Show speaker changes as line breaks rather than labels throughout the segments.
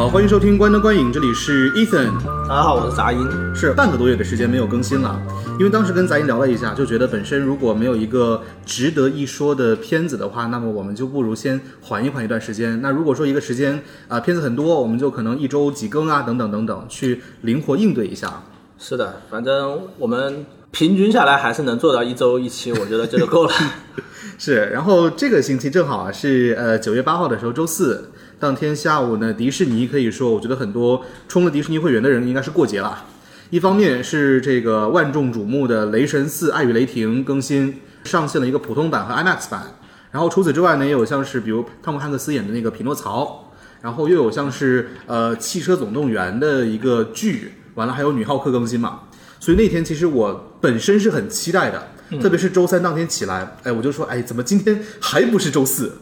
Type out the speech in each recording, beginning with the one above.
好，欢迎收听关灯观影，这里是 Ethan。
大家好，我是杂音。
是半个多月的时间没有更新了，因为当时跟杂音聊了一下，就觉得本身如果没有一个值得一说的片子的话，那么我们就不如先缓一缓一段时间。那如果说一个时间啊、片子很多，我们就可能一周几更啊，等等等等，去灵活应对一下。
是的，反正我们平均下来还是能做到一周一期，我觉得这就够了。
是，然后这个星期正好啊是呃九月八号的时候，周四当天下午呢，迪士尼可以说，我觉得很多充了迪士尼会员的人应该是过节了。一方面是这个万众瞩目的《雷神四：爱与雷霆》更新上线了一个普通版和 IMAX 版，然后除此之外呢，也有像是比如汤姆汉克斯演的那个匹诺曹，然后又有像是呃《汽车总动员》的一个剧，完了还有女浩克更新嘛，所以那天其实我本身是很期待的，特别是周三当天起来，哎，我就说，哎，怎么今天还不是周四？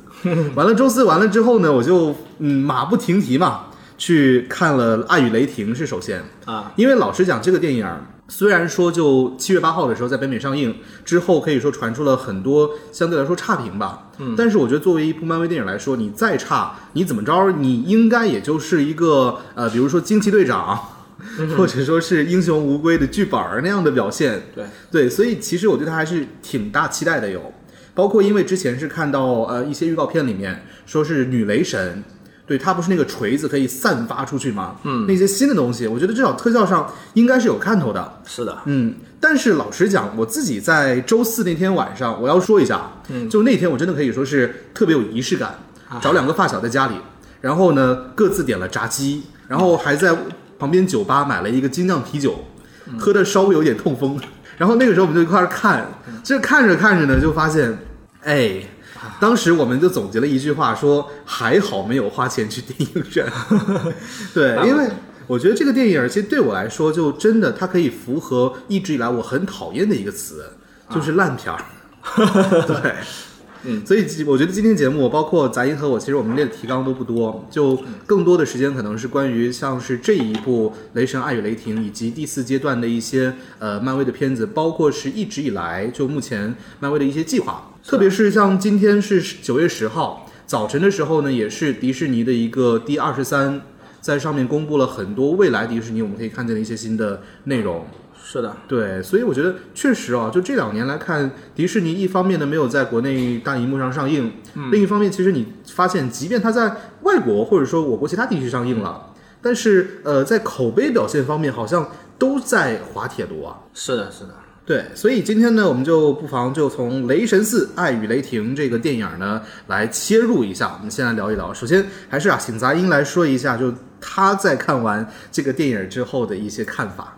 完了周四完了之后呢，我就嗯马不停蹄嘛，去看了《爱与雷霆》是首先，
啊，
因为老实讲，这个电影虽然说就七月八号的时候在北美上映之后，可以说传出了很多相对来说差评吧，嗯，但是我觉得作为一部漫威电影来说，你再差，你怎么着，你应该也就是一个呃，比如说惊奇队长。或者说是英雄无归的剧本儿那样的表现，
对。
对，所以其实我对他还是挺大期待的有，包括因为之前是看到呃一些预告片里面说是女雷神，对她不是那个锤子可以散发出去吗？嗯，那些新的东西，我觉得至少特效上应该是有看头的。
是的，
嗯，但是老实讲，我自己在周四那天晚上，我要说一下，嗯，就那天我真的可以说是特别有仪式感，找两个发小在家里，然后呢各自点了炸鸡，然后还在旁边酒吧买了一个精酿啤酒，喝的稍微有点痛风，然后那个时候我们就一块儿看，这看着看着呢就发现，哎。当时我们就总结了一句话，说还好没有花钱去电影院。对，因为我觉得这个电影其实对我来说，就真的它可以符合一直以来我很讨厌的一个词，就是烂片儿。对，嗯，所以我觉得今天节目，包括杂音和我，其实我们列的提纲都不多，就更多的时间可能是关于像是这一部《雷神：爱与雷霆》以及第四阶段的一些呃漫威的片子，包括是一直以来就目前漫威的一些计划，特别是像今天是九月十号早晨的时候呢，也是迪士尼的一个第二十三，在上面公布了很多未来迪士尼我们可以看见的一些新的内容。
是的，
对，所以我觉得确实啊，就这两年来看，迪士尼一方面呢没有在国内大荧幕上上映，另一方面，其实你发现，即便它在外国或者说我国其他地区上映了，但是呃，在口碑表现方面，好像都在滑铁卢啊。
是的，是的，
对，所以今天呢，我们就不妨就从《雷神四：爱与雷霆》这个电影呢来切入一下。我们先来聊一聊。首先还是啊，请杂音来说一下，就他在看完这个电影之后的一些看法。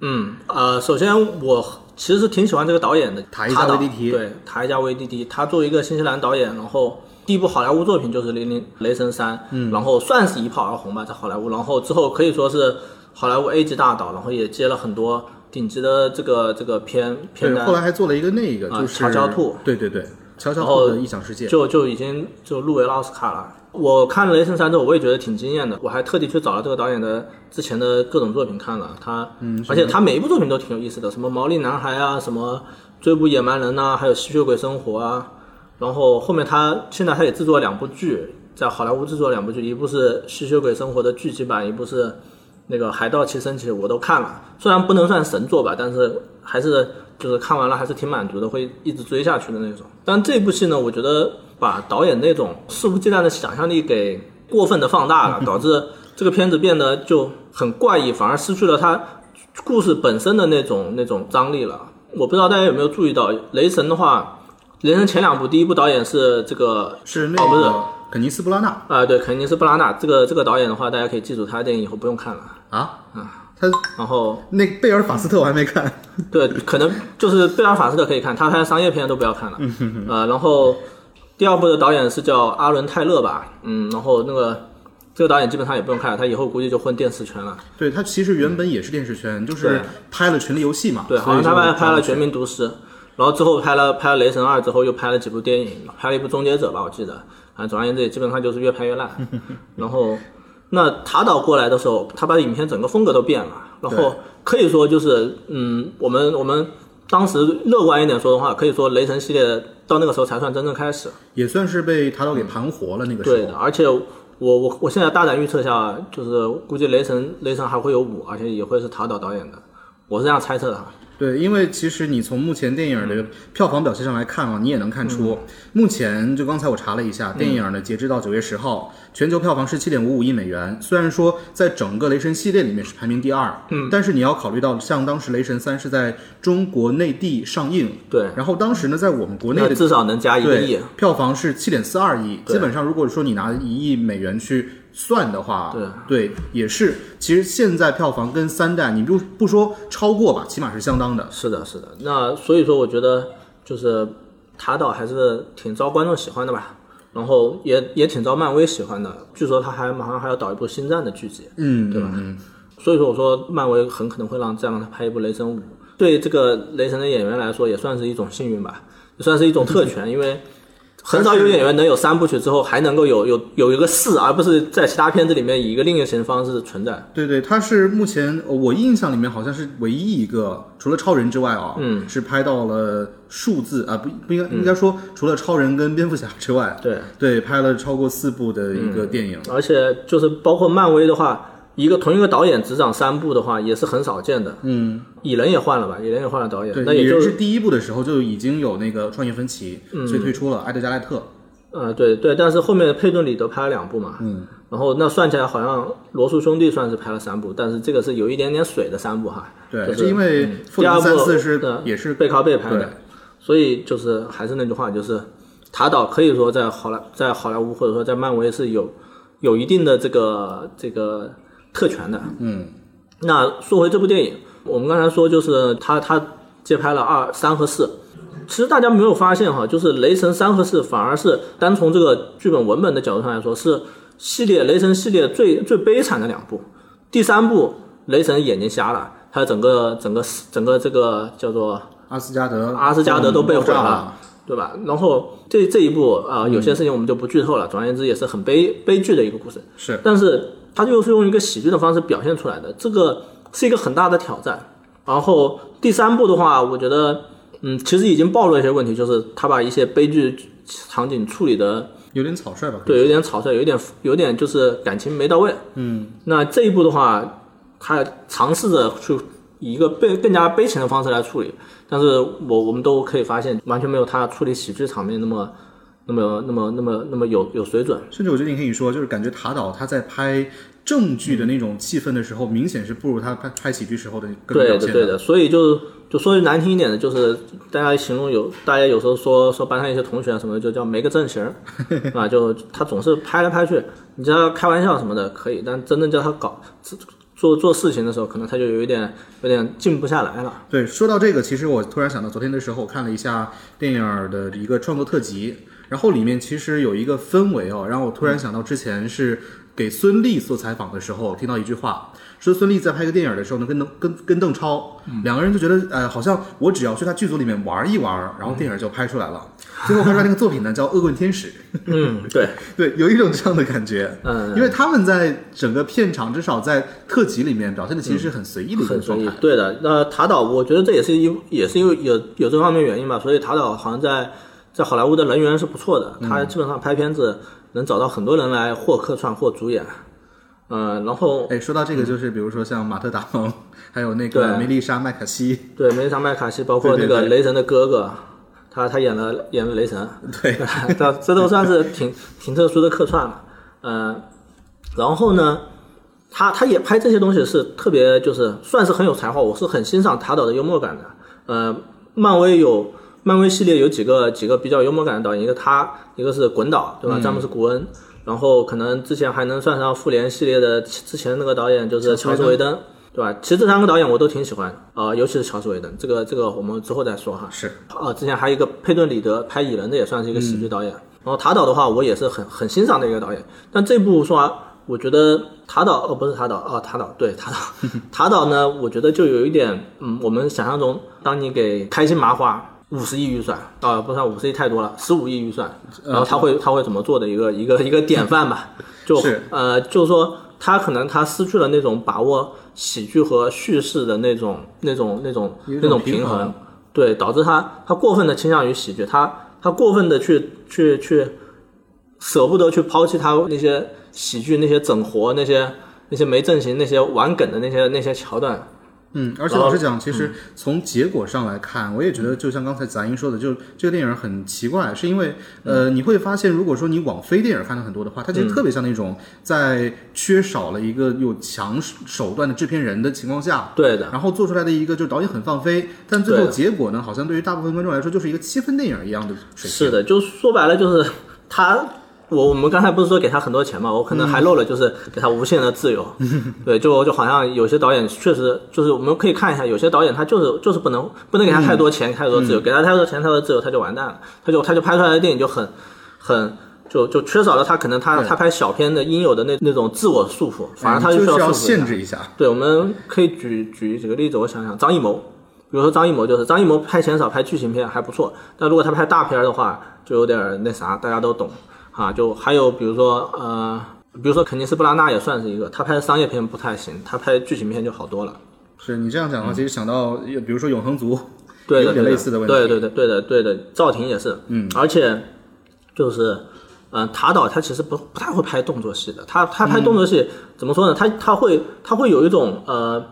嗯，呃，首先我其实是挺喜欢这个导演的，
塔伊加维蒂提。
对，塔伊加维蒂提，他作为一个新西兰导演，然后第一部好莱坞作品就是《零零雷神三》，嗯，然后算是一炮而红吧，在好莱坞，然后之后可以说是好莱坞 A 级大导，然后也接了很多顶级的这个这个片片
对，
单
后，来还做了一个那个，
啊
就是
乔乔兔，
对。对。对，乔乔兔的异想世界，
就就已经就入围了奥斯卡了。我看了《雷神三》之后，我也觉得挺惊艳的。我还特地去找了这个导演的之前的各种作品看了，他，嗯，而且他每一部作品都挺有意思的，什么《毛利男孩》啊，什么《追捕野蛮人》呐，还有《吸血鬼生活》啊。然后后面他现在他也制作了两部剧，在好莱坞制作了两部剧，一部是《吸血鬼生活》的剧集版，一部是那个《海盗奇升起》，我都看了。虽然不能算神作吧，但是还是就是看完了还是挺满足的，会一直追下去的那种。但这部戏呢，我觉得把导演那种肆无忌惮的想象力给过分的放大了，导致这个片子变得就很怪异，反而失去了它故事本身的那种那种张力了。我不知道大家有没有注意到，雷神的话，雷神前两部，第一部导演是这个
是那
哦不是
个肯尼斯布拉纳
啊、对，肯尼斯布拉纳这个这个导演的话，大家可以记住他的电影以后不用看了。
啊啊他
然后
那贝尔法斯特我还没看，
对，可能就是贝尔法斯特可以看，他拍的商业片都不要看了。呃，然后第二部的导演是叫阿伦泰勒吧，嗯，然后那个这个导演基本上也不用看了，他以后估计就混电视圈了。
对他其实原本也是电视圈，就是拍了《权力游戏》嘛，
对，好像他拍拍了《
去
绝命毒师》，然后之后拍了拍了《雷神二》之后又拍了几部电影，拍了一部《终结者》吧，我记得。反正总而言之，也基本上就是越拍越烂。然后，那塔导过来的时候，他把影片整个风格都变了，然后可以说就是，嗯，我们我们当时乐观一点说的话，可以说雷神系列到那个时候才算真正开始。
也算是被塔导给盘活了那个时候。
对的，而且我我我现在大胆预测一下，就是估计雷神雷神还会有五，而且也会是塔岛导演的，我是这样猜测的哈。
对，因为其实你从目前电影的票房表现上来看啊，你也能看出，目前就刚才我查了一下，电影呢截止到九月十号，全球票房是七点五五亿美元。虽然说在整个雷神系列里面是排名第二，嗯，但是你要考虑到，像当时雷神三是在中国内地上映，
对，
然后当时呢，在我们国内的
至少能加一个亿。
票房是七点四二亿，基本上如果说你拿一亿美元去算的话，
对对
也是。其实现在票房跟三代，你不不说超过吧，起码是相当的。
是的，是的。那所以说，我觉得就是塔岛还是挺招观众喜欢的吧，然后也也挺招漫威喜欢的。据说他还马上还要导一部星战的剧集，
嗯，
对吧
嗯
所以说我说漫威很可能会让再让他拍一部雷神五。对这个雷神的演员来说，也算是一种幸运吧，也算是一种特权，因为很少有演员能有三部曲之后还能够有有有一个四，而不是在其他片子里面以一个另一个形式方式存在。
对对，他是目前呃我印象里面好像是唯一一个，除了超人之外啊，
嗯，
是拍到了数字啊，不不应该应该说，除了超人跟蝙蝠侠之外，
对，
对，拍了超过四部的一个电影。
而且就是包括漫威的话，一个同一个导演执掌三部的话，也是很少见的。
嗯，
蚁人也换了吧？蚁人也换了导演，
对，
那也就
蚁人是第一部的时候就已经有那个创业分歧，所以退出了埃德加莱特。
呃，对对，但是后面佩顿里德拍了两部嘛，
嗯，
然后那算起来好像罗素兄弟算是拍了三部，但是这个是有一点点水的三部哈。
对，
就是
因为
嗯
复联
第二部
三四是
呃
也是
背靠背拍的，所以就是还是那句话，就是塔岛可以说在好莱在好莱坞或者说在漫威是有有一定的这个这个特权的。
嗯，
那说回这部电影，我们刚才说就是他他接拍了二三和四，其实大家没有发现哈，就是雷神三和四反而是单从这个剧本文本的角度上来说，是系列雷神系列最最悲惨的两部。第三部雷神眼睛瞎了，他整个整个整个这个叫做
阿斯加德，
阿斯加德都被毁了。对吧？然后这这一部啊、有些事情我们就不剧透了。总而言之，也是很悲悲剧的一个故事。
是，
但是它就是用一个喜剧的方式表现出来的，这个是一个很大的挑战。然后第三部的话，我觉得，嗯，其实已经暴露了一些问题，就是他把一些悲剧场景处理的
有点草率吧？
对，有点草率，有点有点就是感情没到位。
嗯，
那这一部的话，他尝试着去以一个更更加悲情的方式来处理，但是我我们都可以发现，完全没有他处理喜剧场面那么那么那么那么那么有有水准。
甚至我觉得你可以说，就是感觉塔导他在拍正剧的那种气氛的时候，明显是不如他拍拍喜剧时候的更
对
表现
的对的，所以就就说句难听一点的，就是大家形容有大家有时候说说班上一些同学啊什么的，就叫没个正形儿 啊，就他总是拍来拍去，你叫他开玩笑什么的可以，但真正叫他搞做做事情的时候，可能他就有一点有点静不下来了。
对，说到这个，其实我突然想到，昨天的时候我看了一下电影的一个创作特辑，然后里面其实有一个氛围哦，让我突然想到之前是给孙俪做采访的时候，听到一句话，说孙俪在拍一个电影的时候呢，跟邓跟跟邓超两个人就觉得，呃，好像我只要去他剧组里面玩一玩，然后电影就拍出来了。最后拍出来那个作品呢，叫《恶棍天使》。
嗯，对，
对，有一种这样的感觉。
嗯，
因为他们在整个片场，至少在特辑里面表现的其实是很随意的一个
很随意
状态。。
对的，那塔岛，我觉得这也是因也是因为有有这方面原因吧，所以塔岛好像在在好莱坞的人缘是不错的，他基本上拍片子能找到很多人来或客串或主演。嗯，然后
哎，说到这个，就是比如说像马特·达蒙，还有那个梅丽莎·麦卡锡，
对梅丽莎麦卡锡，包括那个雷神的哥哥，他他演了演了雷神，
对，
这这都算是挺挺特殊的客串了。嗯，然后呢，他他也拍这些东西是特别就是算是很有才华，我是很欣赏塔导的幽默感的。呃，漫威有漫威系列有几个几个比较幽默感的导演，一个他，一个是滚导，对吧？詹姆斯·古恩。然后可能之前还能算上复联系列的之前那个导演就是乔治·维登，对吧？其实这三个导演我都挺喜欢啊、呃尤其是乔治·维登，这个这个我们之后再说哈。
是
啊，之前还有一个佩顿·里德拍《蚁人》的，也算是一个喜剧导演。然后塔导的话，我也是很很欣赏的一个导演。但这部说实话，我觉得塔导哦，不是塔导啊，塔导对塔导，塔导呢，我觉得就有一点，嗯，我们想象中，当你给开心麻花五十亿预算啊，不算五十亿太多了，十五亿预算，然后他会他会怎么做的一个一个一个典范吧，就是呃，就是说他可能他失去了那种把握喜剧和叙事的那种那种那种那种
平
平衡，对，导致他他过分的倾向于喜剧，他他过分的去去去舍不得去抛弃他那些喜剧那些整活那些那些没正形那些玩梗的那些那些桥段。
嗯，而且老实讲，其实从结果上来看，我也觉得就像刚才杂音说的，就这个电影很奇怪，是因为呃，你会发现，如果说你往非电影看的很多的话，它其实特别像那种在缺少了一个有强手段的制片人的情况下，
对的，
然后做出来的一个就是导演很放飞，但最后结果呢，好像对于大部分观众来说就是一个七分电影一样的水平。
是的，就说白了就是他，我我们刚才不是说给他很多钱嘛，我可能还漏了就是给他无限的自由。对，就就好像有些导演确实就是我们可以看一下，有些导演他就是就是不能不能给他太多钱、太多自由，给他太多钱、太多自由他就完蛋了，他就他就拍出来的电影就很很。就就缺少了他可能他他拍小片的应有的那那种自我束缚，反而他
嗯就是要
需要
限制一下。
对，我们可以举举几个例子，我想想，张艺谋，比如说张艺谋就是张艺谋拍钱少，拍剧情片还不错，但如果他拍大片儿的话，就有点那啥，大家都懂啊。就还有比如说呃，比如说肯尼斯布拉纳也算是一个，他拍商业片不太行，他拍剧情片就好多了。
是你这样讲的话，其实想到比如说《永恒族》，有点类似的问题
对对对对的对的，赵婷也是，嗯，而且就是，嗯、塔导他其实不不太会拍动作戏的，他他拍动作戏、怎么说呢？他他会他会有一种呃，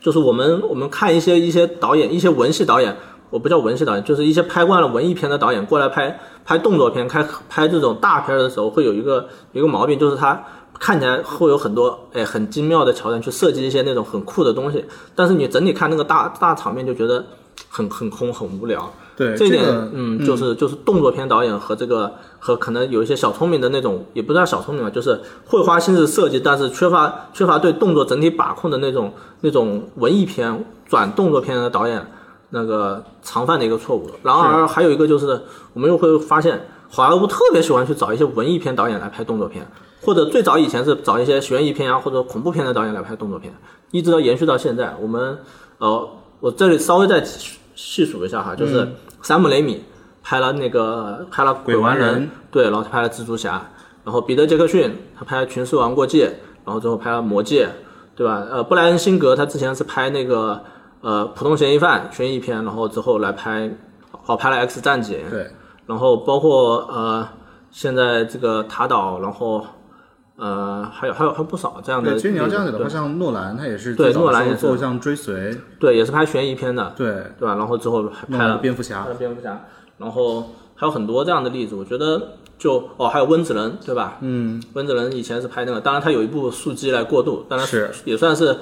就是我们我们看一些一些导演一些文戏导演，我不叫文戏导演，就是一些拍惯了文艺片的导演过来拍拍动作片，开拍这种大片的时候，会有一个一个毛病，就是他。看起来会有很多哎很精妙的桥段去设计一些那种很酷的东西，但是你整体看那个大大场面就觉得很很空很无聊。
对
这一点，
个
嗯，就是就是动作片导演和这个和可能有一些小聪明的那种，也不叫小聪明吧，就是会花心思设计，但是缺乏缺乏对动作整体把控的那种那种文艺片转动作片的导演那个常犯的一个错误。然而还有一个就是，我们又会发现好莱坞特别喜欢去找一些文艺片导演来拍动作片，或者最早以前是找一些悬疑片啊或者恐怖片的导演来拍动作片，一直到延续到现在。我们呃，我这里稍微再细数一下哈，就是山姆雷米拍了那个拍了《
鬼玩人
人》，对，然后他拍了蜘蛛侠，然后彼得杰克逊他拍了《群尸王过界》，然后最后拍了《魔戒》，对吧？呃，布莱恩辛格他之前是拍那个呃普通嫌疑犯悬疑片，然后之后来拍好拍了《X 战警》，
对，
然后包括呃现在这个塔岛，然后呃还有还有还有不少这样的
对，其实你要这样子的话，像诺兰他也是
对诺兰也
做像追随，
对，也是拍悬疑片的，
对，
对吧？然后之后还拍了
蝙蝠侠
拍，了蝙蝠侠，然后还有很多这样的例子。我觉得就哦，还有温子仁，对吧？
嗯，
温子仁以前是拍那个，当然他有一部《速激》来过渡，当然
是
也算是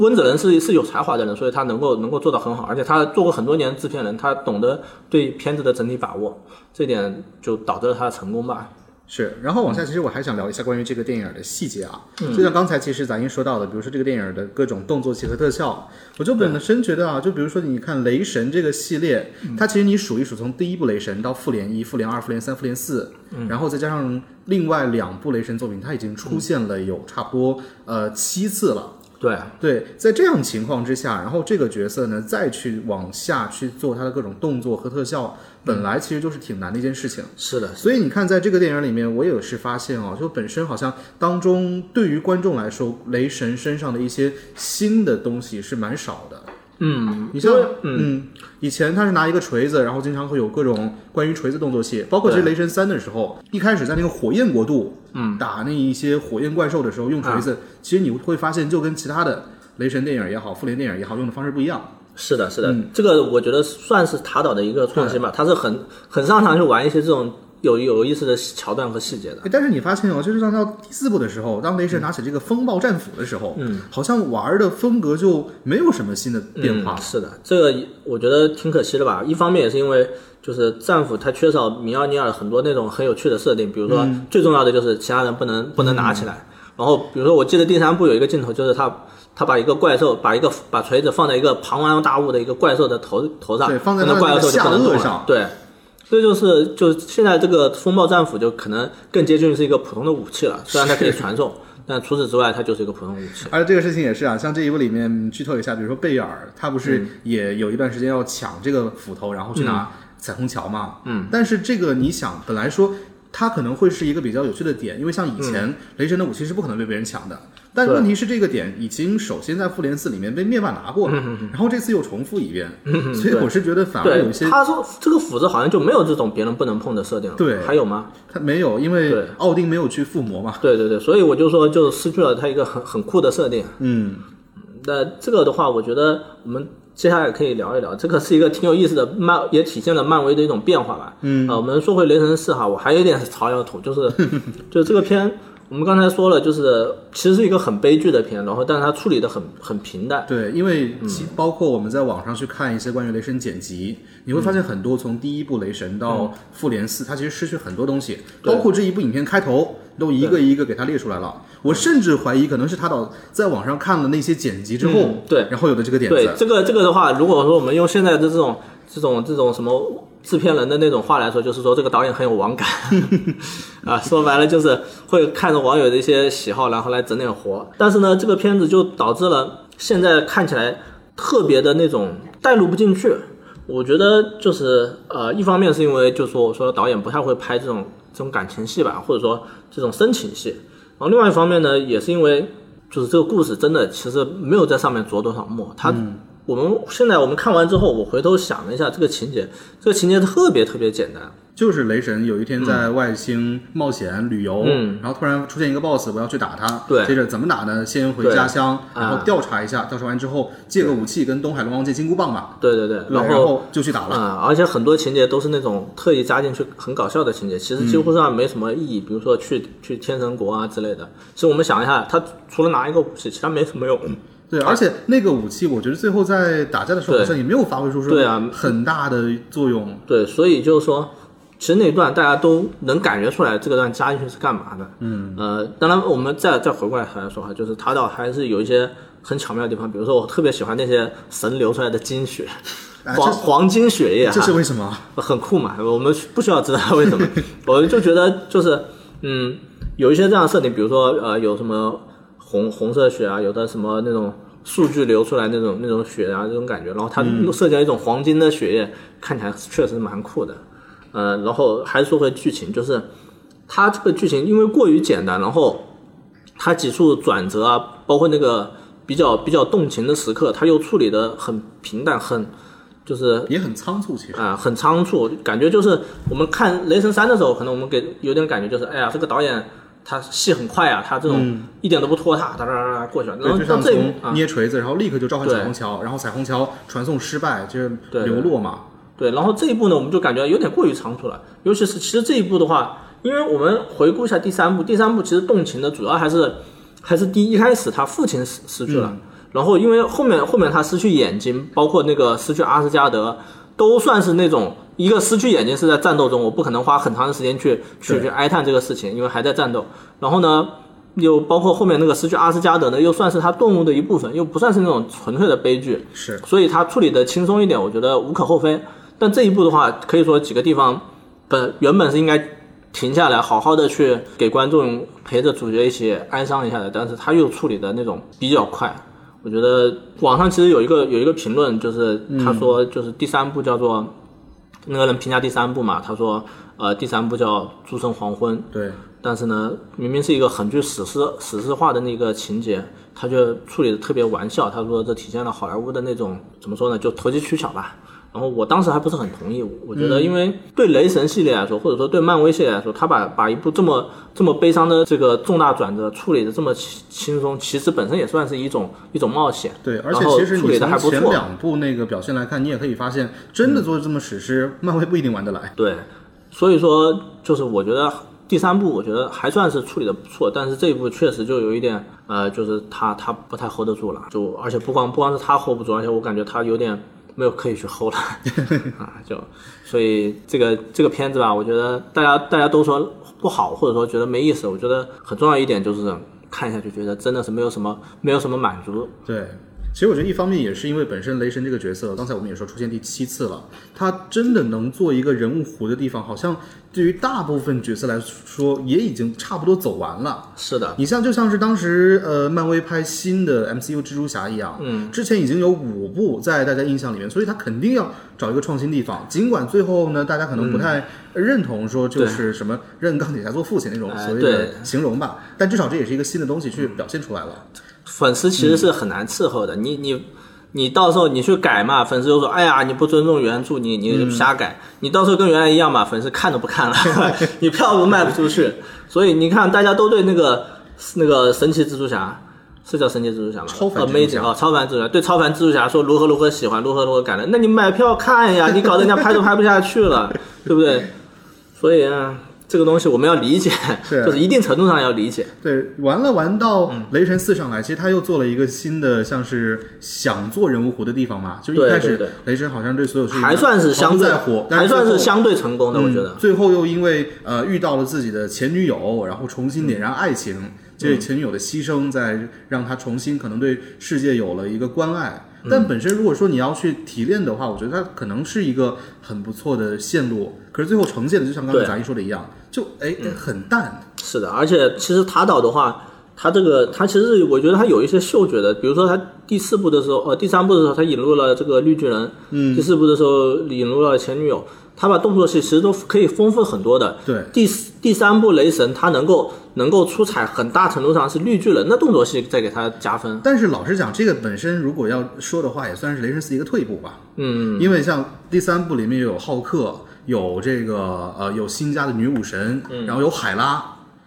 温子仁是是有才华的人，所以他能够能够做到很好，而且他做过很多年制片人，他懂得对片子的整体把握，这点就导致了他的成功吧。
是，然后往下，其实我还想聊一下关于这个电影的细节啊，就像刚才其实咱英说到的，比如说这个电影的各种动作戏和特效，我就本身觉得啊，就比如说你看《雷神》这个系列，它其实你数一数，从第一部《雷神》到《复联一》《复联二》《复联三》《复联四》，然后再加上另外两部雷神作品，它已经出现了有差不多呃七次了。
对，
对，在这样情况之下，然后这个角色呢，再去往下去做他的各种动作和特效，本来其实就是挺难的一件事情。
是的，
所以你看，在这个电影里面，我也是发现哦，就本身好像当中对于观众来说，雷神身上的一些新的东西是蛮少的。
嗯，
你像嗯，以前他是拿一个锤子，然后经常会有各种关于锤子动作戏，包括其实雷神三的时候，一开始在那个火焰国度，嗯，打那一些火焰怪兽的时候用锤子，其实你会发现就跟其他的雷神电影也好，复联电影也好，用的方式不一样。
是的，是的，这个我觉得算是塔岛的一个创新吧，他是很很擅长去玩一些这种有有意思的桥段和细节的。
哎但是你发现哦，就是当到第四部的时候，当雷神拿起这个风暴战斧的时候，嗯，好像玩的风格就没有什么新的变化。
嗯。是的，这个我觉得挺可惜的吧。一方面也是因为就是战斧它缺少米奥尼尔很多那种很有趣的设定，比如说最重要的就是其他人不能不能拿起来。然后比如说我记得第三部有一个镜头就是他。他把一个怪兽，把一个把锤子放在一个庞然大物的一个怪兽的头头上，
对放在
那怪兽就不能动了
下颚上
对，所以就是就现在这个风暴战斧就可能更接近是一个普通的武器了，虽然它可以传送，但除此之外它就是一个普通武器。
而这个事情也是啊，像这一部里面剧透一下，比如说贝尔，他不是
嗯
也有一段时间要抢这个斧头，然后去拿彩虹桥嘛？嗯，但是这个你想，本来说它可能会是一个比较有趣的点，因为像以前雷神的武器是不可能被别人抢的，但问题是这个点已经首先在复联四里面被灭霸拿过了，然后这次又重复一遍，所以我是觉得反而有，些
他说这个斧子好像就没有这种别人不能碰的设定了。
对
还有吗？
他没有，因为奥丁没有去附魔嘛。
对对对，所以我就说就失去了他一个很很酷的设定。
嗯，
那这个的话，我觉得我们接下来可以聊一聊，这个是一个挺有意思的漫，也体现了漫威的一种变化吧。嗯，啊，我们说回雷神四哈，我还有一点槽要吐，就是 就是这个片，我们刚才说了，就是其实是一个很悲剧的片，然后但是它处理的很很平淡。
对，因为包括我们在网上去看一些关于雷神剪辑，你会发现很多从第一部雷神到复联四，它其实失去很多东西，包括这一部影片开头都一个一个给它列出来了。我甚至怀疑可能是他导在网上看了那些剪辑之后，
嗯对
然后有的这个点子。
对这个这个的话，如果说我们用现在的这种这种这种什么制片人的那种话来说，就是说这个导演很有网感 啊，说白了就是会看着网友的一些喜好，然后来整点活。但是呢，这个片子就导致了现在看起来特别的那种带入不进去。我觉得就是呃，一方面是因为就是说我说导演不太会拍这种这种感情戏吧，或者说这种深情戏。然后另外一方面呢，也是因为就是这个故事真的其实没有在上面着多少墨。它、我们现在我们看完之后，我回头想了一下这个情节，这个情节特别特别简单。
就是雷神有一天在外星冒险旅游，
嗯
然后突然出现一个 boss，我要去打他。
对
接着怎么打呢？先回家乡，然后
啊
调查一下，调查完之后借个武器跟东海龙王借金箍棒嘛，
对对对，
然
后
后就去打了。
啊、而且很多情节都是那种特意加进去很搞笑的情节，其实几乎上没什么意义。比如说去去天神国啊之类的。其实我们想一下，他除了拿一个武器，其他没什么用。
对，而且那个武器，我觉得最后在打架的时候
对
好像也没有发挥出
对啊
很大的作用。
对，所以就是说，其实那一段大家都能感觉出来，这个段加进去是干嘛的。嗯，呃，当然我们再再回过来来说哈，就是他倒还是有一些很巧妙的地方，比如说我特别喜欢那些神流出来的精血，
哎
黄黄金血液啊，
这是为什么？
很酷嘛，我们不需要知道 为什么，我就觉得就是嗯，有一些这样的设定，比如说呃，有什么红红色血啊，有的什么那种数据流出来那种那种血啊，这种感觉，然后它设计了一种黄金的血液，看起来确实蛮酷的。呃，然后还是说回剧情，就是它这个剧情因为过于简单，然后它几处转折啊，包括那个比较比较动情的时刻，它又处理的很平淡，很就是
也很仓促，其实。
啊、很仓促，感觉就是我们看《雷神三》的时候，可能我们给有点感觉就是，哎呀，这个导演他戏很快啊，他这种一点都不拖沓，哒哒哒哒过去了。然
对，
后
就像
这一幕
从
啊，
捏锤子，然后立刻就召唤彩虹桥，然后彩虹桥传送失败，就是流落嘛。
对，然后这一步呢，我们就感觉有点过于仓促了。尤其是其实这一步的话，因为我们回顾一下第三部，第三部其实动情的主要还是还是第一开始他父亲失失去了，然后因为后面后面他失去眼睛，包括那个失去阿斯加德，都算是那种一个失去眼睛是在战斗中，我不可能花很长的时间去去去哀叹这个事情，因为还在战斗。然后呢，又包括后面那个失去阿斯加德呢，又算是他顿悟的一部分，又不算是那种纯粹的悲剧。
是，
所以他处理的轻松一点，我觉得无可厚非。但这一步的话，可以说几个地方本原本是应该停下来，好好的去给观众陪着主角一起哀伤一下的，但是他又处理的那种比较快。我觉得网上其实有一个有一个评论，就是他说就是第三部叫做、那个人评价第三部嘛，他说呃第三部叫《诸神黄昏》，
对，
但是呢，明明是一个很具史诗史诗化的那个情节，他就处理的特别玩笑。他说这体现了好莱坞的那种怎么说呢，就投机取巧吧。然后我当时还不是很同意，我觉得因为对雷神系列来说，或者说对漫威系列来说，他把把一部这么这么悲伤的这个重大转折处理的这么轻轻松，其实本身也算是一种一种冒险。
对，而且其实你
处理的还
从前
不错。
两部那个表现来看，你也可以发现，真的做这么史诗，漫威不一定玩得来。
对，所以说就是我觉得第三部我觉得还算是处理的不错，但是这一部确实就有一点呃，就是他他不太 hold 得住了，就而且不光不光是他 hold 不住，而且我感觉他有点没有刻意去 hold 了。啊，就所以这个这个片子吧，我觉得大家大家都说不好，或者说觉得没意思，我觉得很重要一点就是看下去觉得真的是没有什么没有什么满足，
对，其实我觉得一方面也是因为本身雷神这个角色，刚才我们也说出现第七次了，他真的能做一个人物弧的地方，好像对于大部分角色来说也已经差不多走完了。
是的，
你像就像是当时呃漫威拍新的 MCU 蜘蛛侠一样，
嗯，
之前已经有五部在大家印象里面，所以他肯定要找一个创新地方。尽管最后呢，大家可能不太认同说就是什么认钢铁侠做父亲那种
哎
所谓的形容吧，但至少这也是一个新的东西去表现出来了。
粉丝其实是很难伺候的。你你你到时候你去改嘛，粉丝就说：“哎呀，你不尊重原著，你你瞎改。你到时候跟原来一样嘛，粉丝看都不看了，你票都卖不出去。所以你看，大家都对那个那个神奇蜘蛛侠。是叫神奇蜘蛛侠吗？
超凡蜘蛛侠
超凡蜘蛛侠对超凡蜘蛛侠说如何如何喜欢，如何如何感人。那你买票看呀，你搞得人家拍都拍不下去了，对不对？所以啊，这个东西我们要理解，
是
就是一定程度上要理解。
对，玩了玩到
嗯
雷神四上来，其实他又做了一个新的，像是想做人物弧的地方嘛。就一开始雷神好像对所有事情
还算是相对
毫不在乎，但
还算是相对成功的，我觉得
嗯。最后又因为呃遇到了自己的前女友，然后重新点燃爱情，这前女友的牺牲，在让他重新可能对世界有了一个关爱。但本身如果说你要去提炼的话，我觉得它可能是一个很不错的线路。可是最后呈现的就像刚才
对
咱一说的一样，就哎很淡。
是的，而且其实塔岛的话，他这个他其实我觉得他有一些嗅觉的，比如说他第四部的时候，呃，第三部的时候他引入了这个绿巨人，嗯，第四部的时候引入了前女友，他把动作戏其实都可以丰富很多的。
对，
第四第三部雷神他能够能够出彩，很大程度上是绿巨人的动作戏在给他加分。
但是老实讲，这个本身如果要说的话，也算是雷神四一个退步吧。
嗯，
因为像第三部里面有浩克，有这个呃有新加的女武神，
嗯
然后有海拉。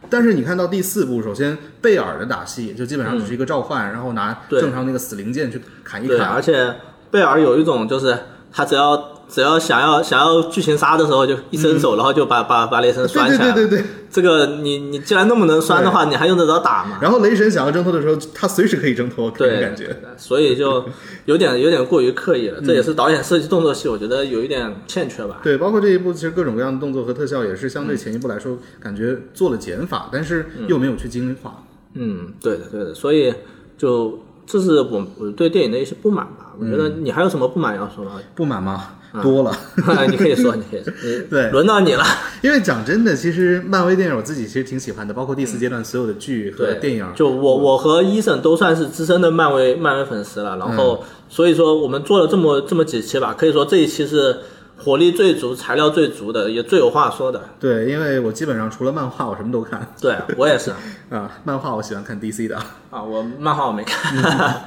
但是你看到第四部，首先贝尔的打戏就基本上只是一个召唤，然后拿正常那个死灵剑去砍一
对，
砍
而。且贝尔有一种就是他只要只要想要想要剧情杀的时候，就一伸手，然后就把把把雷神拴起来对。
对对对对。
这个你你既然那么能拴的话，你还用得着打吗？
然后雷神想要挣脱的时候，他随时可以挣脱，这种
对，
感觉。
所以就有点有点过于刻意了。
嗯
这也是导演设计动作戏，我觉得有一点欠缺吧。
对，包括这一部，其实各种各样的动作和特效也是相对前一部来说，感觉做了减法，但是又没有去精化。
嗯，对的对的，所以就这是我我对电影的一些不满吧。我觉得
嗯
你还有什么不满要说吗？
不满吗？多了。
你可以说，你可以说，
对
轮到你了。
因为讲真的，其实漫威电影我自己其实挺喜欢的，包括第四阶段所有的剧和，电影。
就我我和伊森都算是资深的漫威漫威粉丝了，然后、
嗯
所以说我们做了这么这么几期吧，可以说这一期是火力最足、材料最足的，也最有话说的。
对，因为我基本上除了漫画，我什么都看
对我也是
啊。漫画我喜欢看 DC 的，
啊，我漫画我没看。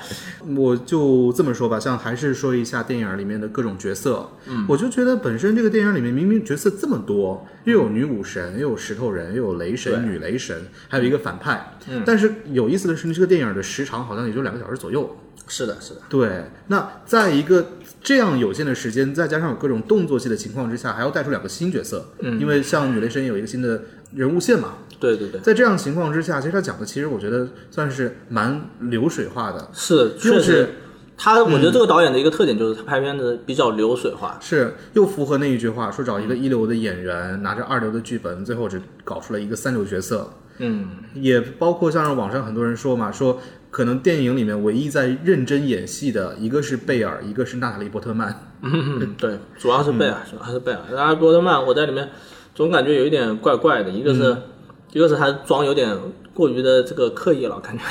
我就这么说吧，像还是说一下电影里面的各种角色。嗯，我就觉得本身这个电影里面明明角色这么多，又有女武神，又有石头人，又有雷神、女雷神，还有一个反派。嗯，但是有意思的是，这个电影的时长好像也就两个小时左右。
是的，是的，
对，那在一个这样有限的时间，再加上有各种动作戏的情况之下，还要带出两个新角色，嗯，因为像女雷神有一个新的人物线嘛，
对对对，
在这样情况之下，其实他讲的其实我觉得算是蛮流水化的，
是确实
就是。
他，我觉得这个导演的一个特点就是他拍片子比较流水化，
是又符合那一句话，说找一个一流的演员，拿着二流的剧本，最后只搞出了一个三流角色。
嗯，
也包括像是网上很多人说嘛，说可能电影里面唯一在认真演戏的一个是贝尔，一个是娜塔莉波特曼。
嗯，对，主要是贝尔，主要是贝尔。然后波特曼，我在里面总感觉有一点怪怪的，一个是，一个是他妆有点过于的这个刻意了，感觉、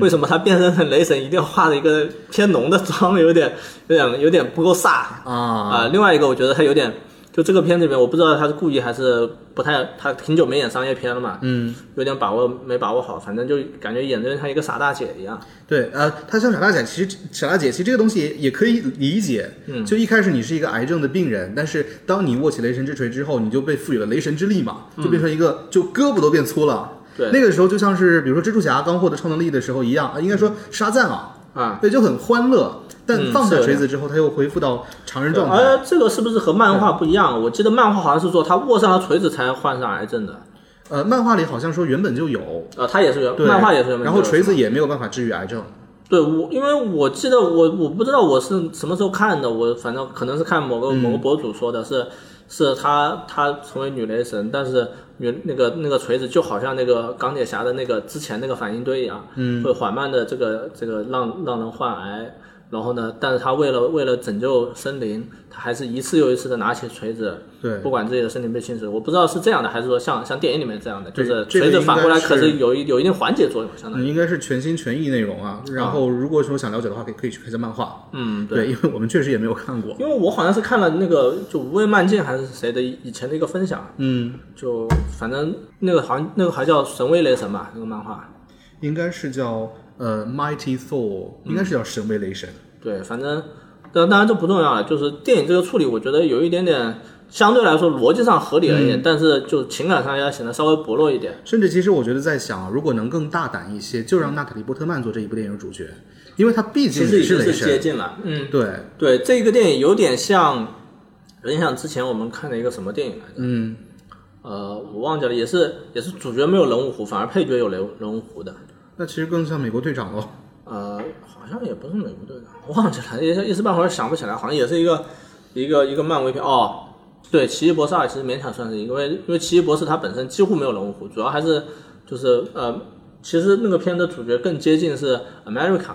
为什么他变身成雷神一定要化的一个偏浓的妆，有点有点有点不够飒啊、
啊，
另外一个，我觉得他有点，就这个片子里面，我不知道他是故意还是不太，他挺久没演商业片了嘛，
嗯，
有点把握没把握好，反正就感觉演的像一个傻大姐一样。
对，呃，他像傻大姐，其实傻大姐其实这个东西也也可以理解。嗯，就一开始你是一个癌症的病人，但是当你握起雷神之锤之后，你就被赋予了雷神之力嘛，就变成一个，就胳膊都变粗了。
对
那个时候就像是比如说蜘蛛侠刚获得超能力的时候一样，啊，应该说沙赞啊，
啊，
对，就很欢乐。但
嗯
放下
是
锤子之后，他又恢复到常人状态。
而这个是不是和漫画不一样？我记得漫画好像是说他握上了锤子才患上癌症的，
呃，漫画里好像说原本就有，
呃，他也是原，漫画也是。
然后锤子也没有办法治愈癌症。
对我，因为我记得我我不知道我是什么时候看的，我反正可能是看某个某个博主说的是，是他他成为女雷神，但是女那个那个锤子就好像那个钢铁侠的那个之前那个反应堆一样，嗯，会缓慢的这个这个让让人患癌，然后呢，但是他为了为了拯救森林，他还是一次又一次的拿起锤子，
对
不管自己的森林被侵蚀。我不知道是这样的，还是说像像电影里面这样的，就是锤子反过来可
是
是有一有一定缓解作用，相当于。
嗯，应该是全心全意内容啊。然后如果说想了解的话，可以可以去看一下漫画。
嗯，
对，因为我们确实也没有看过。
因为我好像是看了那个就无畏漫境还是谁的以前的一个分享，
嗯，
就反正那个好像那个还叫神威雷神吧，那个漫画。
应该是叫呃 Mighty Thor，应该是叫神威雷神。
对，反正当当然这不重要了，就是电影这个处理，我觉得有一点点相对来说逻辑上合理了一点，但是就情感上要显得稍微薄弱一点。
甚至其实我觉得在想，如果能更大胆一些，就让娜塔莉波特曼做这一部电影主角，因为他毕竟
其实已经是接。近了，嗯，
对，
对，这个电影有点像，有点像之前我们看的一个什么电影来着？
嗯，
呃，我忘记了，也是也是主角没有人物弧，反而配角有人人物弧的。
那其实更像美国队长喽。
呃，好像也不是美国队长，我忘记了，一时一时半会儿想不起来，好像也是一个一个一个漫威片哦。对，奇异博士二其实勉强算是一个，因为因为奇异博士它本身几乎没有人物弧，主要还是就是呃，其实那个片的主角更接近是 America，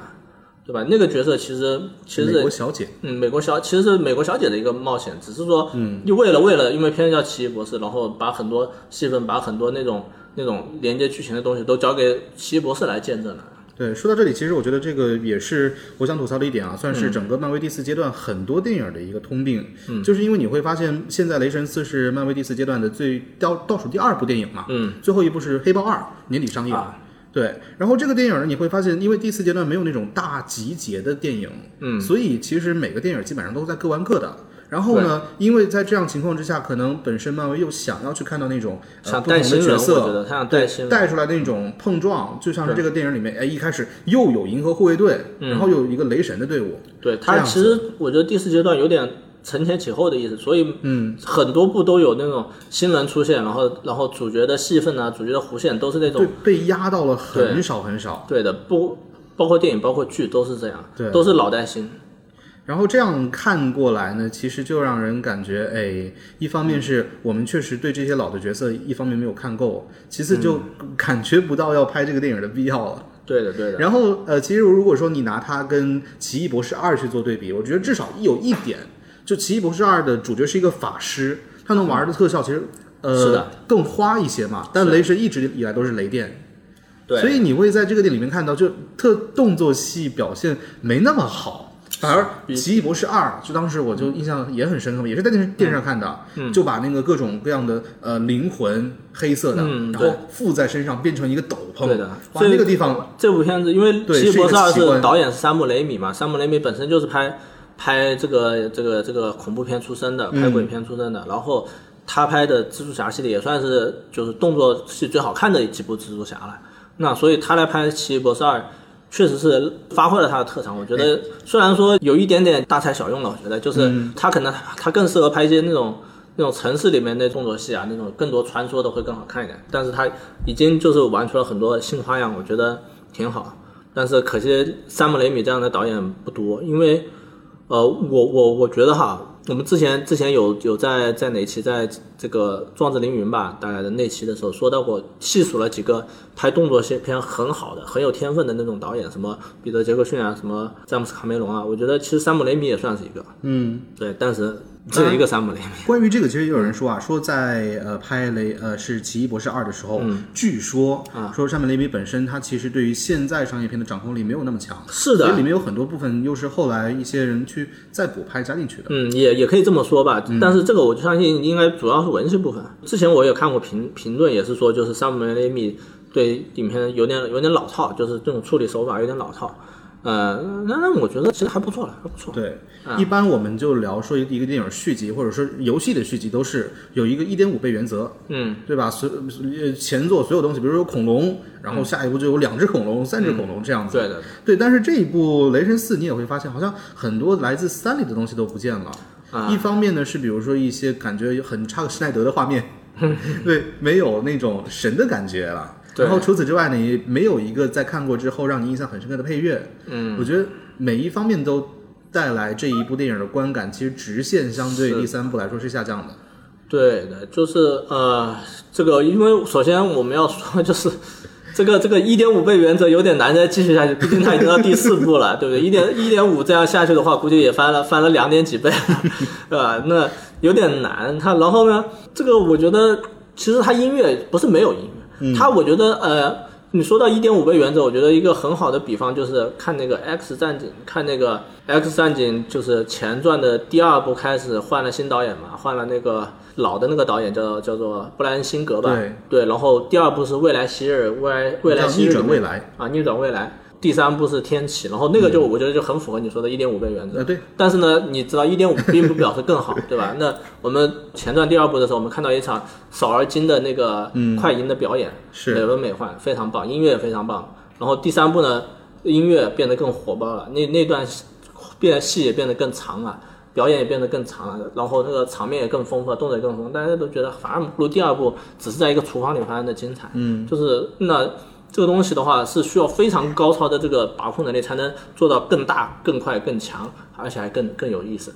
对吧？那个角色其实其实
美国小姐。
嗯，美国小其实是美国小姐的一个冒险，只是说，嗯，就为了为了，因为片叫奇异博士，然后把很多戏份，把很多那种那种连接剧情的东西都交给奇异博士来见证了。
对，说到这里，其实我觉得这个也是我想吐槽的一点啊，算是整个漫威第四阶段很多电影的一个通病，嗯，就是因为你会发现，现在《雷神四》是漫威第四阶段的最倒倒数第二部电影嘛，
嗯，
最后一部是《黑豹二》，年底上映。
啊
对，然后这个电影呢，你会发现，因为第四阶段没有那种大集结的电影，
嗯，
所以其实每个电影基本上都在各玩各的。然后呢，因为在这样情况之下，可能本身漫威又想要去看到那种、呃、
想
不同的角色，
觉得他想带新人，
带出来那种碰撞，就像是这个电影里面，哎，一开始又有银河护卫队，然后又有一个雷神的队伍，
对他其实我觉得第四阶段有点承前启后的意思，所以嗯，很多部都有那种新人出现，然后然后主角的戏份啊，主角的弧线都是那种，
被压到了很少很少。
对的，不包括电影包括剧都是这样，
对。
都是老带新。
然后这样看过来呢，其实就让人感觉，哎，一方面是我们确实对这些老的角色，一方面没有看够，其次就感觉不到要拍这个电影的必要了。
对的，对的。
然后呃，其实如果说你拿它跟《奇异博士二》去做对比，我觉得至少有一点，就《奇异博士二》的主角是一个法师，他能玩的特效其实呃
是的
更花一些嘛，但雷神一直以来都是雷电。
对，
所以你会在这个电影里面看到，就特动作戏表现没那么好，反而《奇异博士二》就当时我就印象也很深刻，也是在电视电视上看的，就把那个各种各样的呃灵魂黑色的，
嗯
然后附在身上变成一个斗篷，
对的
哇，
所以
那个地方
这部片子，因为《奇异博士二》
是
导演是山姆雷米嘛，山姆雷米本身就是拍拍这个这个这个恐怖片出身的，拍鬼片出身的，然后他拍的蜘蛛侠系列也算是就是动作戏最好看的几部蜘蛛侠了。那所以他来拍《奇异博士二》，确实是发挥了他的特长。我觉得虽然说有一点点大材小用了，我觉得就是他可能他更适合拍一些那种。那种城市里面那动作戏啊，那种更多穿梭的会更好看一点。但是他已经就是玩出了很多新花样，我觉得挺好。但是可惜山姆雷米这样的导演不多，因为呃，我我我觉得哈，我们之前之前有有在在哪期在这个壮志凌云吧，大概的那期的时候说到过，细数了几个拍动作戏片很好的、很有天分的那种导演，什么彼得杰克逊啊，什么詹姆斯卡梅隆啊，我觉得其实山姆雷米也算是一个，
嗯。
对，但是只有一个山姆雷米。
关于这个，其实也有人说啊，说在呃拍雷呃是《奇异博士二》的时候，据说
啊
说山姆雷米本身他其实对于现在商业片的掌控力没有那么强，
是的
所以里，面有很多部分又是后来一些人去再补拍加进去的。
嗯，也也可以这么说吧，但是这个我就相信应该主要是文戏部分。之前我也看过评评论，也是说就是山姆雷米对影片有点有点老套，就是这种处理手法有点老套。呃，那那我觉得其实还不错了，还不错。
对，一般我们就聊说一个电影续集或者说游戏的续集都是有一个一点五倍原则，
嗯，
对吧？所呃前作所有东西，比如说恐龙，然后下一步就有两只恐龙、三只恐龙这样子。
对的，
对，但是这一部《雷神四》，你也会发现，好像很多来自三里的东西都不见了。
啊
一方面呢，是比如说一些感觉很差的施耐德的画面，对，没有那种神的感觉了。
对
然后除此之外呢，也没有一个在看过之后让你印象很深刻的配乐。
嗯，
我觉得每一方面都带来这一部电影的观感，其实直线相对第三部来说是下降的。
对的，就是呃，这个因为首先我们要说就是这个这个一点五倍原则有点难再继续下去，毕竟它已经到第四部了，对不对？一点一点五这样下去的话，估计也翻了翻了两点几倍，对吧？那有点难。它然后呢，这个我觉得其实它音乐不是没有音乐，它我觉得呃。你说到一点五倍原则，我觉得一个很好的比方就是看那个《X 战警》，看那个《X 战警》就是前传的第二部开始换了新导演嘛，换了那个老的那个导演叫叫做布莱恩辛格吧，
对
对，然后第二部是未来昔日，未来未来昔日里面
转未来，
啊，逆转未来。第三部是天启，然后那个就我觉得就很符合你说的一点五倍原则。
呃，对，
但是呢，你知道一点五并不表示更好，对吧？那我们前段第二部的时候，我们看到一场少而精的那个快银的表演，
是
美轮美奂，非常棒，音乐也非常棒。然后第三部呢，音乐变得更火爆了，那那段变戏也变得更长了。表演也变得更长了，然后那个场面也更丰富，动作也更丰富，大家都觉得反而不如第二部只是在一个厨房里发生的精彩。嗯，就是那这个东西的话是需要非常高超的这个把控能力才能做到更大、更快、更强，而且还更更有意思。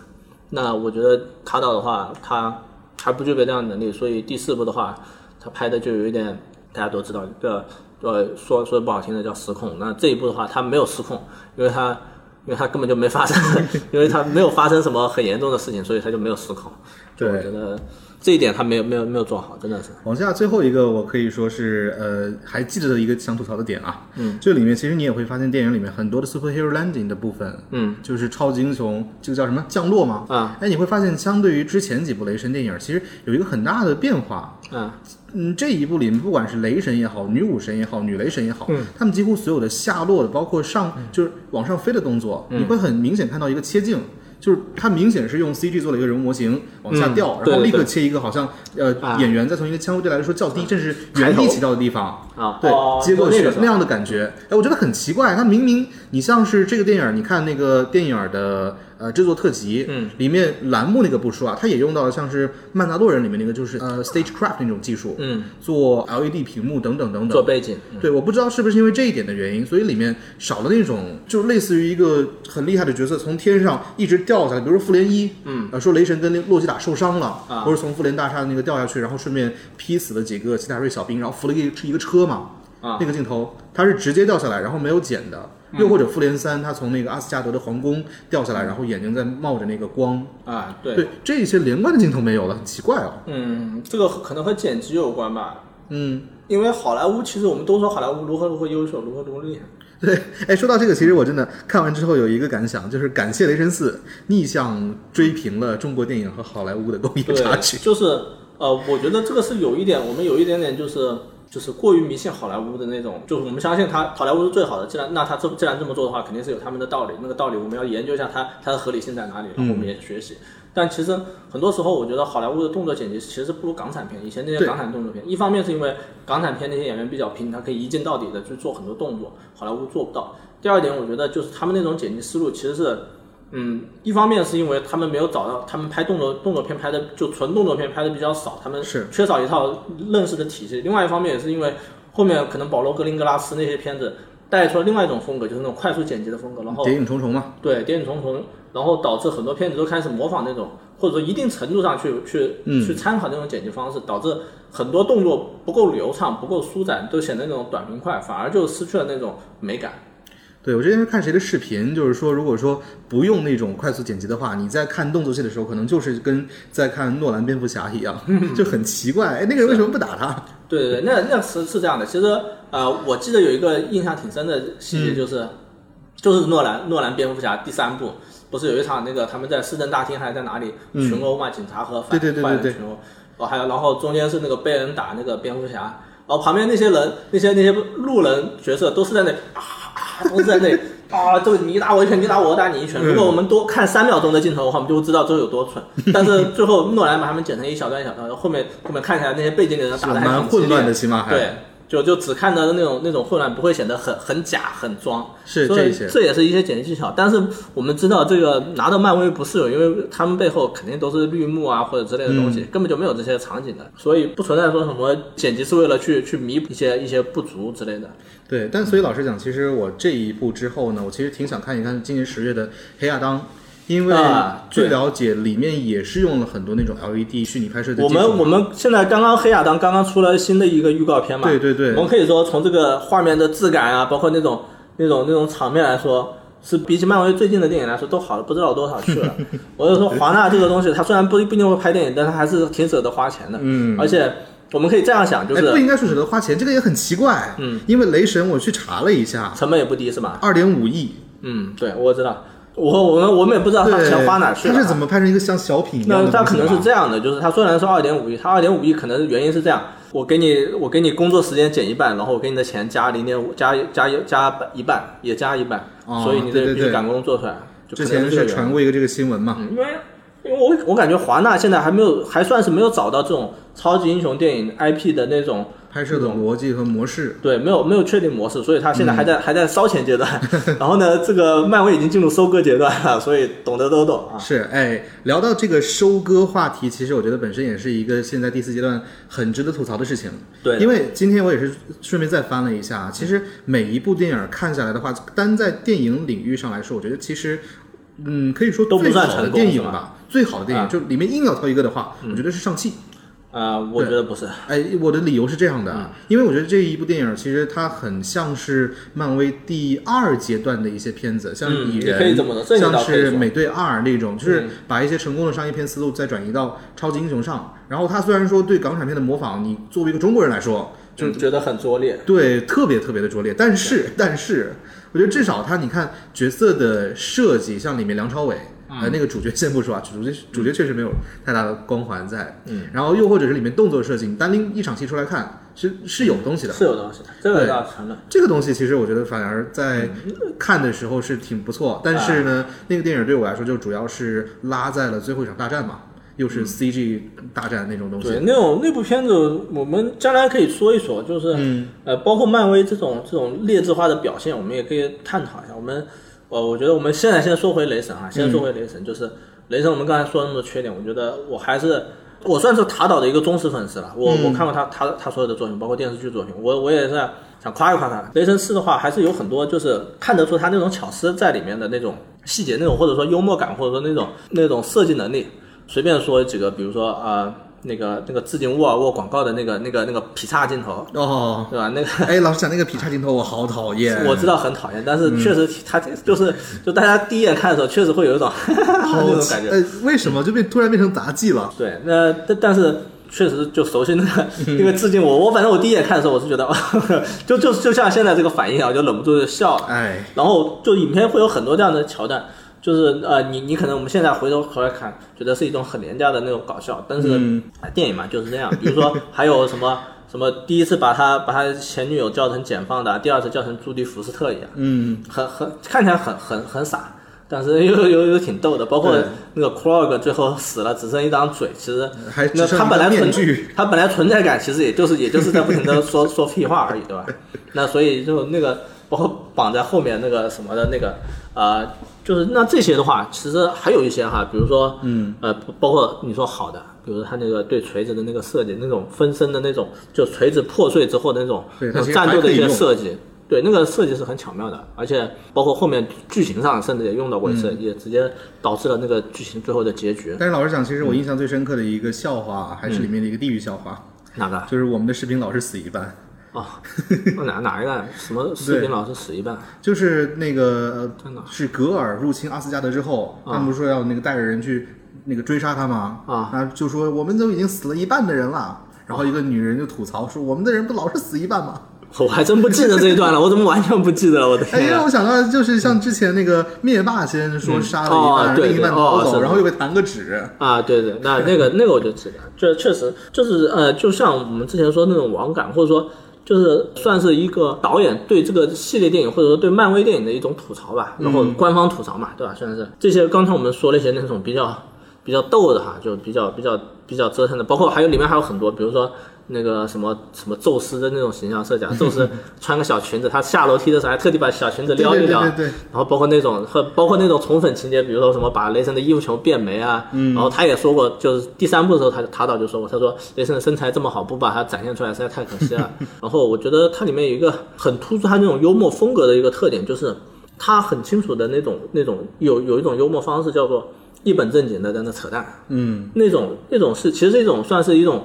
那我觉得卡岛的话，他还不具备这样的能力，所以第四部的话，他拍的就有一点大家都知道，这个呃说说不好听的叫失控。那这一部的话，他没有失控，因为他因为他根本就没发生，因为他没有发生什么很严重的事情，所以他就没有失控。就我
对
觉得这一点他没有没有没有做好，真的是。
往下最后一个，我可以说是呃还记得的一个想吐槽的点啊，嗯，这里面其实你也会发现电影里面很多的 superhero landing 的部分，
嗯，
就是超级英雄，这个叫什么降落吗？
啊，
哎，你会发现相对于之前几部雷神电影，其实有一个很大的变化。
嗯
嗯，这一部里面不管是雷神也好，女武神也好，女雷神也好，
嗯
他们几乎所有的下落的，包括上就是往上飞的动作，
嗯
你会很明显看到一个切镜。就是它明显是用 CG 做了一个人物模型往下
嗯
掉，然后立刻切一个好像呃、
啊。
演员再从一个相对来说较低甚至原地起跳的地方，
啊，
对，
哦
接过去
那
样的感觉，哎，我觉得很奇怪。它明明你像是这个电影，你看那个电影的呃制作特辑，
嗯，
里面栏目那个不说啊，它也用到了像是《曼达洛人》里面那个就是呃 stagecraft 那种技术，
嗯，
做 LED 屏幕等等等等。
做背景，嗯
对，我不知道是不是因为这一点的原因，所以里面少了那种，就是类似于一个很厉害的角色从天上一直掉下来，比如说复联一，
嗯，
呃，说雷神跟那洛基塔受伤了，
啊
或者从复联大厦那个掉下去，然后顺便劈死了几个奇塔瑞小兵，然后扶了一个一个车嘛，
啊
那个镜头它是直接掉下来，然后没有剪的。
嗯
又或者复联三，他从那个阿斯加德的皇宫掉下来，然后眼睛在冒着那个光，
啊，对，
对，这些连贯的镜头没有了，很奇怪哦。
嗯，这个可能和剪辑有关吧，
嗯，
因为好莱坞其实我们都说好莱坞如何如何优秀，如何如何厉害，
对，哎，说到这个，其实我真的看完之后有一个感想，就是感谢《雷神四》逆向追平了中国电影和好莱坞的工业差距。
就是呃，我觉得这个是有一点，我们有一点点就是。就是过于迷信好莱坞的那种，就是我们相信他好莱坞是最好的，既然那他这既然这么做的话，肯定是有他们的道理，那个道理我们要研究一下它它的合理性在哪里，然后我们也学习。但其实很多时候，我觉得好莱坞的动作剪辑其实不如港产片。以前那些港产动作片，一方面是因为港产片那些演员比较拼，他可以一镜到底的去做很多动作，好莱坞做不到。第二点，我觉得就是他们那种剪辑思路其实是，嗯，一方面是因为他们没有找到，他们拍动作动作片拍的就纯动作片拍的比较少，他们
是
缺少一套认识的体系。另外一方面也是因为后面可能保罗格林格拉斯那些片子带出了另外一种风格，就是那种快速剪辑的风格，然后
谍影重重嘛，
对，谍影重重，然后导致很多片子都开始模仿那种，或者说一定程度上去去、
嗯
去参考那种剪辑方式，导致很多动作不够流畅、不够舒展，都显得那种短平快，反而就失去了那种美感。
对我之前是看谁的视频，就是说，如果说不用那种快速剪辑的话，你在看动作戏的时候，可能就是跟在看诺兰蝙蝠侠一样，就很奇怪。哎，那个人为什么不打他？
对对对，那那是是这样的。其实呃，我记得有一个印象挺深的细
嗯
节，就是、就是诺兰诺兰蝙蝠侠第三部，不是有一场那个他们在市政大厅还是在哪里群殴嘛，警察和反
嗯对对对对对
坏人群殴，哦还有然后中间是那个被人打那个蝙蝠侠，然后旁边那些人那些那些路人角色都是在那啊啊都是在那里。啊，就你打我一拳，你打我，我打你一拳。如果我们多看三秒钟的镜头的话，我们就会知道这有多蠢。但是最后诺兰把他们剪成一小段一小段，后面后面看起来那些背景的人打的还
蛮混乱的，起码还
对，就就只看到的那种那种混乱，不会显得很很假很装。
是这些
这也是一些剪辑技巧。但是我们知道这个拿到漫威不是有，因为他们背后肯定都是绿幕啊或者之类的东西，根本就没有这些场景的，所以不存在说什么剪辑是为了去去弥补一些一些不足之类的。
对，但所以老实讲，其实我这一部之后呢，我其实挺想看一看今年十月的《黑亚当》，因为
啊对
据了解，里面也是用了很多那种 LED 虚拟拍摄的
我们我们现在刚刚黑亚当刚刚出了新的一个预告片嘛，
对对对
我们可以说从这个画面的质感啊，包括那种那种那种场面来说，是比起漫威最近的电影来说都好了不知道多少去了。我就说华纳这个东西，它虽然不不一定会拍电影，但它还是挺舍得花钱的。
嗯
而且我们可以这样想，就
是，不应该说舍得花钱，这个也很奇怪。
嗯，
因为雷神我去查了一下，
成本也不低，是吧？
二点五亿，
嗯，对，我知道。我我们我们也不知道他
对，
钱花哪去了啊。
他是怎么拍成一个像小品一样的？
那他可能是这样的，就是他虽然说二点五亿，他二点五亿可能原因是这样，我给你我给你工作时间减一半，然后我给你的钱加零点五，加加加一半，也加一半，
哦
所以你这必须赶工做出来。就
之前是传过一个这个新闻嘛？
嗯因为因为我我感觉华纳现在还没有，还算是没有找到这种超级英雄电影 IP 的那种
拍摄的逻辑和模式。
对，没有没有确定模式，所以他现在还在、
嗯
还在烧钱阶段。然后呢，这个漫威已经进入收割阶段了，所以懂得都懂啊。
是，哎，聊到这个收割话题，其实我觉得本身也是一个现在第四阶段很值得吐槽的事情。
对
因为今天我也是顺便再翻了一下，其实每一部电影看下来的话，单在电影领域上来说，我觉得其实，嗯，可以说
都不
最好的
算成功是吧
电影吧，最好的电影，
啊
就里面硬要挑一个的话，我觉得是上汽。
啊、我觉得不是。
哎，我的理由是这样的，
嗯
因为我觉得这一部电影其实它很像是漫威第二阶段的一些片子，像蚁人，
嗯可以这么说这你
像是美队二那种，就是
嗯
把一些成功的商业片思路再转移到超级英雄上。然后它虽然说对港产片的模仿，你作为一个中国人来说，
就觉得很拙劣。
对特别特别的拙劣，但是但是，我觉得至少它你看角色的设计，像里面梁朝伟。呃，那个主角先不说啊，主角主角确实没有太大的光环在，
嗯，
然后又或者是里面动作设计，单拎一场戏出来看，是是有东西的，
是有东西的，这个
对
倒承认。
这个东西其实我觉得反而在看的时候是挺不错，但是呢，那个电影对我来说就主要是拉在了最后一场大战嘛，又是 CG 大战那种东西
对，
西。
那种那部片子，我们将来可以说一说，就是、
嗯
呃，包括漫威这种这种劣质化的表现，我们也可以探讨一下。我们呃，我觉得我们现在先说回雷神啊，先说回雷神，就是雷神，我们刚才说了那么多缺点，我觉得我还是我算是塔导的一个忠实粉丝了。我、我看过他他他所有的作品，包括电视剧作品，我我也是想夸一夸他。雷神四的话，还是有很多就是看得出他那种巧思在里面的那种细节，那种或者说幽默感，或者说那种那种设计能力。随便说几个，比如说呃，那个那个致敬沃尔沃广告的那个那个那个劈叉镜头，
哦，
对吧？那个
哎，老实讲，那个劈叉镜头我好讨厌。
我知道很讨厌，但是确实他就是就大家第一眼看的时候，确实会有一种 那
好
种感觉。
呃，为什么就变突然变成杂技了？
对，那但但是确实就熟悉那个那个致敬我，我反正我第一眼看的时候，我是觉得 就就就像现在这个反应啊，我就忍不住就笑了。
哎，
然后就影片会有很多这样的桥段，就是呃，你你可能我们现在回头回来看，觉得是一种很廉价的那种搞笑，但是、电影嘛就是这样。比如说 还有什么什么，第一次把他把他前女友叫成简放的，第二次叫成朱迪福斯特一样，
嗯，
很很看起来很很很傻。但是又又又挺逗的，包括那个 Krog 最后死了，只剩一张嘴，其实
还
那他本来存他本来存在感其实也就是也就是在不停的说 说屁话而已，对吧？那所以就那个包括绑在后面那个什么的那个呃，就是那这些的话，其实还有一些哈，比如说
嗯
呃，包括你说好的，比如说他那个对锤子的那个设计，那种分身的那种，就锤子破碎之后的那种战斗的一些设计。对，那个设计是很巧妙的，而且包括后面剧情上甚至也用到过一次，
嗯
也直接导致了那个剧情最后的结局。
但是老实讲，其实我印象最深刻的一个笑话，还是里面的一个地狱笑话，
哪个？
就是我们的士兵老是死一半。
哦，哪哪一个？什么视频老师死一半？
就是那个是格尔入侵阿斯加德之后，他们不是说要那个带着人去那个追杀他吗？
啊，
就说我们都已经死了一半的人了。然后一个女人就吐槽说：“我们的人不老是死一半吗
我还真不记得这一段了，我怎么完全不记得了？我的？”
哎，
天啊！
让我想到就是像之前那个灭霸先说杀了一半，
哦对
另一半逃走，
是
然后又被弹个指。
啊，对对，那那个那个我就记得，这确实就是呃，就像我们之前说那种网感，或者说就是算是一个导演对这个系列电影或者说对漫威电影的一种吐槽吧，然后官方吐槽嘛，对吧？算是这些刚才我们说了一些那种比较比较逗的哈，就比较比较比较折腾的，包括还有里面还有很多，比如说。那个什么什么宙斯的那种形象设计啊，宙斯穿个小裙子，他下楼梯的时候还特地把小裙子撩一撩，
对对对，
然后包括那种和包括那种宠粉情节，比如说什么把雷神的衣服全部变没啊，
嗯
然后他也说过，就是第三部的时候他塔导就说过，他说雷神的身材这么好，不把它展现出来实在太可惜了。然后我觉得它里面有一个很突出他那种幽默风格的一个特点，就是他很清楚的那种那种有有一种幽默方式叫做一本正经的在那扯淡，
嗯，
那种那种是其实是一种算是一种。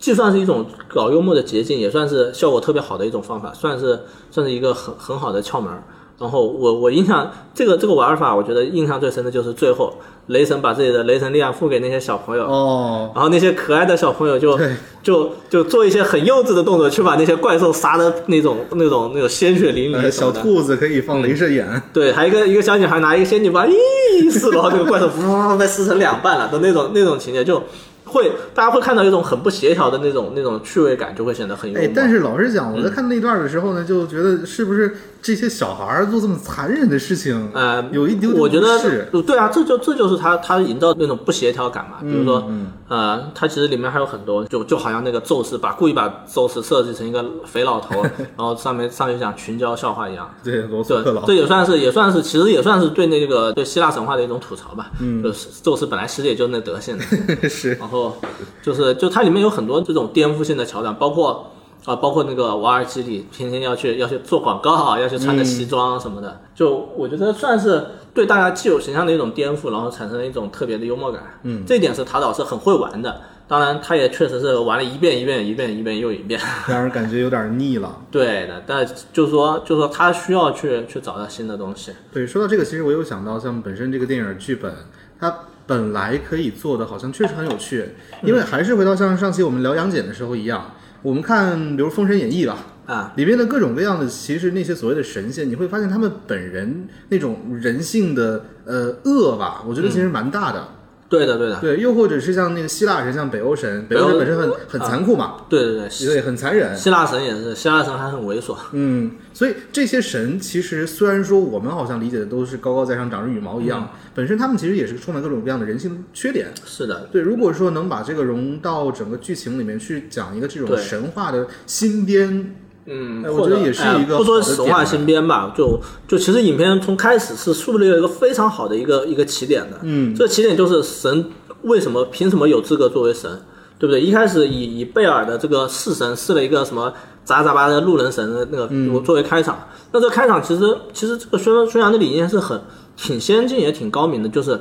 既算是一种搞幽默的捷径，也算是效果特别好的一种方法，算是算是一个很很好的窍门儿。然后我我印象这个这个玩法，我觉得印象最深的就是最后雷神把自己的雷神力量付给那些小朋友，
哦，
然后那些可爱的小朋友就就就做一些很幼稚的动作，去把那些怪兽杀的那种那种那种鲜血淋漓
呃，小。兔子可以放镭射眼，
对，还有一个一个小女孩拿一个仙女棒，咦一撕，然后这个怪兽噗被撕成两半了的那种那种情节，就会大家会看到一种很不协调的那种那种趣味感，就会显得很幽默。
哎，但是老实讲，我在看那段的时候呢，就觉得是不是这些小孩儿做这么残忍的事情，
呃，
有一丢丢
我觉得
不适
对啊，这就这就是他他营造那种不协调感嘛。比如说，
嗯
呃，他其实里面还有很多，就就好像那个宙斯把故意把宙斯设计成一个肥老头，然后上面上去讲群交笑话一样。
对罗斯
对
克劳，，
这也算是也算是，其实也算是对那个对希腊神话的一种吐槽吧。嗯，就是宙斯本来其实也就那德性的，
是
然后就是就它里面有很多这种颠覆性的桥段，包括啊、包括那个瓦尔基里天天要去要去做广告，要去穿个西装什么的，就我觉得算是对大家既有形象的一种颠覆，然后产生了一种特别的幽默感。嗯，这一点是塔岛是很会玩的。当然，他也确实是玩了一遍一遍一遍一遍又一遍。
让人感觉有点腻了。
对的，但就是说，就是说他需要去去找到新的东西。
对，说到这个，其实我有想到，像本身这个电影剧本，它本来可以做的好像确实很有趣，因为还是回到像上期我们聊杨戬的时候一样，我们看比如《封神演义》吧，
啊，
里面的各种各样的，其实那些所谓的神仙，你会发现他们本人那种人性的呃恶吧，我觉得其实蛮大的。
对的，对的，
对，又或者是像那个希腊神，像北欧神，北欧神本身很很残酷嘛，
对对对，
对，很残忍。
希腊神也是，希腊神还很猥琐。
嗯，所以这些神其实虽然说我们好像理解的都是高高在上、长着羽毛一样，本身他们其实也是充满各种各样的人性缺点。
是的，
对，如果说能把这个融到整个剧情里面去讲一个这种神话的新编，
嗯，
哎我
或者
觉得也是一个
哎不说
好的点啊
神话新编吧，就就其实影片从开始是树立了一个非常好的一个一个起点的。
嗯，
这个起点就是神为什么凭什么有资格作为神，对不对？一开始以以贝尔的这个弑神弑了一个什么杂杂巴的路人神的那个
嗯
作为开场，那这个开场其实其实这个宣宣扬的理念是很挺先进也挺高明的，就是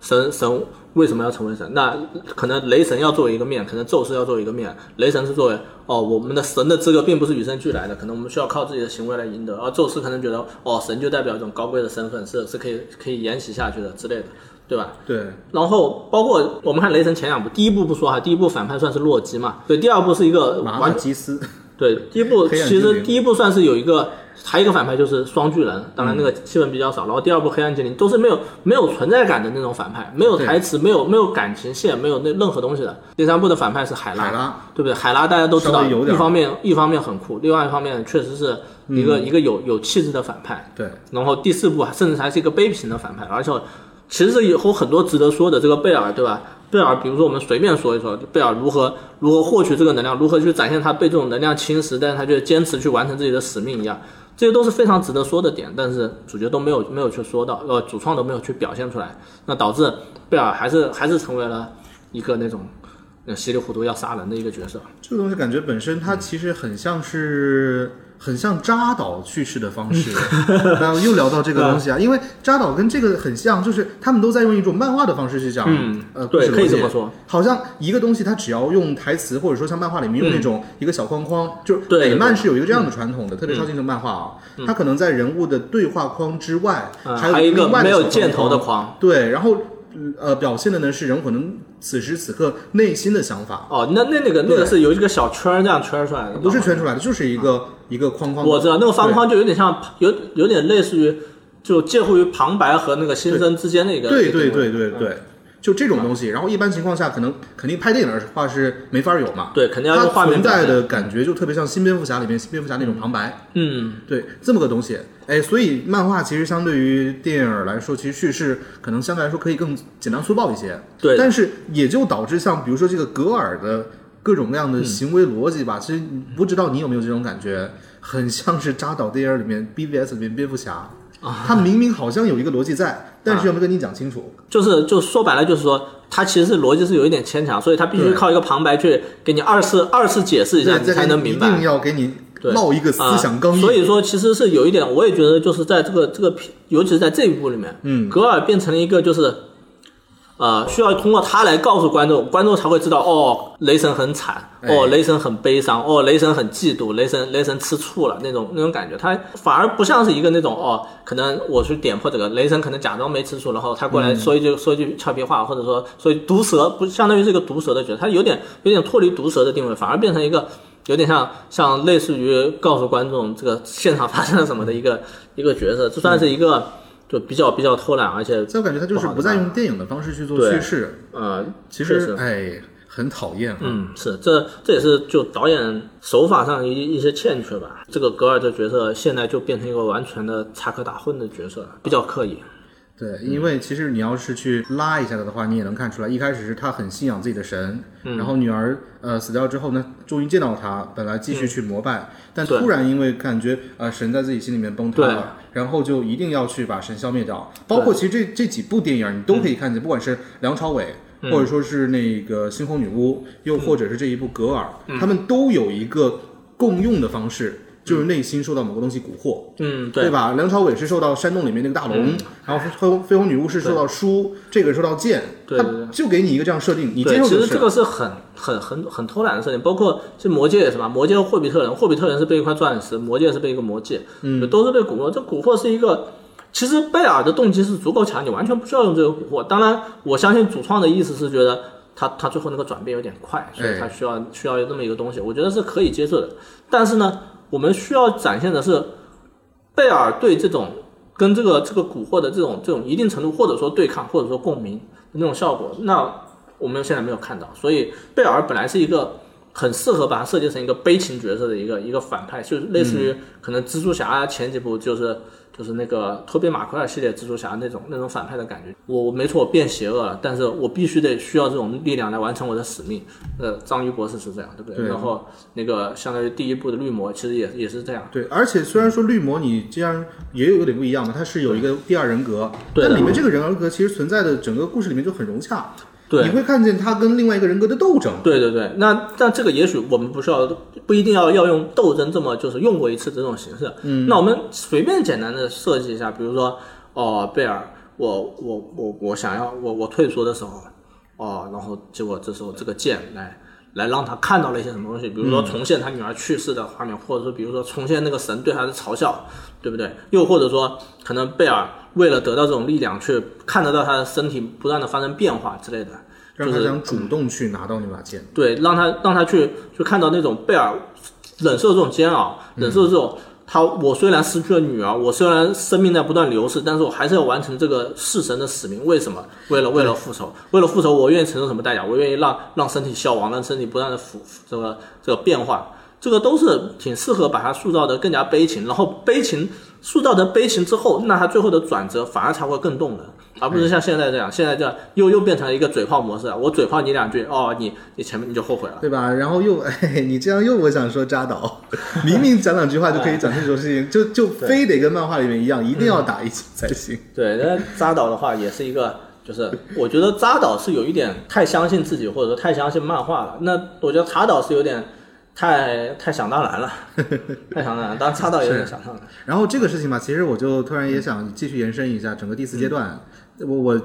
神神为什么要成为神？那可能雷神要作为一个面，可能宙斯要作为一个面，雷神是作为哦，我们的神的资格并不是与生俱来的，可能我们需要靠自己的行为来赢得。而宙斯可能觉得哦，神就代表一种高贵的身份，是是可以可以沿袭下去的之类的，对吧？
对，
然后包括我们看雷神前两部，第一部不说哈，第一部反派算是洛基嘛，对，第二部是一个
马
完
尔基斯，
对，第一部其实第一部算是有一个，还有一个反派就是双巨人，当然那个戏份比较少。然后第二部黑暗精灵都是没有没有存在感的那种反派，没有台词，没有没有感情线，没有那任何东西的。第三部的反派是海拉，
海拉
对不对？海拉大家都知道，一方面一方面很酷，另外一方面确实是一个、一个有有气质的反派。
对，
然后第四部甚至还是一个悲情的反派，而且其实有很多值得说的。这个贝尔，对吧？贝尔，比如说我们随便说一说，贝尔如何如何获取这个能量，如何去展现他被这种能量侵蚀，但是他却坚持去完成自己的使命一样，这些都是非常值得说的点。但是主角都没有没有去说到，呃，主创都没有去表现出来，那导致贝尔还是还是成为了一个那种稀里糊涂要杀人的一个角色。
这个东西感觉本身它其实很像是。很像扎导去世的方式，然后又聊到这个东西啊，因为扎导跟这个很像，就是他们都在用一种漫画的方式去讲，
嗯
呃，
对可以这么说。
好像一个东西，它只要用台词，或者说像漫画里面用那种一个小框框，就是美漫是有一个这样
嗯
的传统的，特别超级英雄漫画啊，它可能在人物的对话框之外，
嗯
还有
一个没有箭头的框。
对，然后呃，表现的呢是人可能此时此刻内心的想法，
哦，那那那个那个是有一个小圈儿这样圈出来的，
不是圈出来的，就是一个一个框框。
我知道那个方框就有点像有有点类似于就介乎于旁白和那个新生之间的一个
对对对对对，就这种东西。然后一般情况下，可能肯定拍电影的话是没法有嘛，
对肯定要
它
用画面
存在的感觉就特别像新蝙蝠侠里面新蝙蝠侠那种旁白。
嗯。
对，这么个东西，哎，所以漫画其实相对于电影来说，其实叙事可能相对来说可以更简单粗暴一些。
对
但是也就导致像比如说这个格尔的各种各样
嗯
的行为逻辑吧，其实不知道你有没有这种感觉，很像是扎导电影里面 BVS 里面蝙蝠侠，
啊
他明明好像有一个逻辑在，但是又没跟你讲清楚。
就是就说白了就是说他其实是逻辑是有一点牵强，所以他必须靠一个旁白去给你二次二次解释一下，你才能明白
一定。要给你
对
烙一个思想刚
啊。所以说，其实是有一点，我也觉得就是在这个这个片，尤其是在这一部里面，
嗯
格尔变成了一个就是，呃，需要通过他来告诉观众，观众才会知道哦，雷神很惨，
哎
哦，雷神很悲伤，哦，雷神很嫉妒，雷神雷神吃醋了那种那种感觉，他反而不像是一个那种哦，可能我去点破这个，雷神可能假装没吃醋，然后他过来说一句、说一句俏皮话，或者说说一句毒舌，不相当于是一个毒舌的角色，他有点有点脱离毒舌的定位，反而变成一个。有点像像类似于告诉观众这个现场发生了什么的一个一个角色，这算是一个就比较比较偷懒，而且
我感觉他就是不再用电影的方式去做叙事，
呃，
其
确实
实哎很讨厌啊。
嗯，是这这也是就导演手法上一一些欠缺吧。这个格尔这角色现在就变成一个完全的插科打诨的角色了，比较刻意。
对，因为其实你要是去拉一下他的话，你也能看出来，一开始是他很信仰自己的神，
嗯。
然后女儿呃死掉之后呢，终于见到他，本来继续去膜拜，但突然因为感觉呃神在自己心里面崩塌了，然后就一定要去把神消灭掉。包括其实这这几部电影你都可以看见，不管是梁朝伟。
嗯。
或者说是那个猩红女巫，又或者是这一部格尔，
嗯。
他们都有一个共用的方式，就是内心受到某个东西蛊惑。
嗯，
对吧？梁朝伟是受到山洞里面那个大龙，然后飞飞红女巫是受到书，这个受到剑，
对对对
他就给你一个这样设定，你接，受就是
其实这个是很很很很偷懒的设定，包括是魔戒也是吧？魔戒和霍比特人，霍比特人是被一块钻石，魔戒是被一个魔戒，嗯，都是被蛊惑。这蛊惑是一个，其实贝尔的动机是足够强，你完全不需要用这个蛊惑。当然，我相信主创的意思是觉得他他最后那个转变有点快，所以他需要需要有这么一个东西，我觉得是可以接受的。但是呢，我们需要展现的是贝尔对这种跟这个这个蛊惑的这种这种一定程度，或者说对抗，或者说共鸣的那种效果，那我们现在没有看到。所以贝尔本来是一个很适合把它设计成一个悲情角色的一个一个反派，就是类似于可能蜘蛛侠前几部就是就是那个托比马奎尔系列蜘蛛侠那种那种反派的感觉。我我没错，我变邪恶了，但是我必须得需要这种力量来完成我的使命。呃，章鱼博士是这样，对不对？
对
然后那个相当于第一部的绿魔其实也也是这样。
对，而且虽然说绿魔你既然也有点不一样嘛，它是有一个第二人格，
对
但里面这个人格其实存在的整个故事里面就很融洽，
对
你会看见他跟另外一个人格的斗争。
对对对，那但这个也许我们不需要，不一定要要用斗争这么就是用过一次这种形式。嗯，那我们随便简单的设计一下，比如说，哦，贝尔，我我我我想要我我退缩的时候，哦，然后结果这时候这个剑来来让他看到了一些什么东西，比如说重现他女儿去世的画面，或者说比如说重现那个神对他的嘲笑，对不对？又或者说可能贝尔为了得到这种力量，去看得到他的身体不断的发生变化之类的。就是
让他想主动去拿到那把剑，
对，让他让他去去看到那种贝尔忍受这种煎熬，忍受这种、他我虽然失去了女儿，我虽然生命在不断流逝，但是我还是要完成这个弑神的使命。为什么？为了为了复仇，为了复仇，我愿意承受什么代价？我愿意让让身体消亡，让身体不断的腐这个这个变化。这个都是挺适合把它塑造的更加悲情，然后悲情塑造成悲情之后，那他最后的转折反而才会更动人，而不是像现在这样，现在这样又又变成了一个嘴炮模式，我嘴炮你两句，哦，你你前面你就后悔了。
对吧？然后又 哎，你这样又我想说扎导，明明讲两句话就可以讲这种事情，就就非得跟漫画里面一样，一定要打一起才行。
对，那扎导的话也是一个，就是我觉得扎导是有一点太相信自己，或者说太相信漫画了。那我觉得查导是有点太太想当然了，太想当然，当然插到有点想当然。
然后这个事情吧，其实我就突然也想继续延伸一下整个第四阶段。我我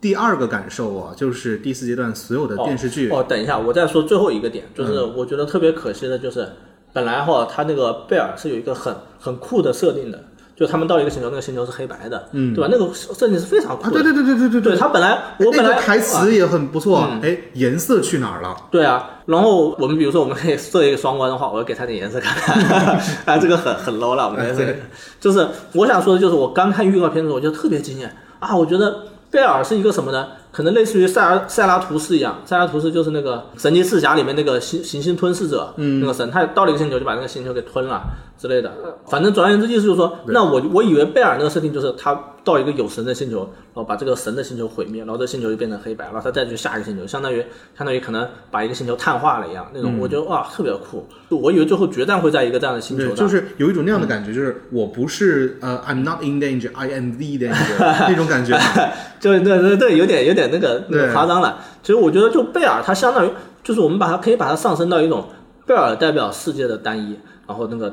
第二个感受啊，就是第四阶段所有的电视剧，
哦，等一下，我再说最后一个点，就是我觉得特别可惜的就是，本来哈他那个贝尔是有一个很很酷的设定的，就他们到一个星球，那个星球是黑白的，嗯，对吧？那个设定是非常酷
啊，
的。
对对对对对对
对他本来我本来
那个台
啊
词也很不错，哎，颜色去哪儿了？
对啊，然后我们比如说我们可以设一个双关的话，我要给他点颜色看看，啊，这个很很 low 了，我们颜色
对
就是我想说的就是我刚看预告片的时候，我就特别惊艳啊，我觉得贝尔是一个什么呢？可能类似于塞尔塞拉图斯一样，塞拉图斯就是那个神奇四侠里面那个行行星吞噬者，嗯，那个神，他到了一个星球就把那个星球给吞了之类的。反正总而言之，意思就是说，那我我以为贝尔那个设定就是他到一个有神的星球，然后把这个神的星球毁灭，然后这星球就变成黑白，然后他再去下一个星球，相当于相当于可能把一个星球碳化了一样，那种、我觉得哇特别酷。就我以为最后决战会在一个这样的星球，上，
就是有一种那样的感觉，就是我不是呃，I'm not in danger, I am the danger 那种感觉。
就对对对，有点有点那个那个夸张了。其实我觉得，就贝尔，他相当于就是我们把它可以把它上升到一种贝尔代表世界的单一，然后那个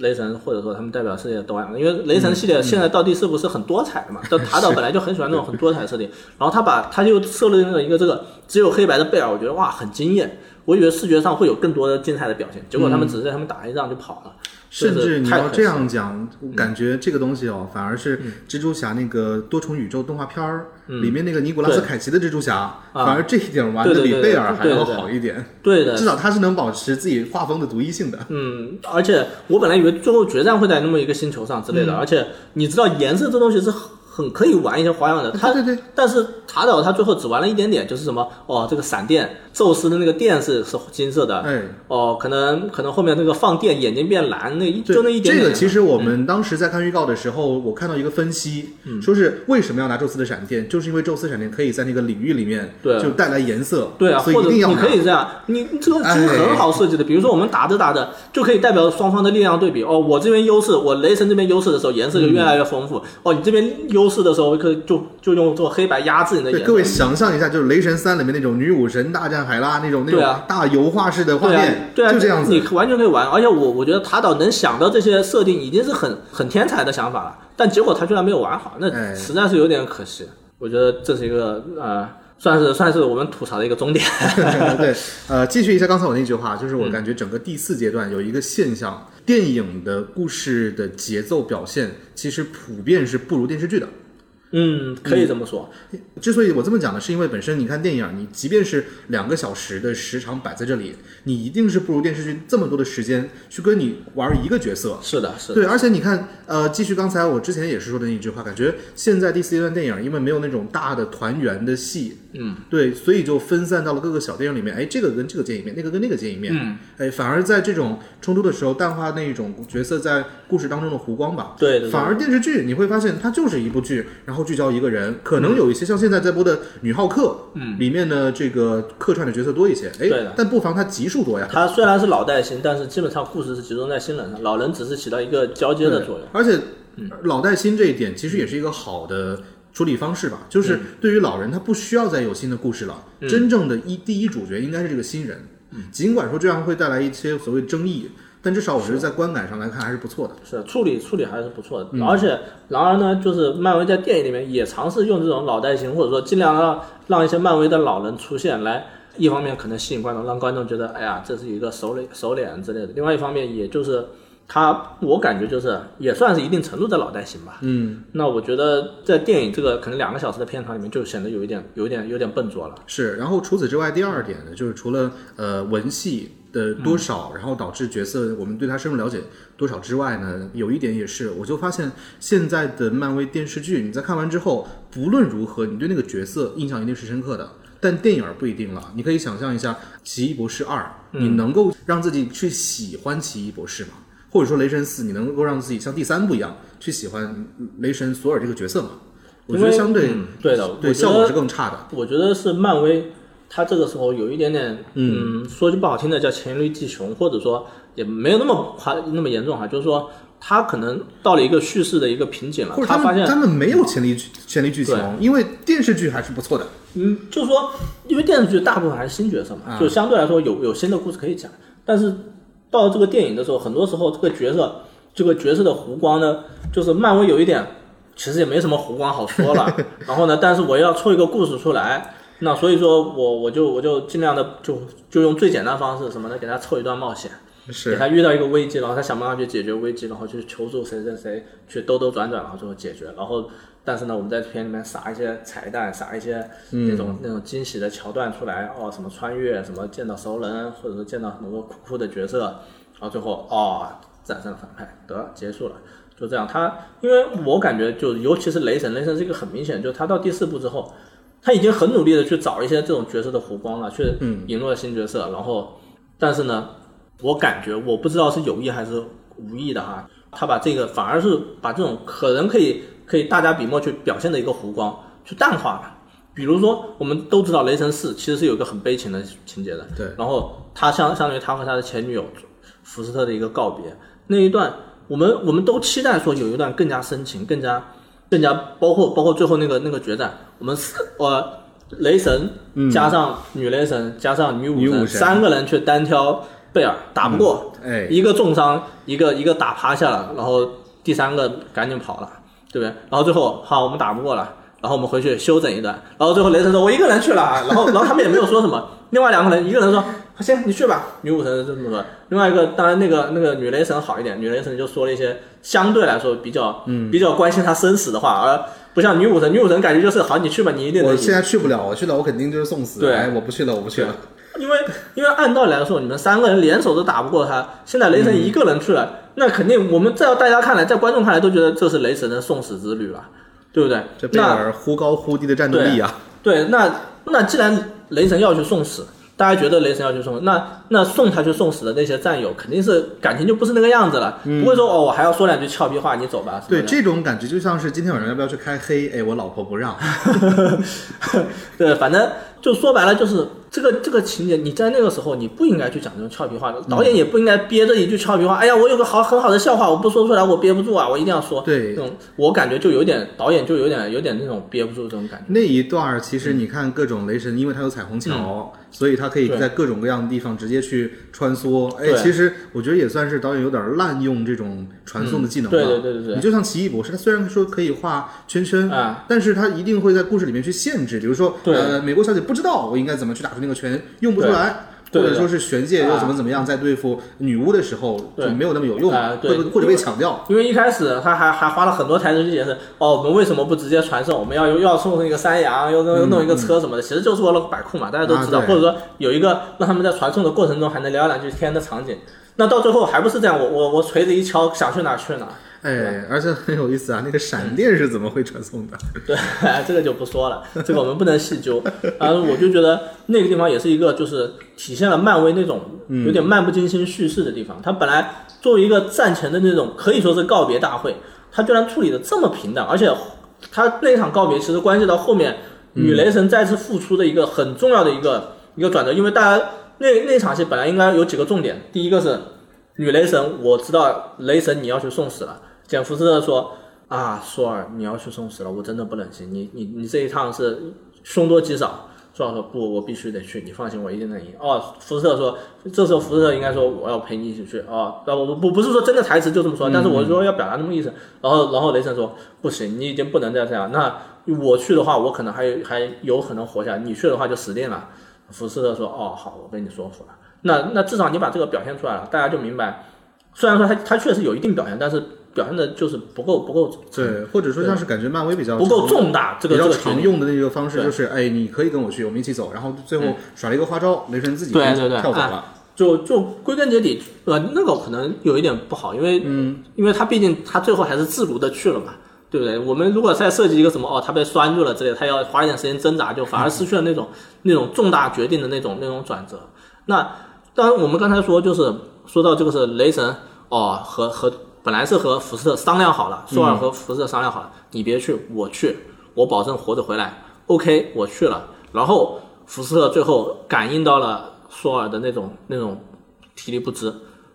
雷神或者说他们代表世界都完了，因为雷神系列现在到第四部是很多彩的嘛，但塔岛本来就很喜欢那种很多彩设定，然后他把他就设了那个一个这个只有黑白的贝尔，我觉得哇很惊艳，我以为视觉上会有更多的精彩的表现，结果他们只是在他们打一仗就跑了。
甚至你要这样
讲，
我，感觉这个东西哦，反而是蜘蛛侠那个多重宇宙动画片儿里面那个尼古拉斯凯奇的蜘蛛侠，反而这一点玩的比贝尔还要好一点。
对的，
至少他是能保持自己画风的独一性的。
嗯，而且我本来以为最后决战会在那么一个星球上之类的，而且你知道颜色这东西是。很可以玩一些花样的，他
对对，
但是塔岛他最后只玩了一点点，就是什么哦，这个闪电，宙斯的那个电是是金色的，
哎，
哦，可能可能后面那个放电眼睛变蓝，那就那一点
点。这个其实我们当时在看预告的时候，我看到一个分析，说是为什么要拿宙斯的闪电，就是因为宙斯闪电可以在那个领域里面
对。
就带来颜色，
对啊，
所以一定要
你可以这样，你这个其实很好设计的，比如说我们打着打着就可以代表双方的力量对比，哦，我这边优势，我雷神这边优势的时候，颜色就越来越丰富，哦，你这边优势的时候可以。就就用做黑白压制你的颜色。
各位想象一下，就是《雷神三》里面那种女武神大战海拉那种那种大油画式的画面，
对啊，
就这样子，
你完全可以玩。而且我我觉得塔岛能想到这些设定，已经是很很天才的想法了。但结果他居然没有玩好，那实在是有点可惜。我觉得这是一个呃，算是算是我们吐槽的一个终点。
对，呃，继续一下刚才我那句话，就是我感觉整个第四阶段有一个现象，电影的故事的节奏表现其实普遍是不如电视剧的。
嗯，可以这么说。
之所以我这么讲呢，是因为本身你看电影，你即便是两个小时的时长摆在这里，你一定是不如电视剧这么多的时间去跟你玩一个角色。
是的，是的。
对，而且你看，呃，继续刚才我之前也是说的那一句话，感觉现在第四阶段电影因为没有那种大的团圆的戏，
嗯，
对，所以就分散到了各个小电影里面。哎，这个跟这个见一面，那个跟那个见一面。
嗯，
哎，反而在这种冲突的时候淡化那种角色在故事当中的弧光吧。
对。
反而电视剧你会发现它就是一部剧，然后。聚焦一个人，可能有一些像现在在播的《女浩克》，
嗯，
里面的这个客串的角色多一些，哎，但不妨它集数多呀。
它虽然是老带新，但是基本上故事是集中在新人上，老人只是起到一个交接的作用。
而且，老带新这一点其实也是一个好的处理方式吧，就是对于老人他不需要再有新的故事了，真正的一第一主角应该是这个新人，尽管说这样会带来一些所谓争议。但至少我觉得在观感上来看还是不错的，
是处理处理还是不错的，而且然而呢，就是漫威在电影里面也尝试用这种老带新，或者说尽量让让一些漫威的老人出现，来一方面可能吸引观众，让观众觉得哎呀这是一个熟脸熟脸之类的；另外一方面，也就是他我感觉就是也算是一定程度的脑袋型吧。
嗯，
那我觉得在电影这个可能两个小时的片长里面，就显得有一点有一点有点笨拙了。
是，然后除此之外，第二点呢，就是除了呃文戏。的多少，然后导致角色我们对他深入了解多少之外呢？有一点也是，我就发现现在的漫威电视剧，你在看完之后，不论如何，你对那个角色印象一定是深刻的。但电影不一定了。你可以想象一下《奇异博士二》，你能够让自己去喜欢奇异博士吗？或者说《雷神四》，你能够让自己像第三部一样去喜欢雷神索尔这个角色吗？我觉得相对
对的，
对效果是更差的。
我觉得是漫威。他这个时候有一点点，嗯，说句不好听的叫黔驴技穷，或者说也没有那么夸那么严重哈，就是说他可能到了一个叙事的一个瓶颈了。
或者他
发现
他们没有潜力潜力剧情，因为电视剧还是不错的。
嗯，就是说，因为电视剧大部分还是新角色嘛，就相对来说有有新的故事可以讲。但是到这个电影的时候，很多时候这个角色这个角色的弧光呢，就是漫威有一点其实也没什么弧光好说了。然后呢，但是我要凑一个故事出来。那所以说我我就我就尽量的就就用最简单方式什么呢？给他凑一段冒险，
是
给他遇到一个危机，然后他想办法去解决危机，然后去求助谁谁谁，去兜兜转转，然后最后解决。然后但是呢，我们在片里面撒一些彩蛋，撒一些那种那种惊喜的桥段出来，哦，什么穿越，什么见到熟人，或者说见到很多酷酷的角色，然后最后哦战胜反派，得结束了，就这样。他因为我感觉就尤其是雷神，雷神是一个很明显，就他到第四部之后。他已经很努力的去找一些这种角色的弧光了，去引入了新角色。然后，但是呢，我感觉我不知道是有意还是无意的哈，他把这个反而是把这种可能可以可以大家笔墨去表现的一个弧光去淡化了。比如说，我们都知道雷神四其实是有一个很悲情的情节的，
对。
然后他相相当于他和他的前女友福斯特的一个告别那一段，我们我们都期待说有一段更加深情、更加。更加包括包括最后那个那个决战，我们四呃雷神加上女雷神加上女武神三个人去单挑贝尔打不过，
哎，
一个重伤，一个一个打趴下了，然后第三个赶紧跑了，对不对？然后最后好，我们打不过了，然后我们回去休整一段，然后最后雷神说：“我一个人去了。”啊，然后然后他们也没有说什么，另外两个人，一个人说：“行，你去吧。”女武神是这么说，另外一个当然那个那个女雷神好一点，女雷神就说了一些相对来说比较嗯比较关心他生死的话，而不像女武神，女武神感觉就是好，你去吧，你一定能。
我现在去不了，我去了我肯定就是送死。
对
哎，我不去了，我不去了。
因为因为按道理来说，你们三个人联手都打不过他，现在雷神一个人去了，那肯定我们在大家看来，在观众看来都觉得这是雷神的送死之旅了，对不对？
这贝
那
尔忽高忽低的战斗力啊！
对，那那既然雷神要去送死，大家觉得雷神要去送，那那送他去送死的那些战友，肯定是感情就不是那个样子了，不会说哦，我还要说两句俏皮话，你走吧。
对，这种感觉就像是今天晚上要不要去开黑？哎，我老婆不让。
对，反正就说白了，就是这个这个情节，你在那个时候你不应该去讲这种俏皮话的，导演也不应该憋着一句俏皮话。哎呀，我有个好很好的笑话，我不说出来，我憋不住啊，我一定要说。
对
这种我感觉就有点导演就有点有点那种憋不住这种感觉。
那一段儿其实你看各种雷神，因为他有彩虹桥，所以他可以在各种各样的地方直接去穿梭。哎，其实我觉得也算是导演有点滥用这种传送的技能了。
对对对对对
你就像奇异博士，他虽然说可以画圈圈，
啊
但是他一定会在故事里面去限制，比如说，呃，美国小姐不知道我应该怎么去打出那个拳，用不出来。或者说是玄界又
啊
怎么怎么样，在对付女巫的时候就没有那么有用，会或者被抢掉。
因为一开始他还还花了很多台词去解释，哦，我们为什么不直接传送？我们要又要送一个山羊，又弄弄一个车什么的，其实就是为了摆酷嘛，大家都知道，或者说有一个让他们在传送的过程中还能聊两句天的场景。那到最后还不是这样？我我我锤子一敲，想去哪儿去哪儿。
哎，而且很有意思啊，那个闪电是怎么会传送的？
对，这个就不说了，这个我们不能细究。然后我就觉得那个地方也是一个，就是体现了漫威那种有点漫不经心叙事的地方。它本来作为一个战前的那种可以说是告别大会，他居然处理的这么平淡，而且他那场告别其实关系到后面女雷神再次复出的一个很重要的一个一个转折，因为大家那那场戏本来应该有几个重点，第一个是女雷神，我知道雷神你要去送死了。简福斯特说：“啊，索尔，你要去送死了，我真的不忍心。你你你这一趟是凶多吉少。”索尔说：“不，我必须得去，你放心，我一定能赢。”哦，福斯特说：“这时候福斯特应该说我要陪你一起去。”哦，那我不不是说真的台词就这么说，但是我说要表达那么意思。然后然后雷神说：“不行，你已经不能再这样。那我去的话，我可能还还有可能活下来；你去的话就死定了。”福斯特说：“哦，好，我被你说服了。那那至少你把这个表现出来了，大家就明白。虽然说他他确实有一定表现，但是表现的就是不够不够
对，或者说像是感觉漫威比较
不够重大，这个
比较常用的那个方式就是，哎，你可以跟我去，我们一起走，然后最后耍了一个花招，雷神自己
对对对。
跳走了。
就就归根结底，呃，那个可能有一点不好，因为嗯，因为他毕竟他最后还是自如的去了嘛，对不对？我们如果再设计一个什么哦，他被拴住了之类的，他要花一点时间挣扎，就反而失去了那种那种重大决定的那种那种转折。那当然，我们刚才说就是说到这个是雷神哦和和本来是和福斯特商量好了，索尔和福斯特商量好了，你别去，我去，我保证活着回来。OK，我去了，然后福斯特最后感应到了索尔的那种那种体力不支，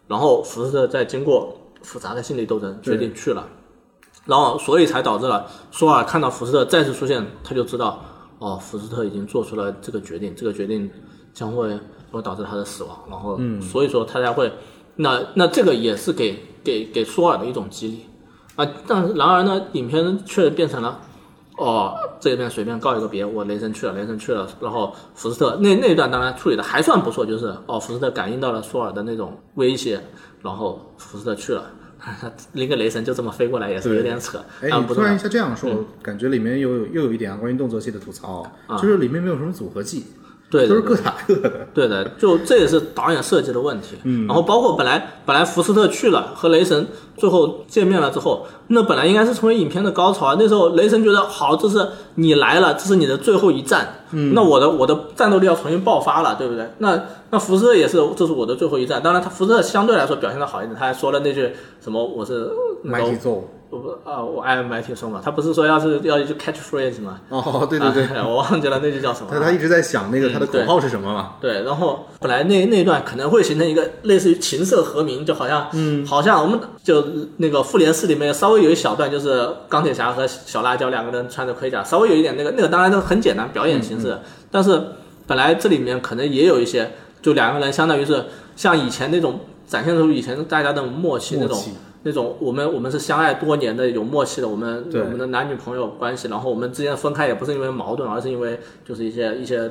然后福斯特在经过复杂的心理斗争，决定去了，然后所以才导致了索尔看到福斯特再次出现，他就知道哦，福斯特已经做出了这个决定，这个决定将会会导致他的死亡，然后所以说他才会，那那这个也是给给给索尔的一种激励。啊，但是然而呢，影片却变成了。哦，这边随便告一个别，我雷神去了，雷神去了，然后福斯特那那一段当然处理的还算不错，就是哦，福斯特感应到了索尔的那种威胁，然后福斯特去了，拎个雷神就这么飞过来也是有点扯，
哎，
啊不重要
你突然一下这样说，我感觉里面又有又有一点啊，关于动作戏的吐槽，就是里面没有什么组合技，
对对对
都是各打各的。
对的，就这也是导演设计的问题。嗯，然后包括本来本来福斯特去了和雷神最后见面了之后，那本来应该是成为影片的高潮啊。那时候雷神觉得好，这是你来了，这是你的最后一战。嗯，那我的我的战斗力要重新爆发了，对不对？那那福斯特也是，这是我的最后一战。当然，他福斯特相对来说表现的好一点，他还说了那句什么我是那个
Mighty 揍
我不啊，我爱买铁松嘛，他不是说要是要一句 catchphrase 吗？
哦，对对对，
啊 我忘记了那句叫什么了。
他他一直在想那个他的口号是什么嘛？
对，然后本来那那一段可能会形成一个类似于琴瑟和鸣，就好像，嗯，好像我们就那个复联四里面稍微有一小段，就是钢铁侠和小辣椒两个人穿着盔甲，稍微有一点那个那个当然都很简单表演形式，但是本来这里面可能也有一些，就两个人相当于是像以前那种展现出以前大家的默契那种
默契
那种我们我们是相爱多年的有默契的，我们
对
我们的男女朋友关系，然后我们之间分开也不是因为矛盾，而是因为就是一些一些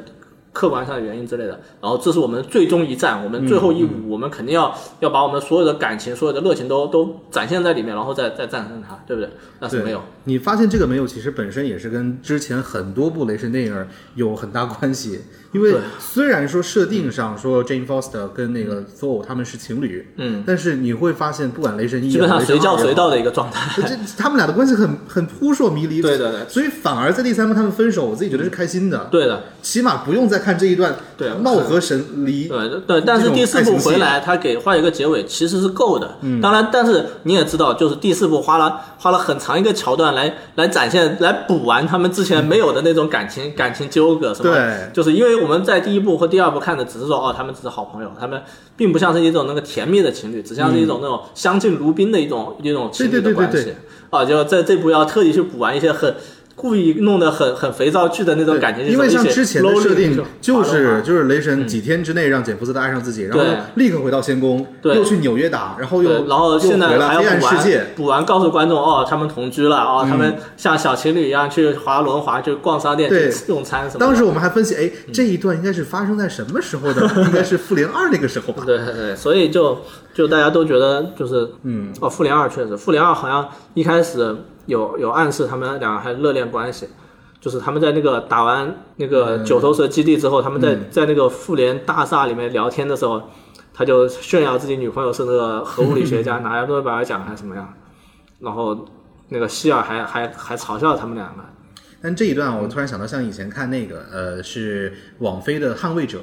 客观上的原因之类的。然后这是我们最终一战，我们最后一
嗯
舞，我们肯定要要把我们所有的感情、所有的热情都都展现在里面，然后再再战胜它，对不对？但是没有，
你发现这个没有，其实本身也是跟之前很多部雷神电影有很大关系。因为虽然说设定上说 Jane Foster 跟那个 Thor 他们是情侣，
嗯，
但是你会发现，不管雷神一
基本上随叫随，到的一个状态。
这他们俩的关系很很扑朔迷离。
对对对
所以反而在第三部他们分手，我自己觉得是开心的，
对的，
起码不用再看这一段
对
貌合神离。
对对，但是第四部回来，他给画一个结尾，其实是够的。
嗯
当然，但是你也知道，就是第四部花了花了很长一个桥段来来展现、来补完他们之前没有的那种感情、感情纠葛什么。
对
就是因为我们在第一部和第二部看的只是说，哦，他们只是好朋友，他们并不像是一种那个甜蜜的情侣，只像是一种那种相敬如宾的一种一种情侣
对对对
的关系
对对。
啊，就这这部要特地去补完一些很。故意弄得很很肥皂剧的那种感觉，
因为像之前的设定就是就是雷神几天之内让简福斯特爱上自己，然后立刻回到仙宫，又去纽约打，然后又，
然后现在
回了黑
还要补完
暗世界，
补完告诉观众哦，他们同居了哦，他们像小情侣一样去滑轮滑、就逛商店、
对。
去用餐什么。
当时我们还分析，哎，这一段应该是发生在什么时候的？应该是 复联二那个时候吧？
对对对，所以就就大家都觉得就是
嗯，
哦，复联二确实，复联二好像一开始有有暗示他们两个还热恋关系。就是他们在那个打完那个
嗯
九头蛇基地之后，他们在在那个复联大厦里面聊天的时候，他就炫耀自己女朋友是那个核物理学家，拿诺贝尔奖还是什么样，然后那个希尔还还还嘲笑他们两个。
但这一段我突然想到，像以前看那个呃，是网飞的《捍卫者》。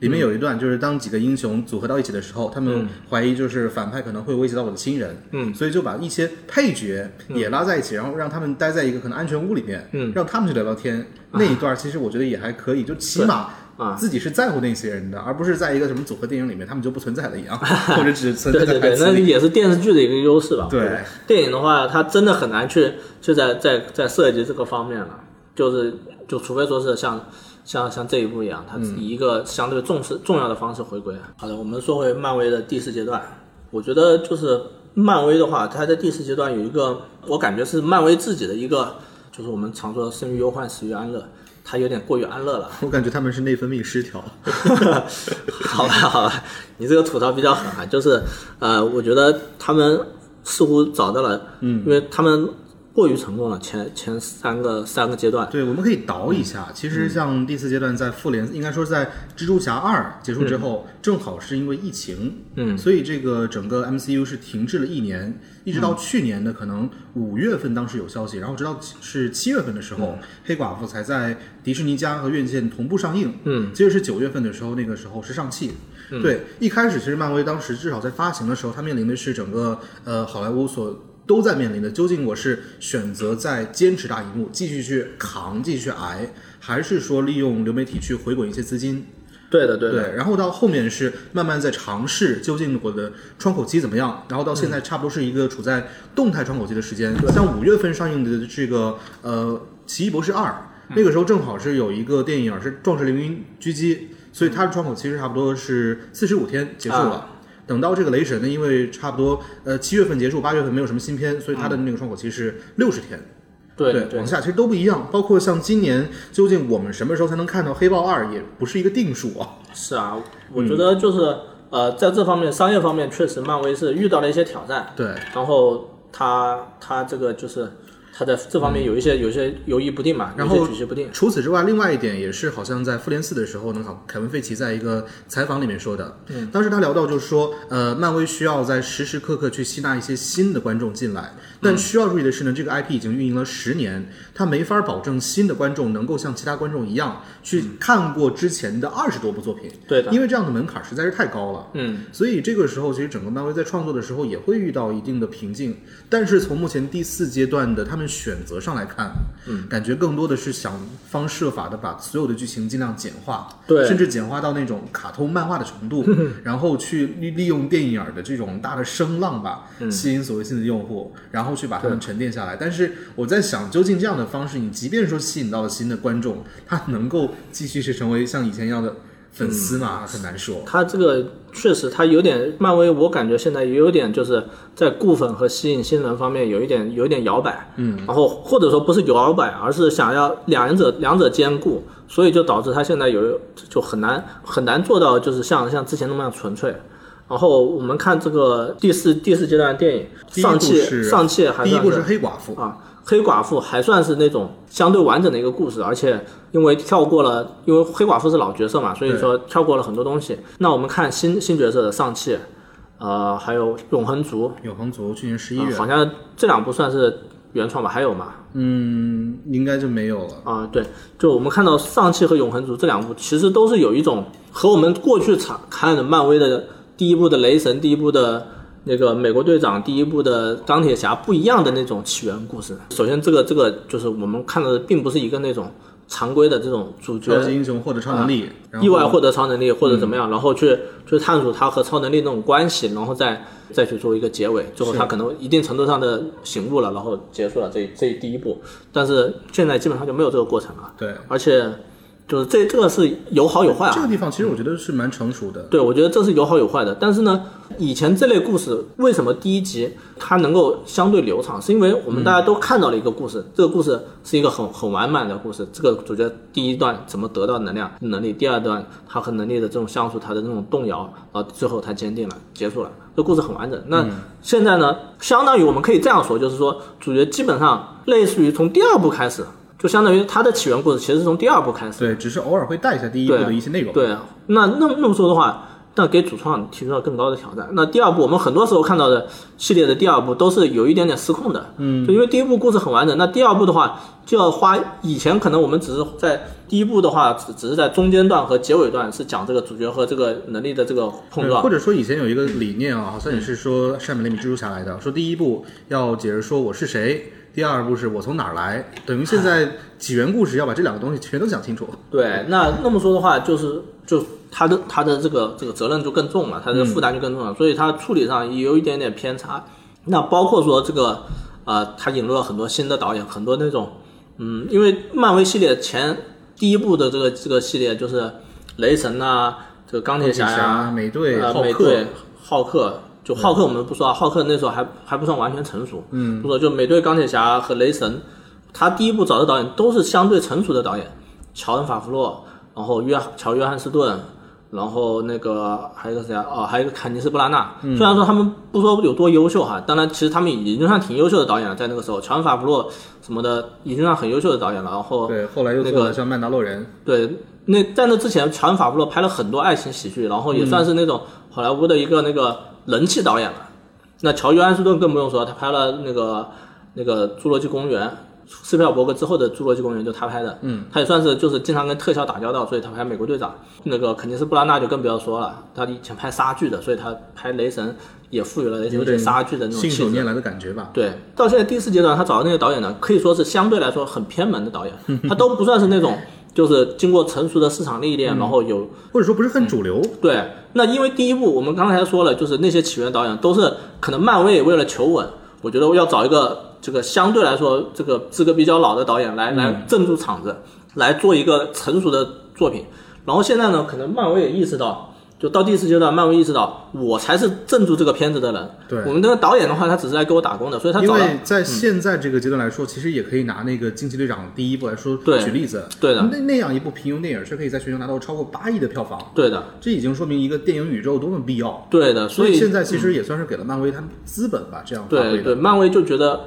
里面有一段，就是当几个英雄组合到一起的时候，他们怀疑就是反派可能会威胁到我的亲人，
嗯，
所以就把一些配角也拉在一起，然后让他们待在一个可能安全屋里面，
嗯，
让他们去聊聊天。那一段其实我觉得也还可以，就起码
啊
自己是在乎那些人的，而不是在一个什么组合电影里面他们就不存在了一样，或者只存在在
对对对，那。也是电视剧的一个优势吧。
对
电影的话，它真的很难去去在在在设计这个方面了，就是就除非说是像像像这一部一样，它以一个相对重视重要的方式回归。好的，我们说回漫威的第四阶段，我觉得就是漫威的话，它在第四阶段有一个，我感觉是漫威自己的一个，就是我们常说的生于忧患，死于安乐。它有点过于安乐了，
我感觉他们是内分泌失调。
好吧，好吧，你这个吐槽比较狠啊，就是呃，我觉得他们似乎找到了，嗯，因为他们过于成功了，前前三个三个阶段，
对，我们可以倒一下。其实像第四阶段在复联，应该说是在蜘蛛侠二结束之后，正好是因为疫情，
嗯，
所以这个整个 MCU 是停滞了一年，一直到去年的可能五月份，当时有消息，然后直到是七月份的时候，黑寡妇才在迪士尼家和院线同步上映，
嗯，
接着是九月份的时候，那个时候是上汽。对，一开始其实漫威当时至少在发行的时候，它面临的是整个呃好莱坞所都在面临的，究竟我是选择在坚持大荧幕继续去扛、继续去挨，还是说利用流媒体去回滚一些资金？
对的，对的，
对，然后到后面是慢慢在尝试，究竟我的窗口期怎么样？然后到现在差不多是一个处在动态窗口期的时间。像五月份上映的这个呃《奇异博士二》，那个时候正好是有一个电影是《壮士凌云狙击》，所以它的窗口期是差不多是四十五天结束了。等到这个雷神呢，因为差不多呃七月份结束，八月份没有什么新片，所以它的那个窗口期是六十天。
对对
往下其实都不一样。包括像今年，究竟我们什么时候才能看到《黑豹二》，也不是一个定数啊。
是啊，我觉得就是、呃，在这方面商业方面，确实漫威是遇到了一些挑战，
对，
然后他他这个就是他在这方面有一些、有一些犹豫不定嘛，
然后
举棋不定。
除此之外，另外一点也是，好像在复联四的时候呢，好凯文费奇在一个采访里面说的，嗯，当时他聊到就是说，呃，漫威需要在时时刻刻去吸纳一些新的观众进来，但需要注意的是呢，这个 IP 已经运营了十年，他没法保证新的观众能够像其他观众一样去看过之前的二十多部作品，
对的，
因为这样的门槛实在是太高了，
嗯，
所以这个时候其实整个漫威在创作的时候也会遇到一定的瓶颈，但是从目前第四阶段的他们选择上来看，嗯，感觉更多的是想方设法的把所有的剧情尽量简化，
对。
甚至简化到那种卡通漫画的程度，然后去利利用电影的这种大的声浪吧，吸引所谓新的用户，然后去把他们沉淀下来。但是我在想，究竟这样的方式，你即便说吸引到了新的观众，他能够继续是成为像以前一样的粉丝嘛，很难说。
他这个确实，他有点漫威，我感觉现在也有点就是在固粉和吸引新人方面有一点有一点摇摆，嗯，然后或者说不是摇摆，而是想要两者两者兼顾，所以就导致他现在有就很难很难做到就是像像之前那么样纯粹。然后我们看这个第四第四阶段电影，上汽上汽还
第一部是黑寡妇
啊。黑寡妇还算是那种相对完整的一个故事，而且因为跳过了，因为黑寡妇是老角色嘛，所以说跳过了很多东西。那我们看新新角色的上汽，呃，还有永恒族，
永恒族去年十一月，
好像这两部算是原创吧？还有吗？
嗯，应该就没有了
啊。对，就我们看到上汽和永恒族这两部，其实都是有一种和我们过去常看的漫威的第一部的雷神，第一部的。那个美国队长第一部的钢铁侠不一样的那种起源故事。首先，这个这个就是我们看到的，并不是一个那种常规的这种主角
超级英雄获得超能力，
意外获得超能力或者怎么样，然后去去探索他和超能力那种关系，然后再再去做一个结尾。最后他可能一定程度上的醒悟了，然后结束了这这第一步。但是现在基本上就没有这个过程了。
对，
而且。就是这这个是有好有坏啊。
这个地方其实我觉得是蛮成熟的。
对，我觉得这是有好有坏的。但是呢，以前这类故事为什么第一集它能够相对流畅，是因为我们大家都看到了一个故事，这个故事是一个很很完满的故事。这个主角第一段怎么得到能量能力，第二段他和能力的这种相处，他的那种动摇，然后最后他坚定了，结束了。这故事很完整。那现在呢，相当于我们可以这样说，就是说主角基本上类似于从第二部开始。就相当于它的起源故事其实是从第二部开始，
对，只是偶尔会带一下第一部的一些内容。
对，那那那么说的话，那给主创提出了更高的挑战。那第二部我们很多时候看到的系列的第二部都是有一点点失控的，嗯，就因为第一部故事很完整，那第二部的话就要花以前可能我们只是在第一部的话只只是在中间段和结尾段是讲这个主角和这个能力的这个碰撞，
或者说以前有一个理念啊，好像也是说上面雷米蜘蛛侠来的，说第一部要解释说我是谁。第二步是我从哪儿来，等于现在 起源故事要把这两个东西全都讲清楚。
对，那那么说的话，就是就他的他的这个这个责任就更重了，他的负担就更重了，所以他处理上也有一点点偏差。那包括说这个呃，他引入了很多新的导演，很多那种嗯，因为漫威系列前第一部的这个这个系列就是雷神呐，这个钢铁侠
呀，美队、
浩克、浩克。就浩克我们不说啊，浩克那时候还还不算完全成熟。嗯，不说就美队、钢铁侠和雷神，他第一部找的导演都是相对成熟的导演，乔恩·法弗洛，然后约乔·约翰斯顿，然后那个还有个谁啊？哦，还有一个肯尼斯·布拉纳。虽然说他们不说有多优秀哈，当然其实他们已经算挺优秀的导演了，在那个时候，乔恩·法弗洛什么的已经算很优秀的导演了。然后
对，后来又做了像《曼达洛人》。
对，那在那之前，乔恩·法夫洛拍了很多爱情喜剧，然后也算是那种好莱坞的一个那个。人气导演了，那乔·约翰斯顿更不用说，他拍了那个那个《侏罗纪公园》，斯皮尔伯格之后的《侏罗纪公园》就他拍的，嗯，他也算是就是经常跟特效打交道，所以他拍《美国队长》。那个肯定是布拉纳就更不要说了，他以前拍杀剧的，所以他拍雷神也赋予了雷神杀剧的那种信手
拈来的感觉吧。
对，到现在第四阶段，他找的那些导演呢，可以说是相对来说很偏门的导演，他都不算是那种。就是经过成熟的市场历练，然后有
或者说不是很主流。
对，那因为第一部我们刚才说了，就是那些起源导演都是可能漫威为了求稳，我觉得要找一个这个相对来说这个资格比较老的导演来来镇住场子，来做一个成熟的作品。然后现在呢，可能漫威也意识到。就到第四阶段，漫威意识到我才是镇住这个片子的人。
对，
我们这个导演的话，他只是来给我打工的，所以他
因为在现在这个阶段来说，其实也可以拿那个惊奇队长第一部来说举例子。
对的，
那那样一部平庸电影是可以在全球拿到超过八亿的票房。
对的，
这已经说明一个电影宇宙多么必要。
对的，
所
以
现在其实也算是给了漫威他们资本吧，这样
对对，漫威就觉得。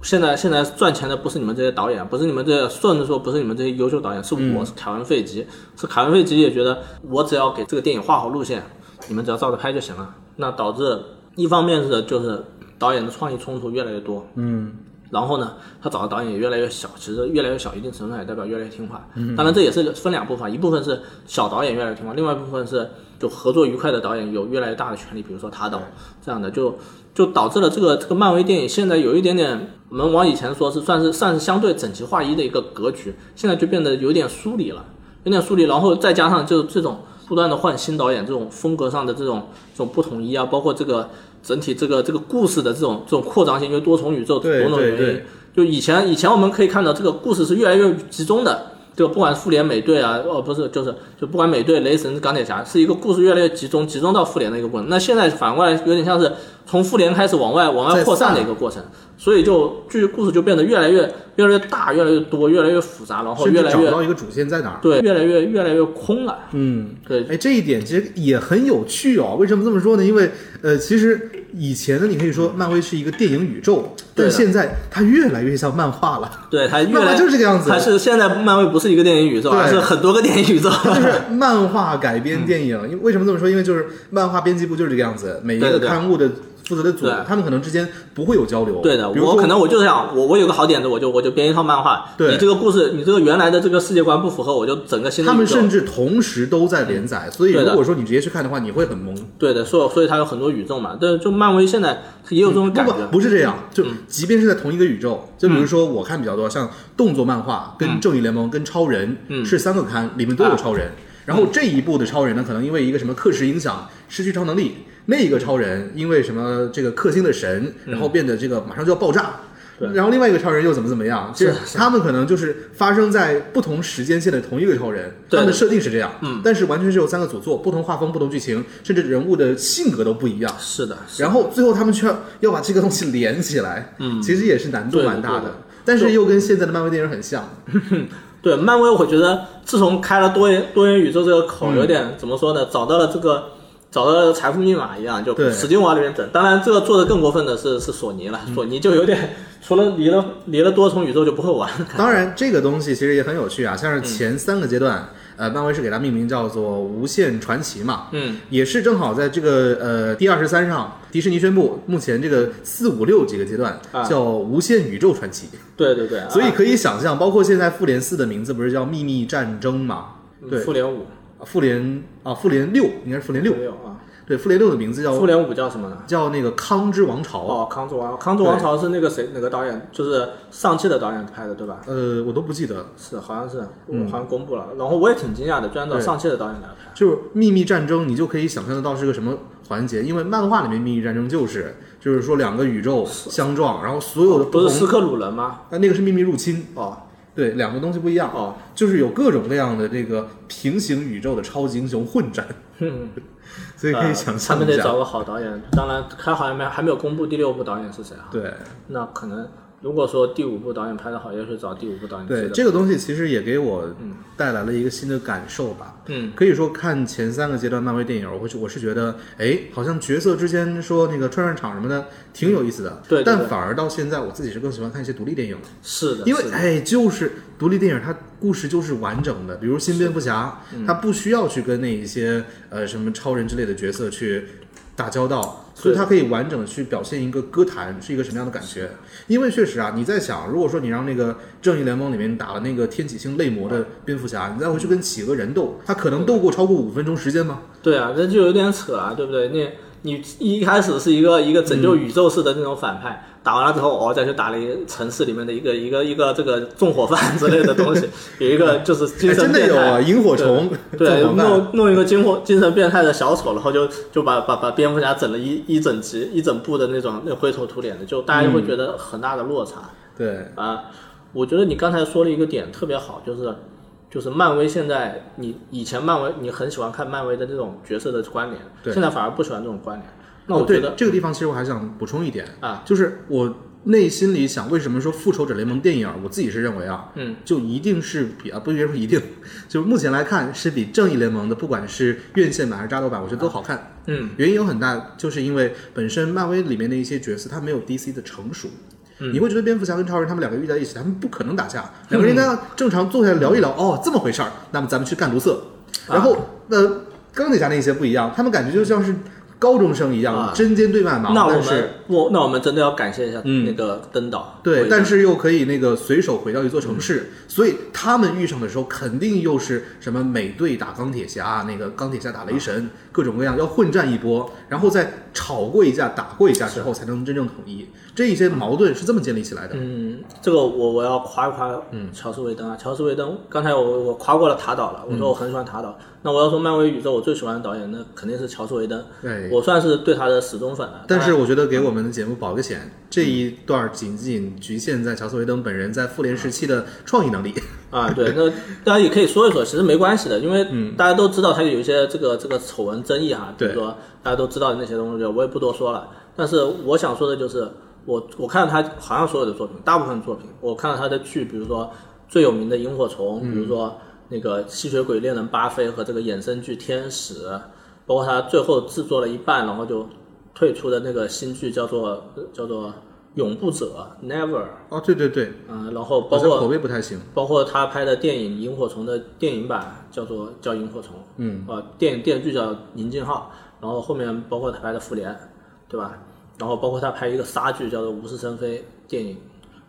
现在现在赚钱的不是你们这些导演，不是你们这，甚至说不是你们这些优秀导演，是我是凯文费吉，是凯文费吉也觉得我只要给这个电影画好路线，你们只要照着拍就行了。那导致一方面是就是导演的创意冲突越来越多，
嗯，
然后呢，他找的导演也越来越小，其实越来越小，一定程度上也代表越来越听话。当然这也是分两部分，一部分是小导演越来越听话，另外一部分是就合作愉快的导演有越来越大的权利，比如说他导这样的就。就导致了这个这个漫威电影现在有一点点，我们往以前说是算是算是相对整齐划一的一个格局，现在就变得有点疏离了，有点疏离。然后再加上就是这种不断的换新导演，这种风格上的这种这种不统一啊，包括这个整体这个这个故事的这种这种扩张性，因为多重宇宙种种原因，就以前以前我们可以看到这个故事是越来越集中的，就不管复联、美队啊，哦不是，就是就不管美队、雷神、钢铁侠，是一个故事越来越集中，集中到复联的一个过程。那现在反过来有点像是从复联开始往外往外扩散的一个过程，所以就剧故事就变得越来越越来越大、越来越多、越来越复杂，然后越来越
到一个主线在哪儿。
对，越来越越来越空了。
嗯，
对，
哎，这一点其实也很有趣哦。为什么这么说呢？因为呃，其实以前呢，你可以说漫威是一个电影宇宙，但现在它越来越像漫画了。
对，它越
漫画
来
就是这个样子
还是现在漫威不是一个电影宇宙，
对
而是很多个电影宇宙。
就是 漫画改编电影，因为为什么这么说？因为就是漫画编辑部就是这个样子，每一个
对对对
刊物的负责的组
对，
他们可能之间不会有交流。
对的，我可能我就是想，我我有个好点子，我就我就编一套漫画。
对
你这个故事，你这个原来的这个世界观不符合，我就整个新的。
他们甚至同时都在连载，所以如果说你直接去看的话，你会很懵。
对的，所以所以它有很多宇宙嘛。但是就漫威现在也有这种感觉。
不不不是这样，就即便是在同一个宇宙，就比如说我看比较多，像动作漫画、跟正义联盟、跟超人
嗯
是三个刊，里面都有超人。然后这一部的超人呢，可能因为一个什么克时影响失去超能力，那一个超人因为什么这个克星的神，然后变得这个马上就要爆炸。
嗯对
然后另外一个超人又怎么怎么样？就
是
他们可能就是发生在不同时间线的同一个超人，
对
他们的设定是这样，
嗯，
但是完全是由三个组做，不同画风、不同剧情，甚至人物的性格都不一样。
是的，是的
然后最后他们却要要把这个东西连起来，
嗯
其实也是难度蛮大
对的的
但是又跟现在的漫威电影很像，
对漫威，我觉得自从开了多元多元宇宙这个口，
嗯
有点怎么说呢？找到了这个找到了财富密码一样，就
对。
使劲往里面整。当然，这个做的更过分的是是索尼了，
嗯。
索尼就有点 除了离了离了多重宇宙就不会玩。
当然这个东西其实也很有趣啊，像是前三个阶段，呃，漫威是给它命名叫做无限传奇嘛，
嗯，
也是正好在这个呃第二十三上，迪士尼宣布目前这个四五六几个阶段
啊。
叫无限宇宙传奇，
对对对，啊。
所以可以想象，包括现在复联四的名字不是叫秘密战争嘛？对，
复联五。
啊复联啊复联六应该是复联六，
六啊，
对，复联六的名字叫
复联五叫什么呢？
叫那个康之王朝。
哦，康之王，康之王朝是那个谁哪个导演？就是上汽的导演拍的，对吧？
呃，我都不记得，
是，好像是，
嗯
我好像公布了。然后我也挺惊讶的，居然找
对
上汽的导演来拍。
就是秘密战争，你就可以想象得到是个什么环节，因为漫画里面秘密战争就是就是说两个宇宙相撞，然后所有的同
不是斯克鲁人吗？
那，那个是秘密入侵，
哦
对，两个东西不一样，
啊，
就是有各种各样的这个平行宇宙的超级英雄混战，
嗯，
所以可以想
呃他
象一下，
们得找个好导演。当然，他好像没还没有公布第六部导演是谁啊？
对
那可能如果说第五部导演拍的好，也是找第五部导演
对，
的。
这个东西其实也给我带来了一个新的感受吧，
嗯，
可以说看前三个阶段漫威电影，我会我是觉得，哎，好像角色之间说那个串串场什么的挺有意思的。
对对对。
但反而到现在，我自己是更喜欢看一些独立电影，
是的，
因为哎，就是独立电影它故事就是完整的，比如新蝙蝠侠，
嗯。
他不需要去跟那一些呃什么超人之类的角色去打交道。所以他可以完整的去表现一个歌坛是一个什么样的感觉，因为确实啊，你在想，如果说你让那个正义联盟里面打了那个天启星泪魔的蝙蝠侠，你再回去跟企鹅人斗，他可能斗过超过五分钟时间吗？
对啊，那就有点扯啊，对不对？那你一开始是一个一个拯救宇宙式的那种反派，打完了之后，哦，再去打了一个城市里面的一个一个一个这个纵火犯之类的东西，有一个 就是精
哎，
神变态。
真的有啊，萤火虫，
对，弄弄一个精火精神变态的小丑，然后就就把把把蝙蝠侠整了一一整集一整部的那种那灰头土脸的，就大家就会觉得很大的落差。
对，
啊，我觉得你刚才说了一个点特别好，就是就是漫威现在你以前漫威你很喜欢看漫威的这种角色的关联，
对
现在反而不喜欢这种关联。那我觉得、
这个地方，其实我还想补充一点
啊，
就是我内心里想，为什么说复仇者联盟电影，我自己是认为啊，
嗯，
就一定是比啊，不应该说一定，就目前来看是比正义联盟的，不管是院线版还是扎斗版，我觉得都好看。
嗯，
原因有很大，就是因为本身漫威里面的一些角色，它没有 DC 的成熟。
嗯。
你会觉得蝙蝠侠跟超人他们两个遇在一起，他们不可能打架，两个人应该正常坐下来聊一聊，哦，这么回事儿，那么咱们去干卢瑟。然后，呃，钢铁侠那些不一样，他们感觉就像是高中生一样，
啊。
针尖对麦芒，
那我们我那我们真的要感谢一下
嗯。
那个登岛，
对，但是又可以那个随手毁掉一座城
嗯。
市，所以他们遇上的时候，肯定又是什么美队打钢铁侠，那个钢铁侠打雷神，各种各样要混战一波，然后再吵过一架、打过一架之后，才能真正统一。这一些矛盾是这么建立起来的。
嗯，这个我我要夸一夸，嗯，乔斯韦登啊，乔斯韦登，刚才我我夸过了塔岛了，我说我很喜欢塔岛，那我要说漫威宇宙我最喜欢的导演，那肯定是乔斯韦登，
对，
我算是对他的死忠粉了。
但是我觉得给我们的节目保个险，这一段仅仅局限在乔斯维登本人在复联时期的创意能力。
啊，对，那大家也可以说一说，其实没关系的，因为大家都知道他有一些这个这个丑闻争议哈，比如说大家都知道的那些东西，我也不多说了。但是我想说的就是，我我看了他好像所有的作品，大部分作品，我看到他的剧，比如说最有名的《萤火虫》，比如说那个《吸血鬼猎人巴菲》和这个衍生剧《天使》，包括他最后制作了一半，然后就退出的那个新剧叫做叫做《永不者》（Never），
哦，对对对，
嗯、然后包括
口碑不太行。
包括他拍的电影《萤火虫》的电影版叫做叫《萤火虫》，
嗯，
呃，电影电视剧叫《宁静号》，然后后面包括他拍的《复联》，对吧？然后包括他拍一个杀剧叫做《无事生非》电影，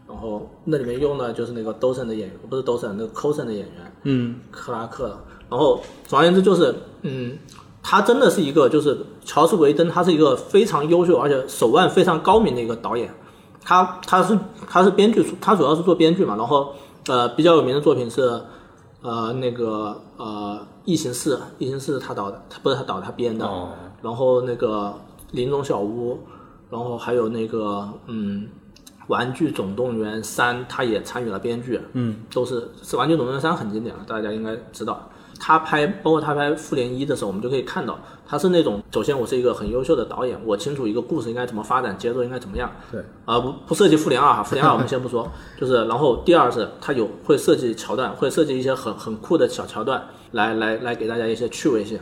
然后那里面用的就是那个兜森的演员，不是兜森，那个 c o s o n 的演员，
嗯，
克拉克。然后总而言之就是，嗯，他真的是一个就是乔斯维登，他是一个非常优秀而且手腕非常高明的一个导演。他他是他是编剧，他主要是做编剧嘛。然后呃比较有名的作品是呃那个呃异形四，异形四是他导的，他不是他导，他编的。
哦，
然后那个林中小屋，然后还有那个嗯，玩具总动员三，他也参与了编剧，
嗯，
都是是玩具总动员三很经典了，大家应该知道。他拍，包括他拍复联一的时候，我们就可以看到，他是那种，首先我是一个很优秀的导演，我清楚一个故事应该怎么发展，节奏应该怎么样，
对，
啊、不不涉及复联二哈，复联二 我们先不说，就是然后第二是他有会设计桥段，会设计一些很很酷的小桥段，来来来给大家一些趣味性，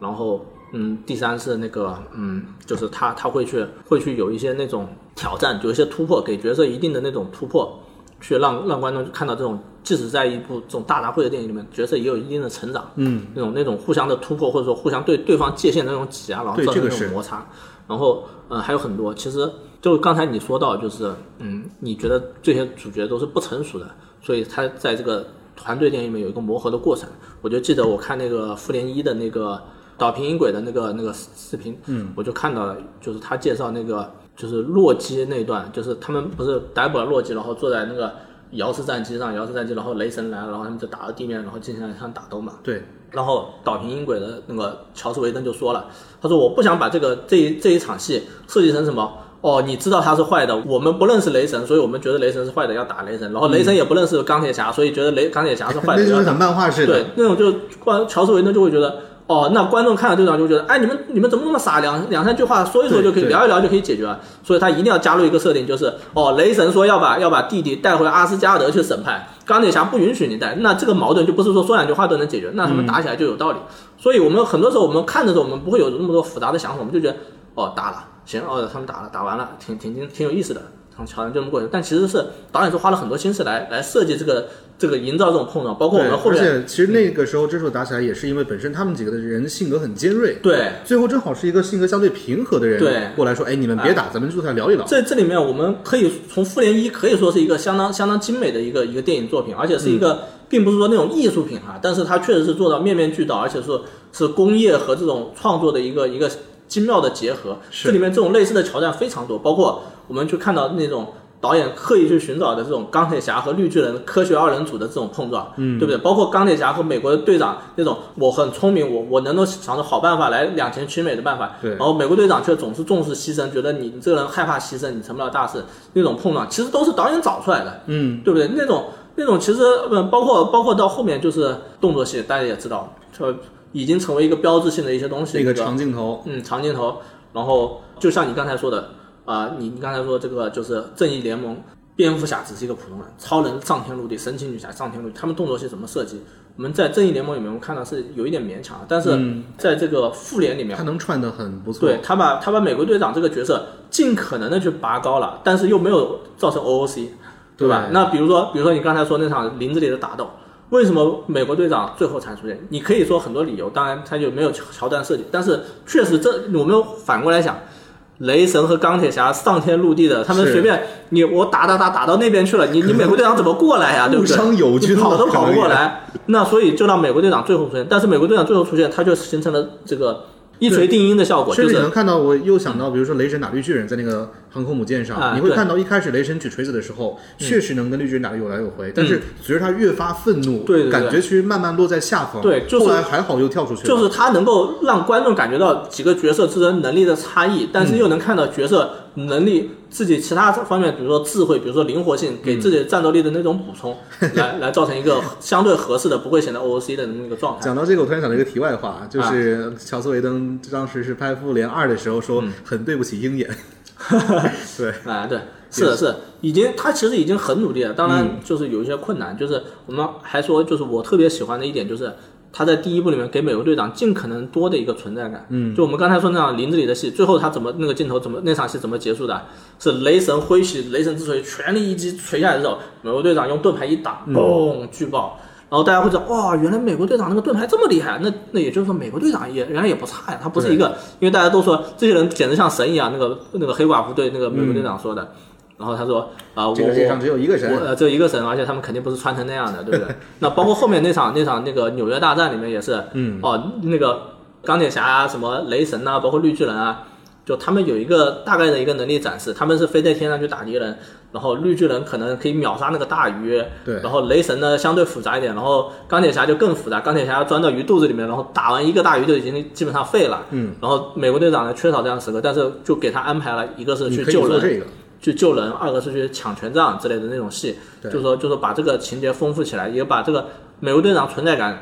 然后嗯，第三是那个嗯，就是他他会去会去有一些那种挑战，有一些突破，给角色一定的那种突破，去让让观众看到这种，即使在一部这种大杂烩的电影里面，角色也有一定的成长，
嗯，
那种那种互相的突破，或者说互相对对方界限的那种挤压，然后造成那种摩擦。然后，呃，还有很多。其实就刚才你说到，就是嗯，你觉得这些主角都是不成熟的，所以他在这个团队电影里面有一个磨合的过程。我就记得我看那个复联一的那个导平音轨的那个那个视频，嗯，我就看到了，就是他介绍那个就是洛基那段，就是他们不是逮捕了洛基，然后坐在那个遥视战机上，遥视战机，然后雷神来了，然后他们就打到地面，然后进行了一场打斗嘛。
对，
然后导平音轨的那个乔斯维登就说了，他说我不想把这个这一这一场戏设计成什么。哦，你知道他是坏的，我们不认识雷神，所以我们觉得雷神是坏的，要打雷神。然后雷神也不认识钢铁侠，所以觉得雷钢铁侠是坏的，
那就是很漫画式的。
对，那种就观乔斯维登就会觉得，哦，那观众看了这场就觉得，哎，你们你们怎么那么傻？两两三句话说一说就可以聊一聊就可以解决了。所以他一定要加入一个设定，就是哦，雷神说要把要把弟弟带回阿斯加德去审判，钢铁侠不允许你带，那这个矛盾就不是说说两句话都能解决，那他们打起来就有道理。所以我们很多时候我们看的时候，我们不会有那么多复杂的想法，我们就觉得，哦，打了，行，哦，他们打了，打完了，挺挺挺挺有意思的。从桥段就这么过去，但其实是导演是花了很多心思来来设计这个这个营造这种碰撞，包括我，们后面
而且其实那个时候之所以打起来，也是因为本身他们几个的人性格很尖锐，
对，
最后正好是一个性格相对平和的人
对
过来说，哎，你们别打，咱们坐下聊一聊。
这这里面我们可以从复联一可以说是一个相当相当精美的一个一个电影作品，而且是一个、并不是说那种艺术品哈，但是它确实是做到面面俱到，而且是是工业和这种创作的一个一个精妙的结合。
是
这里面这种类似的桥段非常多，包括我们去看到那种。导演刻意去寻找的这种钢铁侠和绿巨人科学二人组的这种碰撞，嗯，对不对？包括钢铁侠和美国的队长那种，我很聪明，我我能够想出好办法来两全其美的办法，
对
然后美国队长却总是重视牺牲，觉得你你这个人害怕牺牲，你成不了大事，那种碰撞其实都是导演找出来的，
嗯，
对不对？那种那种其实呃，包括包括到后面就是动作戏，大家也知道，就已经成为一个标志性的一些东西，
那个长镜头，
嗯，长镜头，然后就像你刚才说的，啊、你你刚才说这个就是正义联盟，蝙蝠侠只是一个普通人，超人上天入地，神奇女侠上天入地，他们动作戏怎么设计？我们在正义联盟里面，我们看到是有一点勉强，但是在这个复联里面
他，能串的很不错。
对他把他把美国队长这个角色尽可能的去拔高了，但是又没有造成 OOC，对吧？
对
那比如说，比如说你刚才说那场林子里的打斗，为什么美国队长最后才出现？你可以说很多理由，当然他就没有桥桥段设计，但是确实这我们反过来想。雷神和钢铁侠上天入地的，他们随便你我打打打打到那边去了，你你美国队长怎么过来呀、对不对？你跑都跑不过来，那所以就让美国队长最后出现。但是美国队长最后出现，他就形成了这个一锤定音的效果，就是
甚至你能看到，我又想到，比如说雷神打绿巨人在那个航空母舰上，你会看到一开始雷神举锤子的时候，确实能跟绿巨人打得有来有回，但是随着他越发愤怒，
对
感觉其实慢慢落在下风。
对就是
后来还好又跳出去了。
就是他能够让观众感觉到几个角色之间能力的差异，但是又能看到角色能力，自己其他方面，比如说智慧，比如说灵活性，给自己战斗力的那种补充，来 来造成一个相对合适的，不会显得 OOC 的那个状态。
讲到这个，我突然想到一个题外话，就是乔斯韦登当时是拍《复联二》的时候说，很对不起鹰眼。对，
啊，对，是的，是，已经他其实已经很努力了，当然就是有一些困难，就是我们还说，就是我特别喜欢的一点就是。他在第一部里面给美国队长尽可能多的一个存在感，嗯，就我们刚才说那场林子里的戏，最后他怎么那个镜头怎么那场戏怎么结束的？是雷神挥起雷神之锤，全力一击锤下来之后，美国队长用盾牌一挡，嘣，巨爆，然后大家会知道，哇，原来美国队长那个盾牌这么厉害，那那也就是说美国队长也原来也不差呀，他不是一个，因为大家都说这些人简直像神一样，那个那个黑寡妇对那个美国队长说的。然后他说啊，我
这个世界上只有一个神，
呃，只有一个神，而且他们肯定不是穿成那样的，对不对？那包括后面那场那场那个纽约大战里面也是，嗯，哦，那个钢铁侠啊，什么雷神啊，包括绿巨人啊，就他们有一个大概的一个能力展示，他们是飞在天上去打敌人，然后绿巨人可能可以秒杀那个大鱼，
对，
然后雷神呢相对复杂一点，然后钢铁侠就更复杂，钢铁侠要钻到鱼肚子里面，然后打完一个大鱼就已经基本上废了，
嗯，
然后美国队长呢缺少这样的时刻，但是就给他安排了一个是去救人。去救人，二个是去抢权杖之类的那种戏，就是说，就是把这个情节丰富起来，也把这个美国队长存在感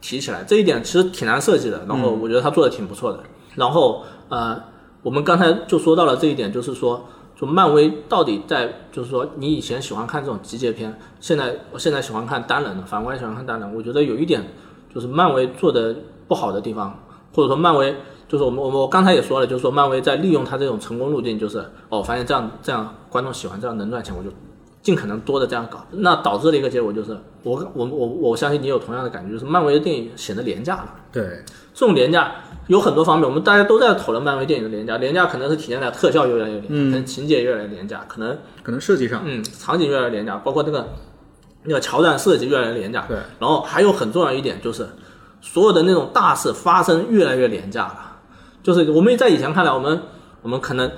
提起来，这一点其实挺难设计的。然后我觉得他做的挺不错的。然后呃，我们刚才就说到了这一点，就是说，就漫威到底在，就是说，你以前喜欢看这种集结片，现在我现在喜欢看单人的，反过来喜欢看单人。我觉得有一点就是漫威做的不好的地方，或者说漫威。就是我们我们我刚才也说了，就是说漫威在利用它这种成功路径，就是哦，发现这样这样观众喜欢，这样能赚钱，我就尽可能多的这样搞。那导致的一个结果就是，我我我我相信你有同样的感觉，就是漫威的电影显得廉价了。
对，
这种廉价有很多方面，我们大家都在讨论漫威电影的廉价，廉价可能是体现在特效越来越廉，可能情节越来越廉价，可能
可能设计上，
嗯，场景越来越廉价，包括这个那个桥段设计越来越廉价。
对，
然后还有很重要一点就是，所有的那种大事发生越来越廉价了。就是我们在以前看来，我们我们可能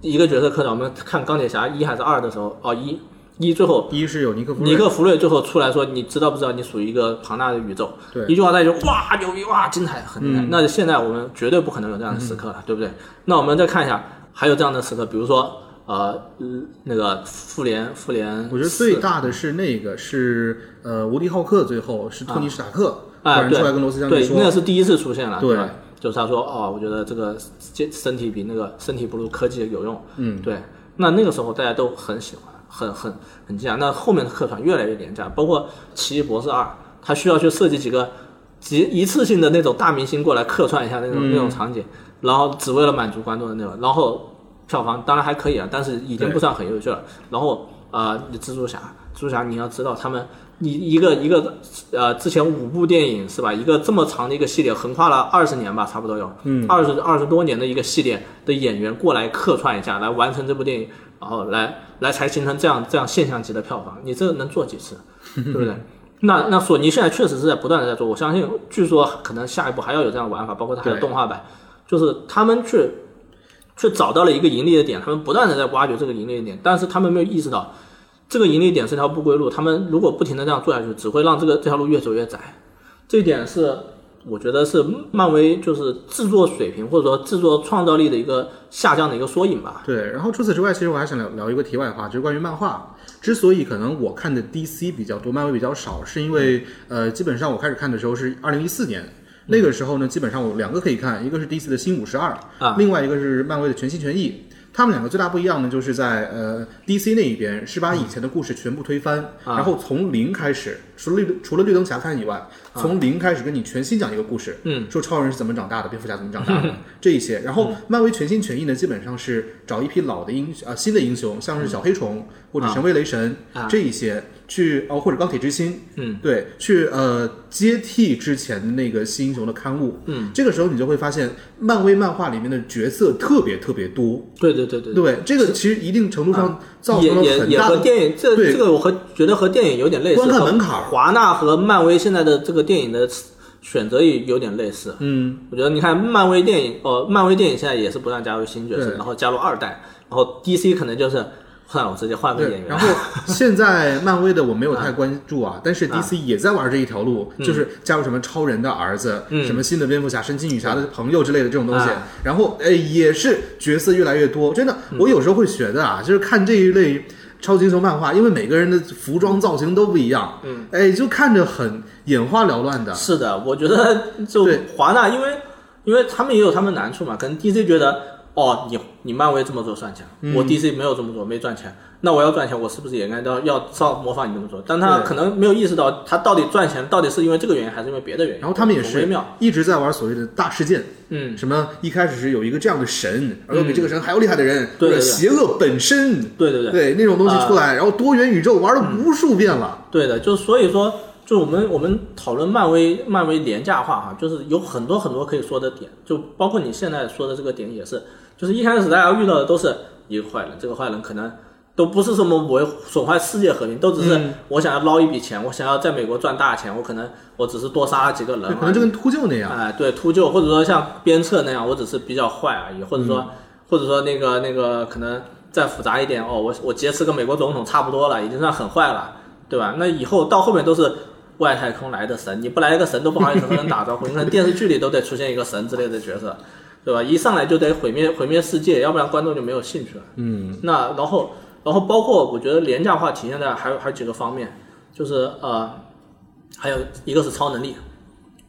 一个角色刻画，我们看钢铁侠一还是二的时候，哦一一最后
一是有尼克
尼克弗瑞最后出来说，你知道不知道你属于一个庞大的宇宙？
对，
一句话他就哇牛逼哇精彩很厉害。那现在我们绝对不可能有这样的时刻了，对不对？那我们再看一下，还有这样的时刻，比如说呃那个复联复联，
我觉得最大的是那个是呃无敌浩克最后是托尼史塔克
突
然出来跟罗斯将军
说，对，那是第一次出现了，
对。
就是他说哦，我觉得这个身身体比那个身体不如科技有用。
嗯，
对。那那个时候大家都很喜欢，很很很惊讶。那后面的客串越来越廉价，包括《奇异博士二》，他需要去设计几个几一次性的那种大明星过来客串一下那种那种场景，然后只为了满足观众的那种。然后票房当然还可以啊，但是已经不算很优秀了。然后啊，蜘蛛侠，蜘蛛侠你要知道他们。你一个一个呃，之前五部电影是吧？一个这么长的一个系列，横跨了二十年吧，差不多有，
嗯，
二十二十多年的一个系列的演员过来客串一下，来完成这部电影，然后来来才形成这样这样现象级的票房。你这能做几次，对不对？那那索尼现在确实是在不断的在做，我相信，据说可能下一步还要有这样的玩法，包括它还有动画版，就是他们去去找到了一个盈利的点，他们不断的在挖掘这个盈利的点，但是他们没有意识到。这个盈利点是条不归路，他们如果不停的这样做下去，只会让这个这条路越走越窄。这一点是我觉得是漫威就是制作水平或者说制作创造力的一个下降的一个缩影吧。
对，然后除此之外，其实我还想聊聊一个题外话，就是关于漫画。之所以可能我看的 DC 比较多，漫威比较少，是因为呃，基本上我开始看的时候是二零一四年，那个时候呢，基本上我两个可以看，一个是 DC 的新五十二
啊，
另外一个是漫威的全心全意。他们两个最大不一样呢，就是在呃 DC 那一边是把以前的故事全部推翻，然后从零开始，除了绿除了绿灯侠看以外，从零开始跟你全新讲一个故事，
嗯，
说超人是怎么长大的，蝙蝠侠怎么长大的 这一些，然后漫威全心全意呢，基本上是找一批老的英啊新的英雄，像是小黑虫或者神威雷神这一些。去哦，或者钢铁之心，
嗯，
对，去呃接替之前那个新英雄的刊物，
嗯，
这个时候你就会发现，漫威漫画里面的角色特别特别多，
对对对对，
对，这个其实一定程度上造成了
很大的电影，这这个我和觉得和电影有点类似，
观看门槛，
华纳和漫威现在的这个电影的选择也有点类似，
嗯，
我觉得你看漫威电影，哦，漫威电影现在也是不断加入新角色，然后加入二代，然后 DC 可能就是。算了，我直接换个演员。
然后现在漫威的我没有太关注啊，但是 DC 也在玩这一条路，就是加入什么超人的儿子，什么新的蝙蝠侠、神奇女侠的朋友之类的这种东西。然后哎，也是角色越来越多。真的，我有时候会觉得啊，就是看这一类超级英雄漫画，因为每个人的服装造型都不一样，嗯，哎，就看着很眼花缭乱的。
是的，我觉得就华纳，因为因为他们也有他们难处嘛，可能 DC 觉得。哦，你你漫威这么做赚钱，我 DC 没有这么做，没赚钱，那我要赚钱，我是不是也应该要要照模仿你这么做？但他可能没有意识到，他到底赚钱到底是因为这个原因，还是因为别的原因？
然后他们也是一直在玩所谓的大事件，
嗯，
什么一开始是有一个这样的神，而有比这个神还要厉害的人，
对
邪恶本身，
对对对，
对那种东西出来，然后多元宇宙玩了无数遍了，
对的，就所以说。就我们我们讨论漫威漫威廉价化哈，就是有很多很多可以说的点，就包括你现在说的这个点也是，就是一开始大家遇到的都是一个坏人，这个坏人可能都不是什么我损坏世界和平，都只是我想要捞一笔钱，我想要在美国赚大钱，我可能我只是多杀了几个人，
可能就跟秃鹫那样，
哎，对，秃鹫或者说像鞭策那样，我只是比较坏而已，或者说或者说那个那个可能再复杂一点哦，我我劫持个美国总统差不多了，已经算很坏了，对吧？那以后到后面都是。外太空来的神，你不来一个神都不好意思和人打招呼。你看电视剧里都得出现一个神之类的角色，对吧？一上来就得毁灭毁灭世界，要不然观众就没有兴趣了。
嗯，
那然后然后包括我觉得廉价化体现在还有还有几个方面，就是呃，还有一个是超能力，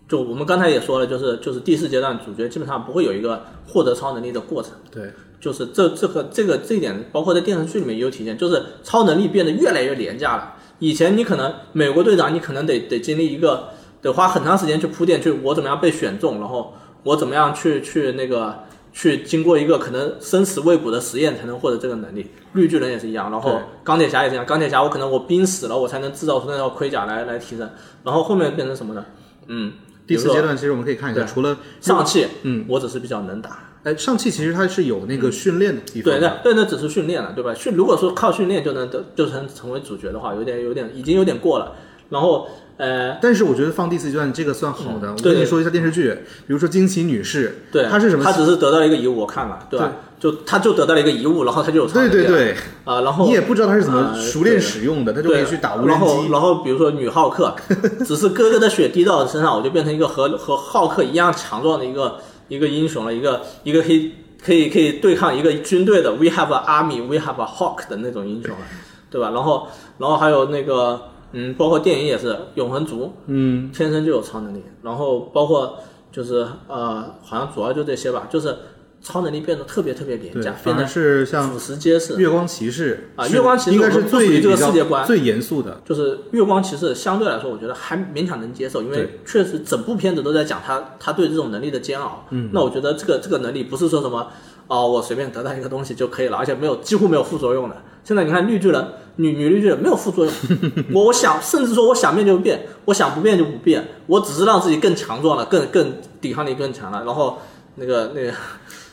就我们刚才也说了，就是就是第四阶段主角基本上不会有一个获得超能力的过程。
对，
就是这这个这个这一点，包括在电视剧里面也有体现，就是超能力变得越来越廉价了。以前你可能美国队长，你可能得得经历一个，得花很长时间去铺垫，去我怎么样被选中，然后我怎么样去去那个去经过一个可能生死未卜的实验才能获得这个能力。绿巨人也是一样，然后钢铁侠也是一样，钢铁侠我可能我冰死了，我才能制造出那套盔甲来来提升。然后后面变成什么呢？嗯，
第四阶段其实我们可以看一下，除了
上汽，
嗯，
我只是比较能打。
哎，上汽其实它是有那个训练的地
方，对，那对，那只是训练了，对吧？训如果说靠训练就能得就成成为主角的话，有点有点已经有点过了。然后呃，
但是我觉得放第四阶段这个算好的。我跟你说一下电视剧，比如说惊奇女士，
对，
她是什么？
她只是得到一个遗物，我看了，对吧？就她就得到了一个遗物，然后她就有
对对对
啊，然后
你也不知道她是怎么熟练使用的，她就可以去打无人
机。然后比如说女浩克，只是哥哥的血滴到我身上，我就变成一个和和浩克一样强壮的一个一个英雄了，一个一个可以。可以可以对抗一个军队的，We have a army, we have a hawk 的那种英雄，对吧？然后然后还有那个，嗯，包括电影也是永恒族，
嗯，
天生就有超能力。然后包括就是呃，好像主要就这些吧，就是。超能力变得特别特别廉价，变得
是像
俯拾皆是。
月光骑士
啊，月光骑士
应该是最
这个世界观
最严肃的。
就是月光骑士相对来说，我觉得还勉强能接受，因为确实整部片子都在讲他他对这种能力的煎熬。
嗯，
那我觉得这个这个能力不是说什么哦，我随便得到一个东西就可以了，而且没有几乎没有副作用的。现在你看绿巨人，女女绿巨人没有副作用，我我想甚至说我想变就变，我想不变就不变，我只是让自己更强壮了，更更抵抗力更强了，然后那个那个。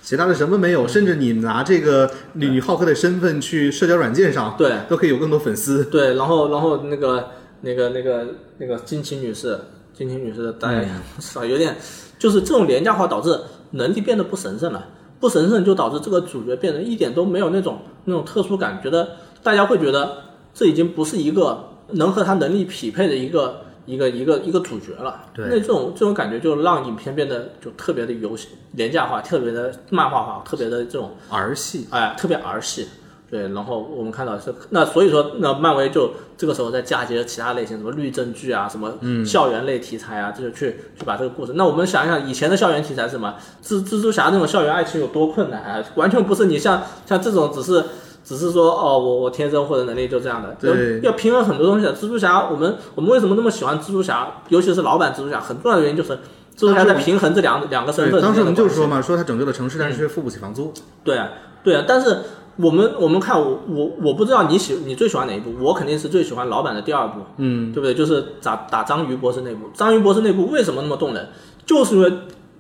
其他的什么没有，甚至你拿这个女女浩克的身份去社交软件上，
对，
都可以有更多粉丝。
对，然后然后那个那个那个那个金奇女士，金奇女士，大 家少有点，就是这种廉价化导致能力变得不神圣了，不神圣就导致这个主角变得一点都没有那种那种特殊感，觉得大家会觉得这已经不是一个能和他能力匹配的一个。一个一个一个主角了，对那这种这种感觉就让影片变得就特别的游戏廉价化，特别的漫画化，特别的这种
儿戏，
哎，特别儿戏。对，然后我们看到是那所以说那漫威就这个时候在嫁接其他类型，什么律政剧啊，什么校园类题材啊，这就去去把这个故事。那我们想一想，以前的校园题材是什么？蜘蜘蛛侠那种校园爱情有多困难啊？完全不是你像像这种只是。只是说哦，我我天生获得能力就这样的，
对，
要平衡很多东西。蜘蛛侠，我们我们为什么那么喜欢蜘蛛侠？尤其是老版蜘蛛侠，很重要的原因就是蜘蛛侠在平衡这两两个身份。
当时我们就说嘛，说他拯救了城市，但是却付不起房租。
对啊，对啊。但是我们我们看我我我不知道你喜你最喜欢哪一部？我肯定是最喜欢老版的第二部，
嗯，
对不对？就是打打章鱼博士那部。章鱼博士那部为什么那么动人？就是因为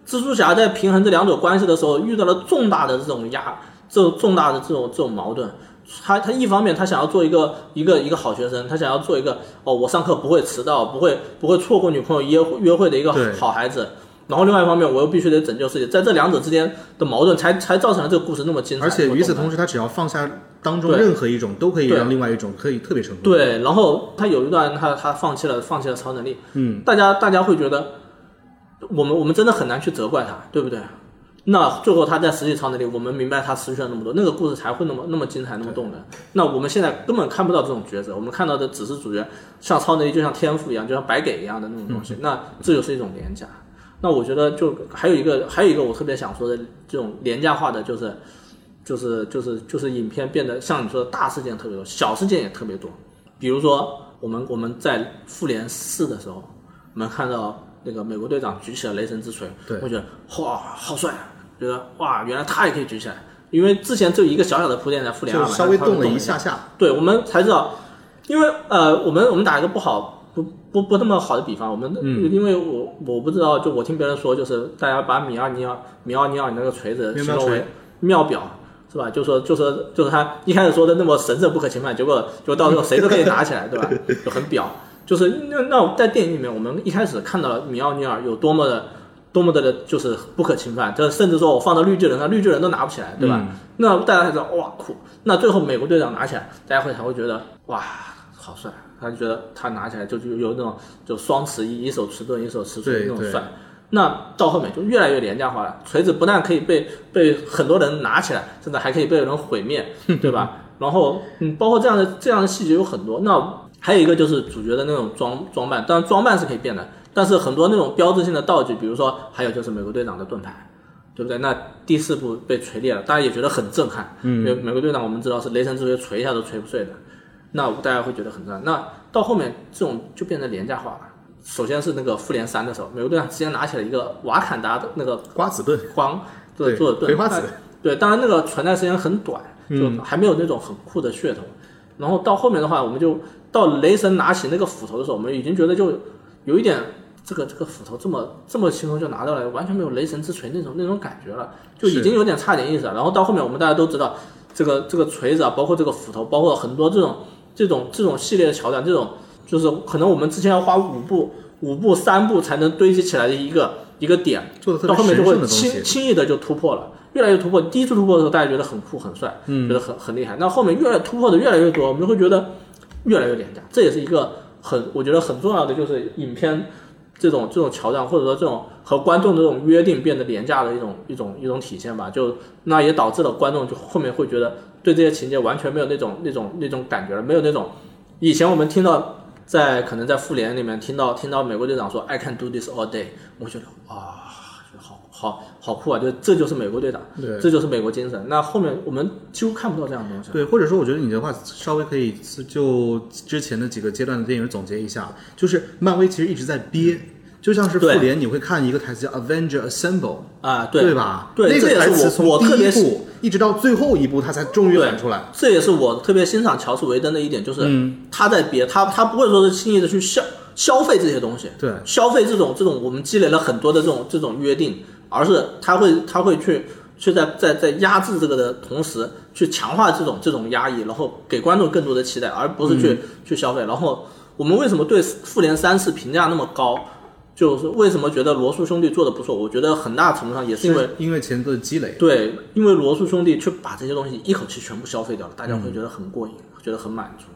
蜘蛛侠在平衡这两种关系的时候遇到了重大的这种压，这种重大的这种这种矛盾。他他一方面他想要做一个一个一个好学生，他想要做一个哦，我上课不会迟到，不会不会错过女朋友约约会的一个好孩子。然后另外一方面我又必须得拯救世界，在这两者之间的矛盾才才造成了这个故事那么精彩。
而且与此同
时，
他只要放下当中
对
任何一种，都可以让另外一种可以特别成功。，
对，然后他有一段他他放弃了放弃了超能力，
嗯，
大家大家会觉得我们我们真的很难去责怪他，对不对？那最后他在实际超能力，我们明白他失去了那么多，那个故事才会那么那么精彩，那么动人。那我们现在根本看不到这种抉择，我们看到的只是主角像超能力，就像天赋一样，就像白给一样的那种东西。那这就是一种廉价。那我觉得就还有一个还有一个我特别想说的这种廉价化的，就是就是就是就是影片变得像你说的大事件特别多，小事件也特别多。比如说我们我们在复联四的时候，我们看到那个美国队长举起了雷神之锤，
对
我觉得哇好帅啊，觉得哇原来他也可以举起来，因为之前只有一个小小的铺垫在复联二
稍微动了一。
下
下。
对，我们才知道，因为呃，我们我们打一个不好不不不那么好的比方，我们、
嗯
因为我我不知道，就我听别人说，就是大家把米奥尼尔米奥尼尔那个锤子形容为妙表。是吧？就说就说就是他一开始说的那么神圣不可侵犯，结果就到时候谁都可以拿起来，对吧？就很表。就是那那在电影里面，我们一开始看到了米奥尼尔有多么的多么的的就是不可侵犯，就甚至说我放到绿巨人上，绿巨人都拿不起来，对吧？
嗯
那大家才知道哇酷。那最后美国队长拿起来，大家会才会觉得哇好帅，他就觉得他拿起来就就有那种就双持一，一手持盾，一手持锤那种帅。那到后面就越来越廉价化了，锤子不但可以被被很多人拿起来，甚至还可以被人毁灭，对吧？然后嗯，包括这样的这样的细节有很多。那还有一个就是主角的那种装装扮，当然装扮是可以变的，但是很多那种标志性的道具，比如说还有就是美国队长的盾牌，对不对？那第四部被锤裂了，大家也觉得很震撼，嗯，因为美国队长我们知道是雷神之锤锤一下都锤不碎的，那大家会觉得很震撼。那到后面这种就变成廉价化了。首先是那个复联三的时候，美国队长直接拿起了一个瓦坎达的那个
瓜子盾，
光做
对
做的盾，
葵花籽
对，当然那个存在时间很短，就还没有那种很酷的噱头。然后到后面的话，我们就到雷神拿起那个斧头的时候，我们已经觉得就有一点这个这个斧头这么这么轻松就拿到了，完全没有雷神之锤那种那种感觉了，就已经有点差点意思了。然后到后面我们大家都知道，这个这个锤子啊，包括这个斧头，包括很多这种这种这种系列的桥段，这种就是可能我们之前要花五部五部三部才能堆积起来的一个一个点，到后面就会轻。轻易的就突破了，越来越突破。第一次突破的时候，大家觉得很酷很帅，觉得很很厉害。那后面越来突破的越来越多，我们就会觉得越来越廉价。这也是一个很我觉得很重要的，就是影片这种这种桥段，或者说这种和观众的这种约定变得廉价的一种一种一种体现吧。就那也导致了观众就后面会觉得对这些情节完全没有那种那种那种感觉了，没有那种以前我们听到。在可能在复联里面听到听到美国队长说 "I can do this all day"，我觉得哇，好好好酷啊！就这就是美国队长，
对
这就是美国精神。那后面我们几乎看不到这样的东西。
对，或者说，我觉得你的话稍微可以就之前的几个阶段的电影总结一下，就是漫威其实一直在憋，就像是复联，你会看一个台词叫 "Avenger Assemble"，
啊，
对吧？
对
那个
也是我
台词从
我特别
第一部一直到最后一部，他才终于
对
喊出来。
这也是我特别欣赏乔斯维登的一点，就是他在别他他不会说是轻易的去消消费这些东西，
对
消费这种这种我们积累了很多的这种这种约定，而是他会他会去去在在在压制这个的同时，去强化这种这种压抑，然后给观众更多的期待，而不是去、去消费。然后我们为什么对复联三是评价那么高？就是为什么觉得罗素兄弟做的不错？我觉得很大程度上也是因为
因为前头的积累，
对，因为罗素兄弟去把这些东西一口气全部消费掉了，大家会觉得很过瘾，觉得很满足。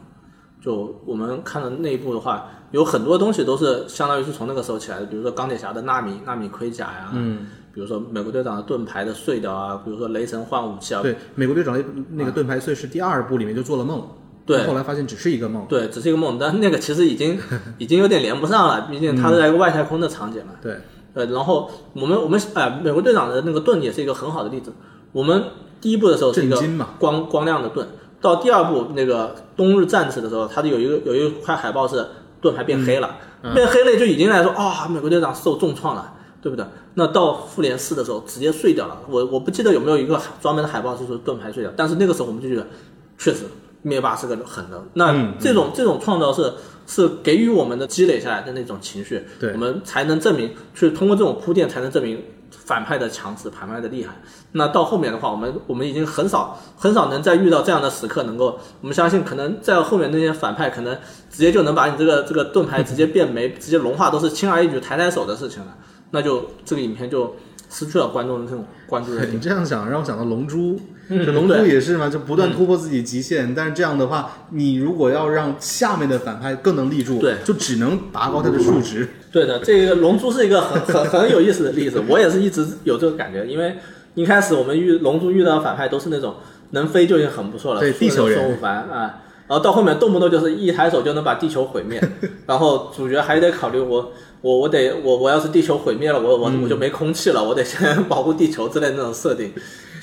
就我们看的内部的话，有很多东西都是相当于是从那个时候起来的，比如说钢铁侠的纳米纳米盔甲呀，嗯，比如说美国队长的盾牌的碎掉啊，比如说雷神换武器啊，
对，美国队长的那个盾牌碎是第二部里面就做了梦，
对。
后来发现只是一个梦，
对，只是一个梦，但那个其实已经 已经有点连不上了，毕竟它是在一个外太空的场景嘛。
对，
呃，然后我们我们哎、美国队长的那个盾也是一个很好的例子。我们第一部的时候是一个光光亮的盾，到第二部那个冬日战士的时候，它的有一个有一块海报是盾牌变黑了，变黑了就已经来说啊、美国队长受重创了，对不对？那到复联四的时候直接碎掉了，我我不记得有没有一个专门的海报是说盾牌碎掉，但是那个时候我们就觉得确实灭霸是个狠人。那这种、这种创造是是给予我们的积累下来的那种情绪，
对
我们才能证明，去通过这种铺垫才能证明反派的强势，反派的厉害。那到后面的话，我们我们已经很少很少能再遇到这样的时刻，能够我们相信，可能在后面那些反派可能直接就能把你这个这个盾牌直接变没，直接融化，都是轻而易举抬抬手的事情了。那就这个影片就失去了观众的这种关注热
你。这样想让我想到《龙珠》，
嗯
这《龙珠》也是嘛，就不断突破自己极限。但是这样的话，你如果要让下面的反派更能立住，
对。
就只能拔高他的数值。
对的，这个《龙珠》是一个很很很有意思的例子，我也是一直有这个感觉，因为一开始我们遇《龙珠》遇到的反派都是那种能飞就已经很不错了，
对地球人。
孙悟饭啊，然后到后面动不动就是一抬手就能把地球毁灭，然后主角还得考虑我我我得我我要是地球毁灭了，我我我就没空气了，我得先 保护地球之类的那种设定，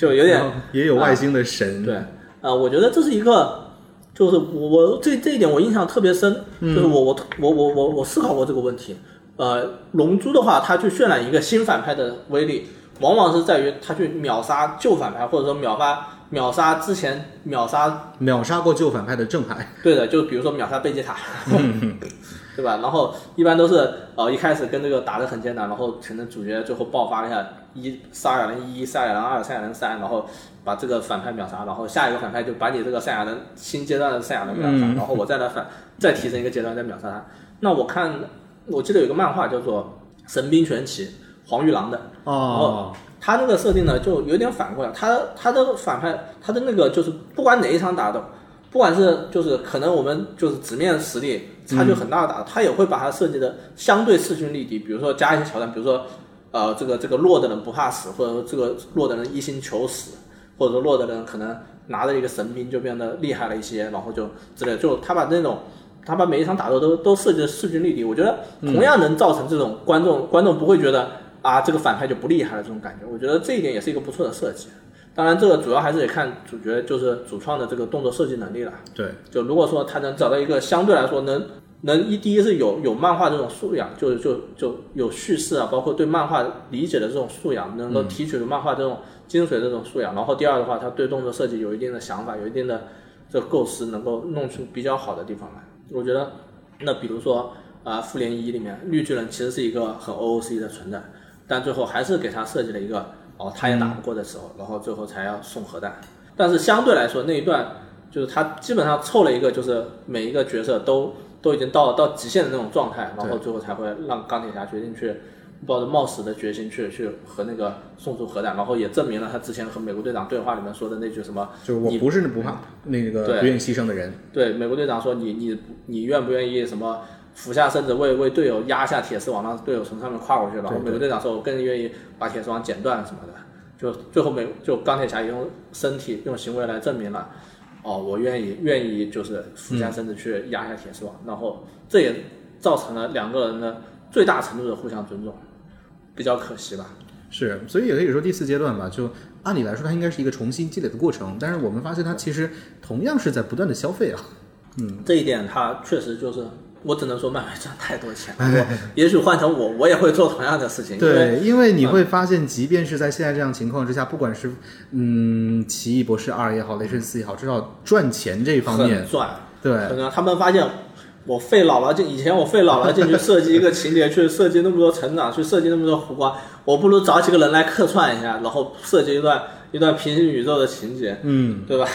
就有点
也有外星的神，
对，啊、我觉得这是一个，就是我我这这一点我印象特别深，就是我我我我我我思考过这个问题。呃，龙珠的话，它去渲染一个新反派的威力，往往是在于它去秒杀旧反派，或者说秒杀秒杀之前秒杀
秒杀过旧反派的正派。
对的，就比如说秒杀贝吉塔，对吧？然后一般都是呃一开始跟这个打得很艰难，然后可能主角最后爆发了一下一赛亚人一、赛亚人二、赛亚人三，然后把这个反派秒杀，然后下一个反派就把你这个赛亚人新阶段的赛亚人秒杀，然后我再来反再提升一个阶段再秒杀他。那我看我记得有一个漫画叫做《神兵玄奇》，黄玉郎的，
哦，
他那个设定呢，就有点反过来，他他的反派，他的那个就是不管哪一场打斗，不管是就是可能我们就是纸面实力差距很大的打，他也会把它设计的相对势均力敌，比如说加一些桥段，比如说呃这个这个弱的人不怕死，或者说这个弱的人一心求死，或者说弱的人可能拿着一个神兵就变得厉害了一些，然后就之类的，就他把那种。他把每一场打斗都都设计的势均力敌，我觉得同样能造成这种观众、观众不会觉得啊这个反派就不厉害了这种感觉。我觉得这一点也是一个不错的设计。当然，这个主要还是得看主角就是主创的这个动作设计能力了。
对，
就如果说他能找到一个相对来说能能一第一是有有漫画这种素养，就是就就有叙事啊，包括对漫画理解的这种素养，能够提取漫画这种精髓的这种素养。然后第二的话，他对动作设计有一定的想法，有一定的这个构思，能够弄出比较好的地方来。我觉得，那比如说啊，复联一里面绿巨人其实是一个很 OOC 的存在，但最后还是给他设计了一个哦，他也打不过的时候，然后最后才要送核弹。但是相对来说那一段就是他基本上凑了一个，就是每一个角色都都已经到到极限的那种状态，然后最后才会让钢铁侠决定去抱着冒死的决心去去和那个送出核弹，然后也证明了他之前和美国队长对话里面说的那句什么，
就是我不是不怕那个
对
不愿意牺牲的人。
对美国队长说你你你愿不愿意什么俯下身子为为队友压下铁丝网，让队友从上面跨过去，然后美国队长说我更愿意把铁丝网剪断什么的，就最后美就钢铁侠也用身体用行为来证明了。哦，我愿意，愿意就是俯下身子去压下铁丝网，然后这也造成了两个人的最大程度的互相尊重，比较可惜吧。
是，所以也可以说第四阶段吧，就按理来说它应该是一个重新积累的过程，但是我们发现它其实同样是在不断的消费啊。
嗯这一点它确实就是，我只能说漫威赚太多钱了。我 也许换成我，我也会做同样的事情。
对，因为你会发现，即便是在现在这样情况之下，不管是嗯《奇异博士二》也好，《雷神四》也好，至少赚钱这一方面
很，赚。
对
可能他们发现我费老了劲，以前我费老了劲去设计一个情节，去设计那么多成长，去设计那么多弧光，我不如找几个人来客串一下，然后设计一段一段平行宇宙的情节，
嗯，
对吧？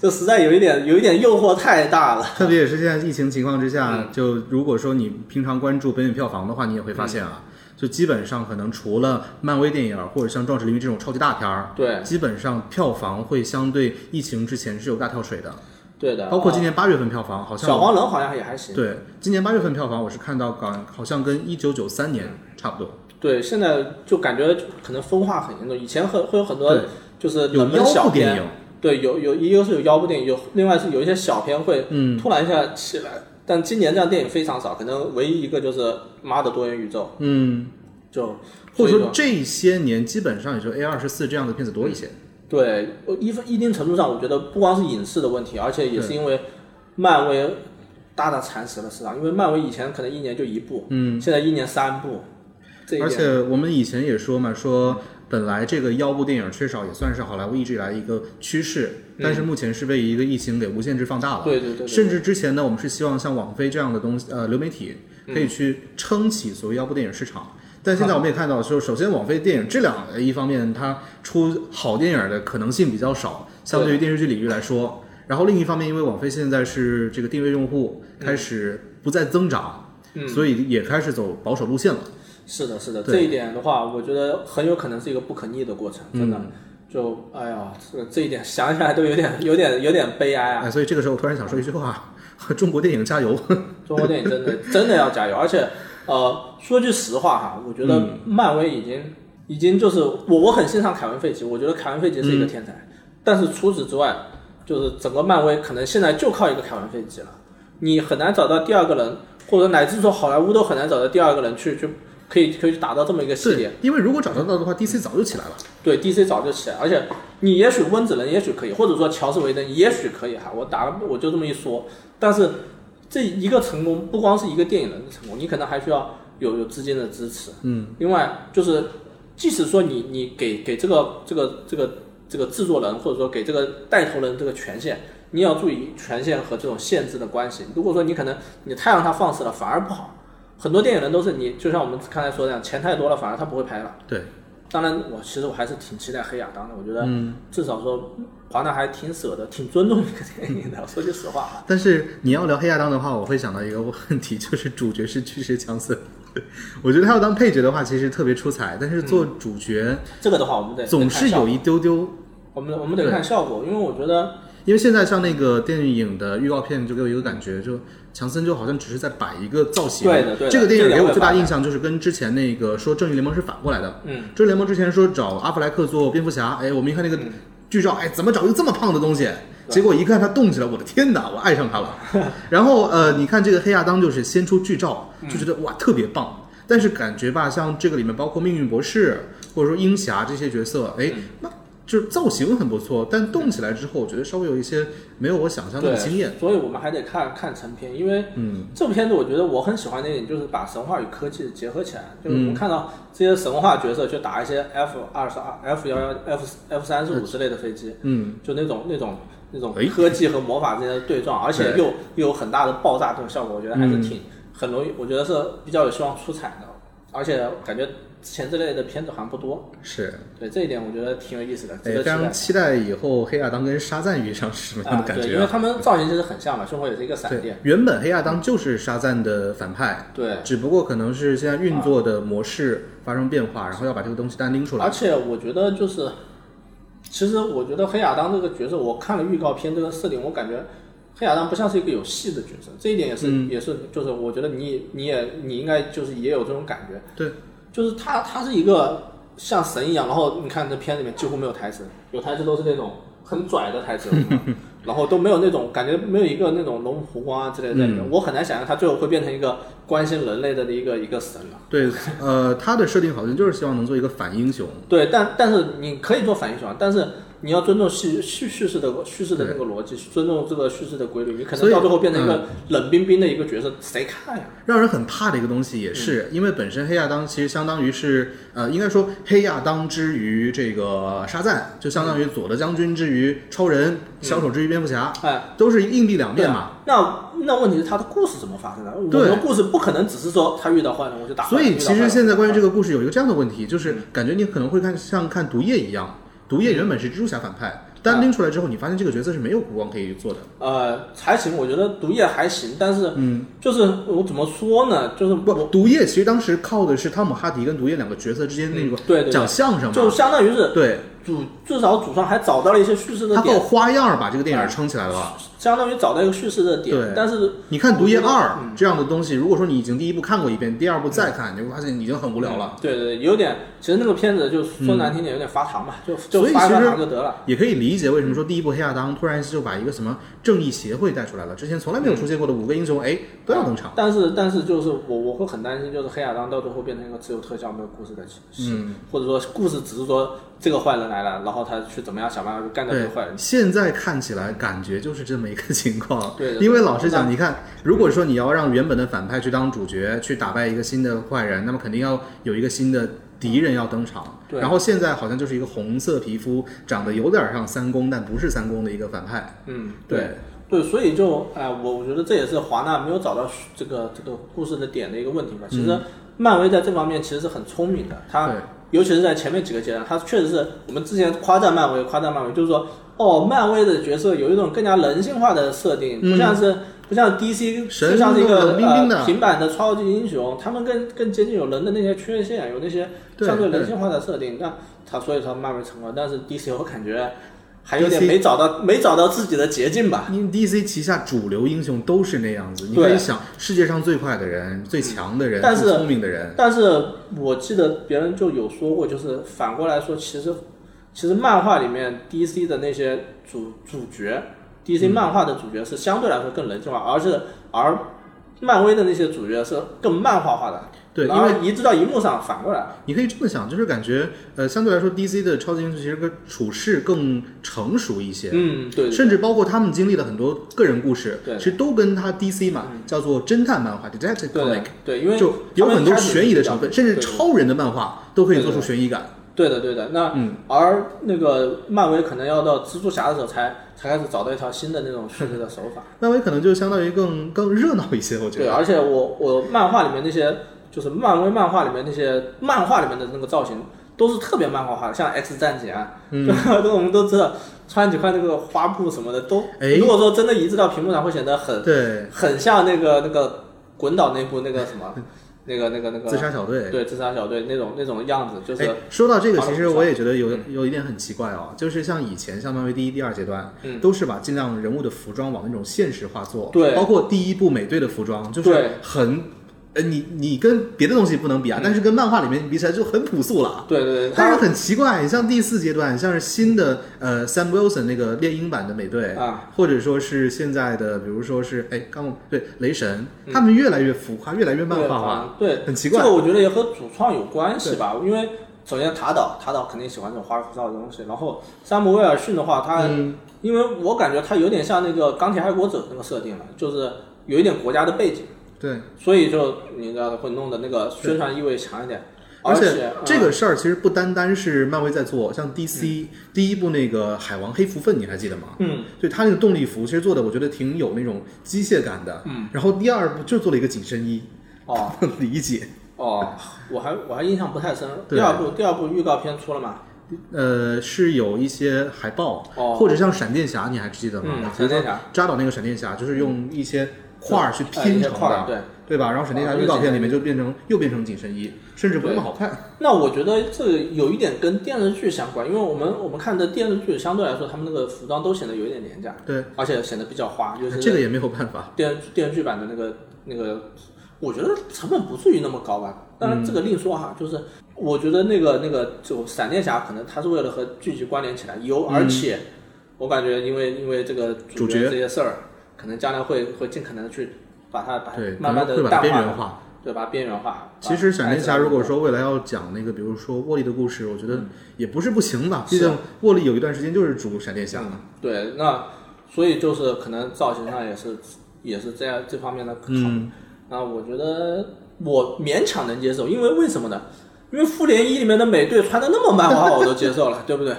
这实在有一点有一点诱惑太大了。
特别也是现在疫情情况之下，就如果说你平常关注北美票房的话，你也会发现啊，就基本上可能除了漫威电影或者像《壮志凌云》这种超级大片儿，
对
基本上票房会相对疫情之前是有大跳水的，
对的，
包括今
啊
年八月份票房好像
小黄人好像也还行。
对，今年八月份票房我是看到港好像跟一九九三年差不多，
对，现在就感觉可能分化很严重。以前很会有很多就是
有腰
冷门小片，
部电影，
对，有有一个是有腰部电影，有另外是有一些小片会
嗯，
突然一下起来。但今年这样电影非常少，可能唯一一个就是《妈的多元宇宙
嗯，》，
就
或者说这些年基本上也就 A 二十四这样的片子多一些，
对一分一定程度上，我觉得不光是影视的问题，而且也是因为漫威大大蚕食了市场。因为漫威以前可能一年就一部，
嗯，
现在一年三部，这一
而且我们以前也说嘛，说本来这个腰部电影缺少也算是好莱坞一直以来一个趋势，但是目前是被一个疫情给无限制放大了。
对对对对
甚至之前呢，我们是希望像网飞这样的东西，呃，流媒体
嗯
可以去撑起所谓腰部电影市场。但现在我们也看到，说首先网飞电影质量呃一方面，它出好电影的可能性比较少，相对于电视剧领域来说。然后另一方面，因为网飞现在是这个订阅用户开始不再增长，
嗯
所以也开始走保守路线了。
是的，是的，这一点的话，我觉得很有可能是一个不可逆的过程，真的。
嗯。
就哎呀，这个这一点想起来都有点、有点、有点悲哀啊！
哎，所以这个时候我突然想说一句话：中国电影加油！
中国电影真的真的要加油，而且呃，说句实话哈，我觉得
嗯。
漫威已经、已经就是我我很欣赏凯文费奇，我觉得凯文费奇是一
嗯
个天才，但是除此之外，就是整个漫威可能现在就靠一个凯文费奇了，你很难找到第二个人，或者乃至说好莱坞都很难找到第二个人去去可以可以去达到这么一个系列。，
因为如果找得到的话，DC 早就起来了。
对 DC 早就起来，而且你也许温子仁也许可以，或者说乔斯维登也许可以哈，我打个我就这么一说，但是这一个成功不光是一个电影人的成功，你可能还需要有有资金的支持，
嗯，
另外就是即使说你你给给这个这个这个这个制作人或者说给这个带头人这个权限，你也要注意权限和这种限制的关系。如果说你可能你太让他放肆了，反而不好。很多电影人都是你，就像我们刚才说的那样，钱太多了，反而他不会拍了。
对，
当然，我其实我还是挺期待黑亚当的。我觉得
嗯
至少说华纳还挺舍得、挺尊重这个电影的。说句实话啊，
但是你要聊黑亚当的话，我会想到一个问题，就是主角是巨石强森。我觉得他要当配角的话，其实特别出彩，但是做主角
这个的话我们得
总是有一丢丢。
我们我们得看效果，因为我觉得
因为现在像那个电影的预告片，就给我一个感觉，就强森就好像只是在摆一个造型。
对的对的
这个电影给我最大印象就是跟之前那个说正义联盟是反过来的。
嗯，
正义联盟之前说找阿弗莱克做蝙蝠侠，哎，我们一看那个
嗯
剧照，哎，怎么找一个这么胖的东西？结果一看他动起来，我的天哪，我爱上他了。然后呃，你看这个黑亚当就是先出剧照，
嗯
就觉得哇特别棒，但是感觉吧，像这个里面包括命运博士或者说鹰侠这些角色，哎，
嗯
那就是造型很不错，但动起来之后，我觉得稍微有一些没有我想象那么惊艳。
所以我们还得看看成片，因为
嗯，
这部片子我觉得我很喜欢的一点就是把神话与科技结合起来，就是我
嗯。
们看到这些神话角色去打一些 F 二十二、F 幺幺、F F 三十五之类的飞机，
嗯，
就那种那种那种
哎
科技和魔法之间的对撞，而且又又有很大的爆炸这种效果，我觉得还是
嗯。
挺、很容易，我觉得是比较有希望出彩的，而且感觉之前这类的片子好像不多，
是，
对这一点我觉得挺有意思的，
非常。期待以后黑亚当跟沙赞遇上是什么样的感觉、对
因为他们造型其实很像嘛，胸口也是一个闪电，，
原本黑亚当就是沙赞的反派，
对，
只不过可能是现在运作的模式发生变化，然后要把这个东西单拎出来。
而。且我觉得就是，其实我觉得黑亚当这个角色，我看了预告片这个设定，我感觉黑亚当不像是一个有戏的角色，这一点也是、
嗯。
也是就是我觉得你你也你应该就是也有这种感觉，
对，
就是他他是一个像神一样，然后你看这片里面几乎没有台词，有台词都是那种很拽的台词，然后都没有那种感觉，没有一个那种龙虎光啊之类的在里面，我很难想象他最后会变成一个关心人类的一个一个神了。
对，呃，他的设定好像就是希望能做一个反英雄。
对，但但是你可以做反英雄啊，但是你要尊重叙叙叙事的叙事的那个逻辑，尊重这个叙事的规律。你可能到最后变成一个冷冰冰的一个角色，谁看呀？
让人很怕的一个东西，也是、因为本身黑亚当其实相当于是，呃，应该说黑亚当之于这个沙赞，就相当于佐德将军之于超人，小丑之于蝙蝠侠，
哎，
都是硬币两面嘛。
啊。那那问题是他的故事怎么发生的？我们的故事不可能只是说他遇到坏人我就打。
所以其实现在关于这
个，
个故事有一个这样的问题，就是感觉你可能会看像看毒液一样，毒液原本是蜘蛛侠反派，单拎出来之后，你发现这个角色是没有弧光可以做的。
呃，还行，我觉得毒液还行，但是
嗯，
就是我怎么说呢？就是
不，毒液其实当时靠的是汤姆哈迪跟毒液两个角色之间那个
嗯对对对
讲相声嘛就，
相当于是
对
主至少主创还找到了一些叙事的
他靠，花样把这个电影撑起来了。
相当于找到一个叙事的
对
点，但是
你看《毒液二》
嗯
这样的东西，如果说你已经第一部看过一遍，第二部再看，你会发现已经很无聊了。
对对对，有点，其实那个片子就说难听点，有点发糖嘛，就就发一发
其实
糖就得了。
也可以理解为什么说第一部黑亚当突然就把一个什么正义协会带出来了，之前从来没有出现过的五个英雄，哎，都要登场。
但是但是就是我我会很担心，就是黑亚当到最后变成一个只有特效没有故事的戏，
嗯，
或者说故事只是说这个坏人来了，然后他去怎么样想办法去干掉这个坏人。，
现在看起来感觉就是这么一个情况。
对
因为老实讲，你看，如果说你要让原本的反派去当主角，去打败一个新的坏人，那么肯定要有一个新的敌人要登场。
对
然后现在好像就是一个红色皮肤，长得有点像三公，但不是三公的一个反派。
嗯，
对
对，所以就哎、我我觉得这也是华纳没有找到这个这个故事的点的一个问题吧。其实漫威在这方面其实是很聪明的，它
对
尤其是在前面几个阶段，它确实是我们之前夸赞漫威，夸赞漫威，就是说哦，漫威的角色有一种更加人性化的设定，
嗯
不像是不像 DC
神
就像是一个
冰冰的
呃平板的超级英雄，他们更更接近有人的那些缺陷，有那些相对
对
人性化的设定。那他所以说漫威成功，但是 DC 我感觉还有点没找到没找到自己的捷径吧。
因为 DC 旗下主流英雄都是那样子，你
对
可以想，世界上最快的人、最强的人、
但是
最聪明的人，
但是我记得别人就有说过，就是反过来说，其实其实漫画里面 DC 的那些主主角，DC
嗯。
漫画的主角是相对来说更人性化，而是而漫威的那些主角是更漫画化的。
对
因为移植到荧幕上反过来。
你可以这么想，就是感觉，呃，相对来说，DC 的超级英雄其实个处事更成熟一些，
嗯，对，对
甚至包括他们经历了很多个人故事，
对。嗯
其实都跟他 DC 嘛，叫做侦探漫画 （detective
对
comic），
对，因为
就有很多悬疑的成分，甚至
对对。
超人的漫画都可以做出悬疑感。
对的，对的。那、
嗯
而那个漫威可能要到蜘蛛侠的时候才才开始找到一条新的那种叙事的手法。
漫威可能就相当于更更热闹一些，我觉得对，
而且我我漫画里面那些就是漫威漫画里面那些漫画里面的那个造型都是特别漫画化的，像 X 战警啊，
嗯
对吧？都我们都知道，穿几块那个花布什么的都，
哎
如果说真的移植到屏幕上，会显得很
对，
很像那个那个滚岛那部那个什么，那个那个那个
自杀小队。
对自杀小队那种那种样子，就是
哎，说到这个，其实我也觉得有有一点很奇怪哦，就是像以前像漫威第一、第二阶段，
嗯。
都是把尽量人物的服装往那种现实化做，
对。
包括第一部美队的服装，就是很，呃，你你跟别的东西不能比啊，但是跟漫画里面比起来就很朴素了。
对对对，
但是很奇怪，你像第四阶段，像是新的呃 Sam Wilson 那个猎鹰版的美队，
啊，
或者说是现在的，比如说是哎，刚对雷神，他们越来越浮夸，越来越漫画化，
对，对
很奇怪
这个我觉得也和主创有关系吧，因为首先塔岛，塔岛肯定喜欢这种花里胡哨的东西，然后山姆威尔逊的话，他、
嗯
因为我感觉他有点像那个钢铁爱国者那个设定了，就是有一点国家的背景，
对。
所以就你知道会弄得那个宣传意味强一点，
而
且
且这个
嗯。
事儿其实不单单是漫威在做，像 DC、第一部那个海王黑蝠鲼，你还记得吗？
嗯。
对他那个动力服其实做的，我觉得挺有那种机械感的。
嗯，
然后第二部就做了一个紧身衣，
哦。
理解。
哦，我还我还印象不太深，第二部第二部预告片出了吗？
呃，是有一些海报，
哦。
或者像闪电侠，你还记得吗？
闪电侠。
扎导那个闪电侠，就是用一些块儿去
哎
拼成的，
对。
对吧？然后闪电侠
哦
预告片里面就变成又变成紧身衣，甚至不那么好看。
那我觉得这个有一点跟电视剧相关，因为我们我们看的电视剧相对来说，他们那个服装都显得有一点廉价，
对，
而且显得比较花，就是
这个也没有办法。
电电视剧版的那个那个，我觉得成本不至于那么高吧。当然这个另说哈，就是我觉得那个那个就闪电侠可能他是为了和剧集关联起来，有而且我感觉因为因为这个
主角
角这些事儿，可能将来会会尽可能的去把它把它
对，
慢慢的淡化，
边缘化。
对，把它边缘化。
其实闪电侠如果说未来要讲那个，比如说沃利的故事，我觉得
嗯
也不是不行吧。毕竟沃利有一段时间就是主闪电侠嘛。
对，那所以就是可能造型上也是也是这样这方面的考虑。
嗯，
那我觉得我勉强能接受，因为为什么呢？因为复联一里面的美队穿的那么漫画化，我都接受了，对不对？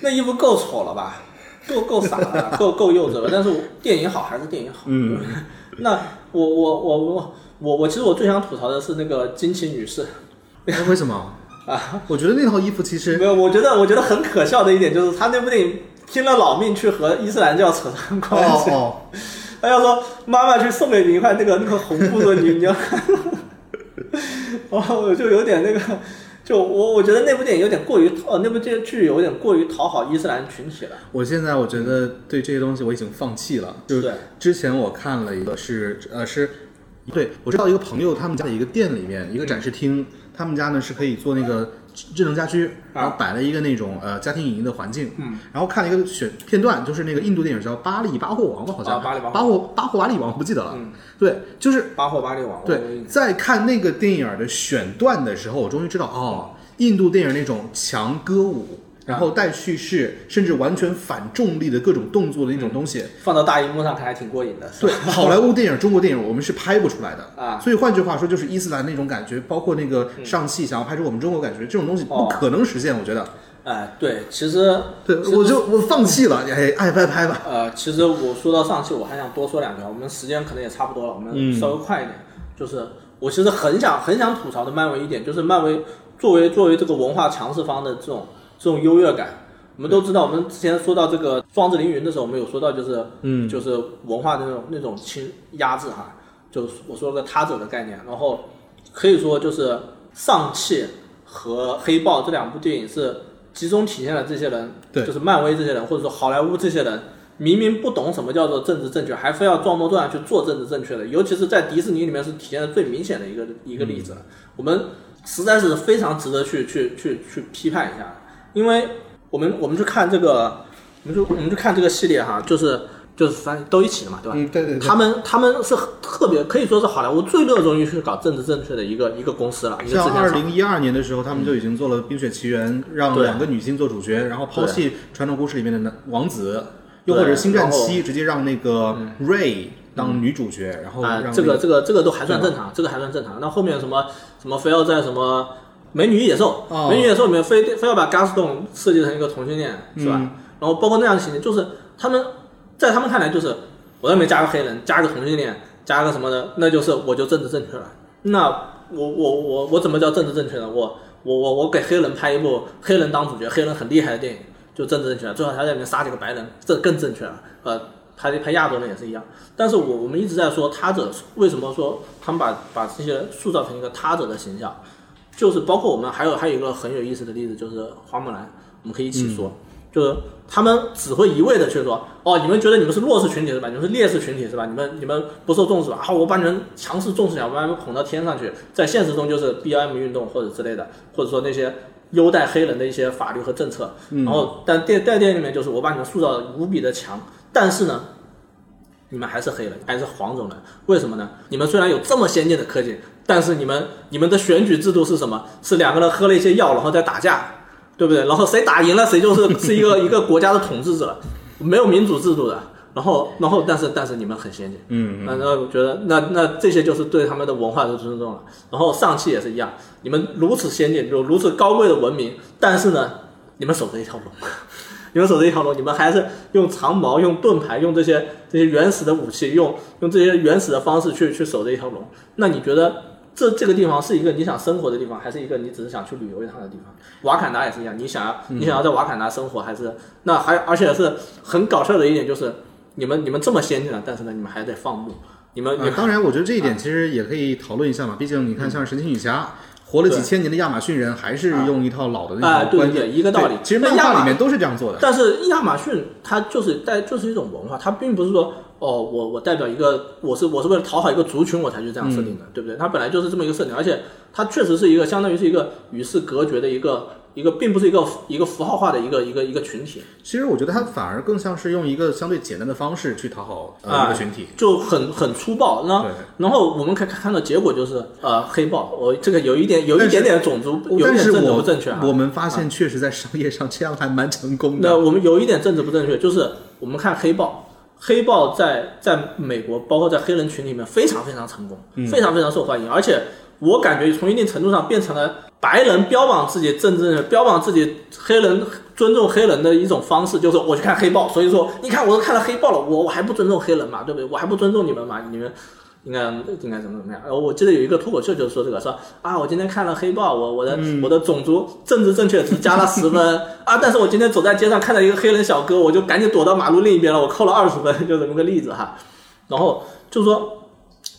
那衣服够丑了吧？够够傻了，够够幼稚了。但是电影好还是电影好。
嗯，
那我我我我我我其实我最想吐槽的是那个惊奇女士
哎，为什么？
啊，
我觉得那套衣服其实
没有，我觉得我觉得很可笑的一点就是他那部电影拼了老命去和伊斯兰教扯上关系。
哦哦，
他 要说妈妈去送给你一块那个那个红布的，你你要看，哦，我就有点那个，就我我觉得那部电影有点过于呃，那部电剧有点过于讨好伊斯兰群体了。
我现在我觉得对这些东西我已经放弃了。就是
对
之前我看了一个是呃是，对我知道一个朋友他们家的一个店里面一个展示厅，他们家呢是可以做那个智能家居，然后摆了一个那种呃家庭影音的环境。
嗯，
然后看了一个选片段，就是那个印度电影叫《巴利巴霍王》吧，好像、
啊巴利巴霍。
巴霍巴货瓦里王，我不记得了。
嗯。
对，就是
巴霍巴利王，
对，在看那个电影的选段的时候，我终于知道哦，印度电影那种强歌舞，然后带叙事，甚至完全反重力的各种动作的那种东西，
放到大荧幕上看还挺过瘾的。
对好莱坞电影、中国电影我们是拍不出来的
啊
所以换句话说，就是伊斯兰那种感觉，包括那个上汽想要拍出我们中国感觉，这种东西不
哦
可能实现，我觉得。
哎，对，其实
对，
实
我就我放弃了，哎，爱拍拍吧。
呃，其实我说到上戏，我还想多说两句，我们时间可能也差不多了，我们
嗯
稍微快一点。就是我其实很想很想吐槽的漫威一点，就是漫威作为作为这个文化强势方的这种这种优越感，我们都知道，我们之前说到这个《壮志凌云》的时候，我们有说到，就是
嗯。
就是文化的那种那种轻压制哈，就是我说了个他者的概念，然后可以说就是上汽和黑豹这两部电影是集中体现了这些人，
对。
就是漫威这些人，或者说好莱坞这些人。明明不懂什么叫做政治正确，还非要装模作样去做政治正确的，尤其是在迪士尼里面是体现的最明显的一个一个例子。我们实在是非常值得去去去去批判一下，因为我们我们去看这个，我们就我们就看这个系列哈，就是就是反正都一起的嘛，对吧？
嗯，对对对，
他们他们是特别可以说是好莱坞最热衷于去搞政治正确的一个一个公司了，
像。二零一二年的时候，他们就已经做了《冰雪奇缘》，让两个女性做主角，然后抛弃传统故事里面的男王子，又或者《星战七》直接让那个 Ray 当女主角，然后
啊、
让
这个这个这个都还算正常，这个还算正常。那后面什么什么非要在什么美女与野兽，
哦
美女与野兽里面非非要把 Gaston 设计成一个同性恋，是吧？
嗯
然后包括那样的情节，就是他们在他们看来就是我要没加个黑人，加个同性恋，加个什么的，那就是我就政治正确了。那我我我我怎么叫政治正确呢？我我我我给黑人拍一部黑人当主角，黑人很厉害的电影，就政治正确了。最好他在里面杀几个白人，这更正确了。呃，拍拍亚洲人也是一样。但是我我们一直在说他者为什么说他们把把这些塑造成一个他者的形象，就是包括我们还有还有一个很有意思的例子，就是花木兰，我们可以一起说，就是他们只会一味的去说，哦，你们觉得你们是弱势群体是吧？你们是劣势群体是吧？你们你们不受重视吧？啊，我把你们强势重视起来，我把你们捧到天上去，在现实中就是 B M 运动或者之类的，或者说那些。优待黑人的一些法律和政策，然后但电在电影里面就是我把你们塑造的无比的强，但是呢，你们还是黑人，还是黄种人，为什么呢？你们虽然有这么先进的科技，但是你们你们的选举制度是什么？是两个人喝了一些药，然后再打架，对不对？然后谁打赢了，谁就是 是一个一个国家的统治者，没有民主制度的。然后，然后，但是，但是你们很先进，
嗯
那那我觉得，那那这些就是对他们的文化的尊重了。然后上汽也是一样，你们如此先进，有如此高贵的文明，但是呢，你们守着一条龙，你们守着一条龙，你们还是用长矛、用盾牌、用这些这些原始的武器，用用这些原始的方式去去守着一条龙。那你觉得这这个地方是一个你想生活的地方，还是一个你只是想去旅游一趟的地方？瓦坎达也是一样，你想要你想要在瓦坎达生活，还是那还而且是很搞笑的一点就是。你们你们这么先进了，但是呢，你们还得放牧，你们、你们，
呃当然，我觉得这一点其实也可以讨论一下嘛。毕竟你看，像神奇女侠，活了几千年的亚马逊人，还是用一套老的
哎
那种观念，
对对对一个道理。
其实
那亚马
漫画里面都是这样做的。
但是亚马逊它就是代就是一种文化，它并不是说哦，我我代表一个，我是我是为了讨好一个族群我才去这样设定的，对不对？它本来就是这么一个设定，而且它确实是一个相当于是一个与世隔绝的一个一个，并不是一个一个符号化的一个一个一个群体。
其实我觉得它反而更像是用一个相对简单的方式去讨好呃
啊
一个群体。
就很很粗暴，然后然后我们可以看到结果就是呃黑豹，我这个有一点有一点点种族有一点政治不正确啊。
我们发现确实在商业上这样还蛮成功的那。
我们有一点政治不正确，就是我们看黑豹，黑豹在在美国，包括在黑人群里面非常非常成功，非常非常受欢迎，而且我感觉从一定程度上变成了白人标榜自己政治、标榜自己黑人尊重黑人的一种方式，就是我去看黑豹，所以说你看我都看了黑豹了，我我还不尊重黑人嘛，对不对？我还不尊重你们嘛，你们。应该应该怎么怎么样？然后我记得有一个脱口秀就是说这个，说啊，我今天看了黑豹，我我的、我的种族政治正确只加了十分啊，但是我今天走在街上看到一个黑人小哥，我就赶紧躲到马路另一边了，我扣了二十分，就这么个例子哈。然后就说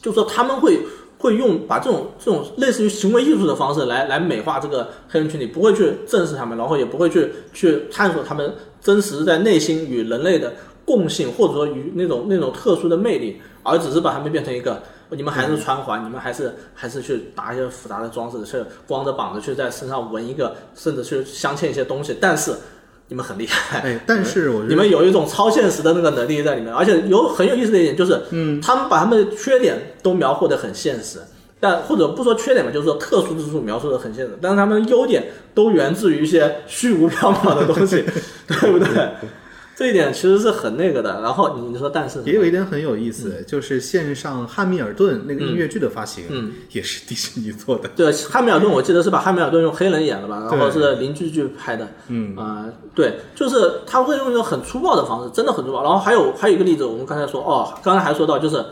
就说他们会会用把这种这种类似于行为艺术的方式来来美化这个黑人群体，不会去正视他们，然后也不会去去探索他们真实在内心与人类的共性，或者说与那种那种特殊的魅力，而只是把他们变成一个。你们还是穿环，你们还是还是去打一些复杂的装饰，去光着膀子去在身上纹一个，甚至去镶嵌一些东西。但是你们很厉害，
哎，但是我觉得
你们有一种超现实的那个能力在里面，而且有很有意思的一点就是，嗯，他们把他们的缺点都描绘的很现实，但或者不说缺点吧，就是说特殊之处描述的很现实，但是他们的优点都源自于一些虚无缥缈的东西，对不对？这一点其实是很那个的。然后你你说，但是
也有一点很有意思，就是线上《汉密尔顿》那个音乐剧的发行，
嗯，
也是迪士尼做的。
对，汉密尔顿我记得是把汉密尔顿用黑人演的吧，然后是邻居剧拍的，
嗯。
啊、对，就是他会用一种很粗暴的方式，真的很粗暴。然后还有还有一个例子，我们刚才说哦，刚才还说到就是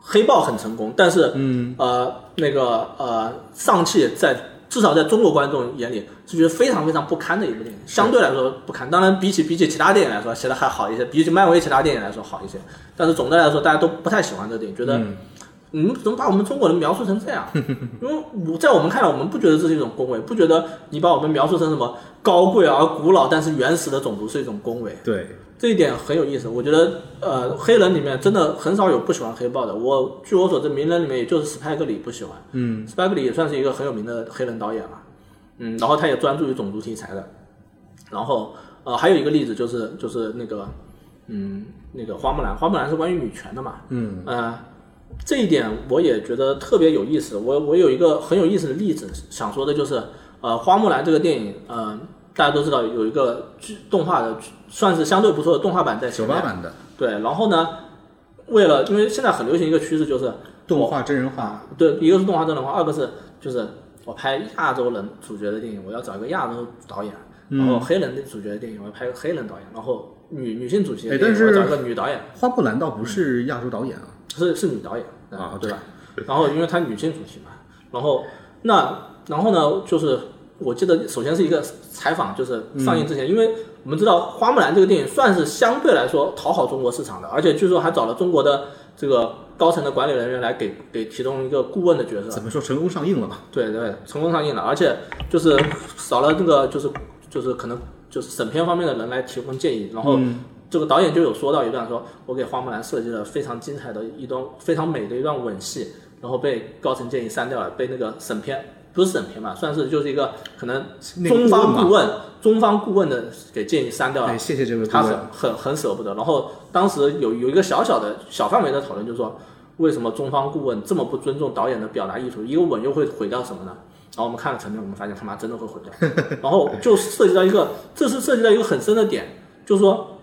黑豹很成功，但是
嗯，
呃那个呃上汽在至少在中国观众眼里是觉得非常非常不堪的一部电影，相对来说不堪。当然，比起比起其他电影来说，写的还好一些，比起漫威其他电影来说好一些。但是总的来说，大家都不太喜欢这个电影，觉得你们怎么把我们中国人描述成这样？因为我在我们看来，我们不觉得这是一种恭维，不觉得你把我们描述成什么高贵而古老但是原始的种族是一种恭维。
对，
这一点很有意思。我觉得，呃，黑人里面真的很少有不喜欢黑豹的。我据我所知，名人里面也就是斯派克里不喜欢。
嗯，
斯派克里也算是一个很有名的黑人导演了。嗯，然后他也专注于种族题材的。然后，呃，还有一个例子就是就是那个，嗯，那个花木兰，花木兰是关于女权的嘛。
嗯，
呃，这一点我也觉得特别有意思。我我有一个很有意思的例子想说的就是，呃，花木兰这个电影，呃，大家都知道有一个剧动画的，算是相对不错的动画版在前面。
九八版的
对，然后呢，为了因为现在很流行一个趋势就是
动画真人化，
对，一个是动画真人化，二个是就是我拍亚洲人主角的电影，我要找一个亚洲导演，然后黑人的主角的电影，我要拍个黑人导演，然后女女性主题的
哎
电影，
但是
我要找一个女导演，
花木兰倒不是亚洲导演啊。
是是女导演
啊
对。吧？然后因为她女性主题嘛，然后那然后呢，就是我记得首先是一个采访，就是上映之前，因为我们知道花木兰这个电影算是相对来说讨好中国市场的，而且据说还找了中国的这个高层的管理人员来给给其中一个顾问的角色，
怎么说成功上映了嘛？
对对，成功上映了，而且就是少了那个就是就是可能就是审片方面的人来提供建议，然后这个导演就有说到一段说，我给花木兰设计了非常精彩的一段非常美的一段吻戏，然后被高层建议删掉了，被那个审片不是审片嘛，算是就是一个可能中方
顾
顾问 中方顾问的给建议删掉了
哎，，谢谢这位顾
他很。很很舍不得。然后当时有有一个小小的小范围的讨论，就是说为什么中方顾问这么不尊重导演的表达意图？一个吻又会毁掉什么呢？然后我们看了成片，我们发现他妈真的会毁掉。然后就涉及到一个，这是涉及到一个很深的点，就是说，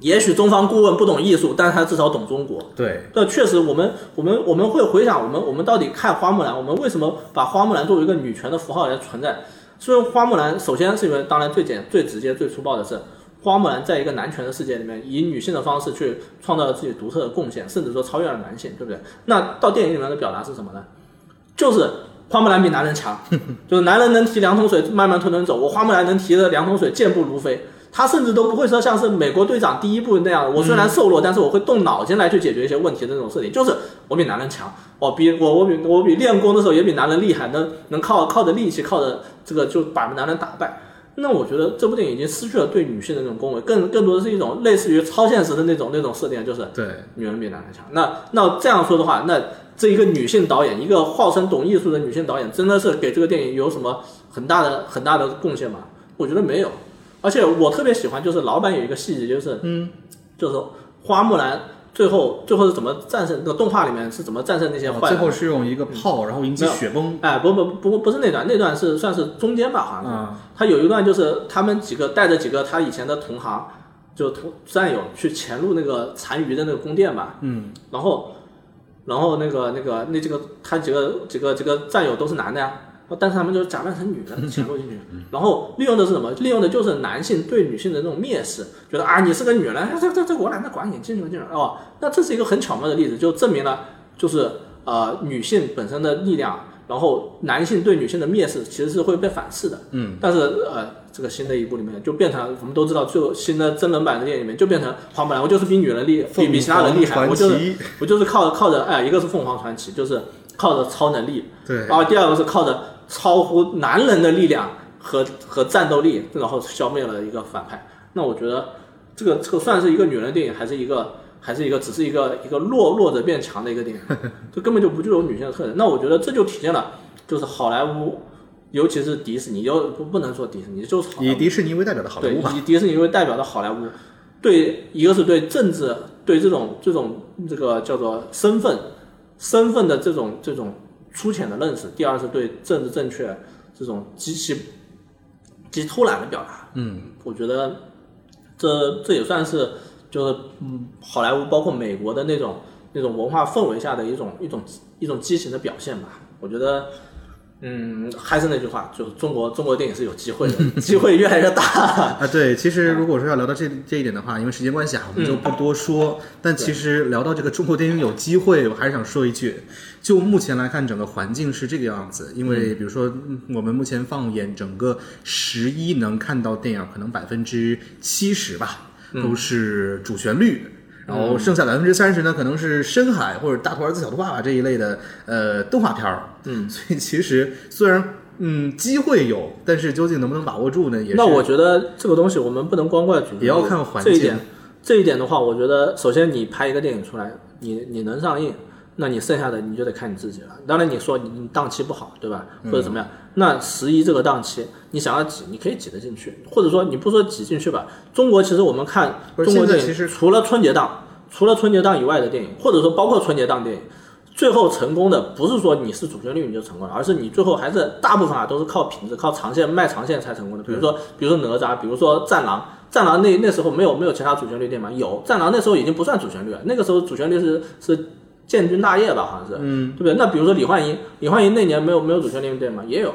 也许中方顾问不懂艺术，但是他至少懂中国。
对，
那确实，我们我们我们会回想，我们我们到底看花木兰，我们为什么把花木兰作为一个女权的符号来存在？虽然花木兰首先是因为，当然最简、最直接、最粗暴的是，花木兰在一个男权的世界里面，以女性的方式去创造了自己独特的贡献，甚至说超越了男性，对不对？那到电影里面的表达是什么呢？就是花木兰比男人强，就是男人能提两桶水慢慢吞吞走，我花木兰能提着两桶水健步如飞。他甚至都不会说像是美国队长第一部那样，我虽然瘦弱，但是我会动脑筋来去解决一些问题的那种设定，就是我比男人强，我比我我比我比练功的时候也比男人厉害，能能靠靠着力气，靠着这个就把男人打败。那我觉得这部电影已经失去了对女性的那种恭维，更更多的是一种类似于超现实的那种那种设定，就是
对，
女人比男人强。那那这样说的话，那这一个女性导演，一个号称懂艺术的女性导演，真的是给这个电影有什么很大的很大的贡献吗？我觉得没有。而且我特别喜欢，就是老板有一个细节，就是嗯，就是花木兰最后最后是怎么战胜那个动画里面是怎么战胜那些坏人？
最后是用一个炮，然后引起雪崩。
哎，不不不不是那段，那段是算是中间吧，好像是。
啊
他有一段就是他们几个带着几个他以前的同行，就同战友去潜入那个残余的那个宫殿吧。
嗯，
然后，然后那个那个那几个他几个几个几个战友都是男的呀，但是他们就假扮成女的潜入进去，然后利用的是什么？利用的就是男性对女性的那种蔑视，觉得啊你是个女人，哎这这这我懒得管你，进去吧进去哦，那这是一个很巧妙的例子，就证明了就是呃女性本身的力量。然后男性对女性的蔑视其实是会被反噬的，
嗯，
但是呃，这个新的一部里面就变成我们都知道，就新的真人版的电影里面就变成花木兰，我就是比女人厉，比比其他人厉害，我就是我就是靠靠着哎，一个是凤凰传奇，就是靠着超能力，
对
然后第二个是靠着超乎男人的力量和和战斗力，然后消灭了一个反派。那我觉得这个这个算是一个女人电影，还是一个还是一个只是一个一个弱弱者变强的一个电影，这根本就不具有女性的特征。那我觉得这就体现了就是好莱坞。尤其是迪士尼，又不不能说迪士尼，就是好莱坞
以迪士尼为代表的好莱，坞吧。
以迪士尼为代表的好莱坞，对一个是对政治，对这种这种这个叫做身份身份的这种这种粗浅的认识；第二是对政治正确这种极其极偷懒的表达。
嗯，
我觉得这这也算是就是嗯好莱坞包括美国的那种那种文化氛围下的一种一种一种畸形的表现吧。我觉得嗯，还是那句话，就是中国中国电影是有机会的，机会越来越大。
啊，对，其实如果说要聊到这这一点的话，因为时间关系啊，我们就不多说。但其实聊到这个中国电影有机会，我还是想说一句，就目前来看，整个环境是这个样子。因为比如说，嗯我们目前放眼整个十一能看到电影，可能百分之七十吧，都是主旋律。然后剩下百分之三十呢，可能是深海或者大头儿子小头爸爸这一类的呃动画片儿。
嗯，
所以其实虽然嗯机会有，但是究竟能不能把握住呢？也是
那我觉得这个东西我们不能光怪主
也要看环境
这一点，这一点的话，我觉得首先你拍一个电影出来，你你能上映，那你剩下的你就得看你自己了。当然你说你你档期不好，对吧？或者怎么样？那十一这个档期，你想要挤，你可以挤得进去，或者说你不说挤进去吧，中国其实我们看中国电影，
其实
除了春节档，除了春节档以外的电影，或者说包括春节档电影。最后成功的不是说你是主旋律你就成功了，而是你最后还是大部分啊都是靠品质、靠长线卖长线才成功的。比如说，比如说哪吒，比如说战狼，战狼那那时候没有没有其他主旋律电影吗？有，战狼那时候已经不算主旋律了，那个时候主旋律是是建军大业吧，好像是，嗯，对不对？那比如说李焕英，李焕英那年没有没有主旋律电影吗？也有。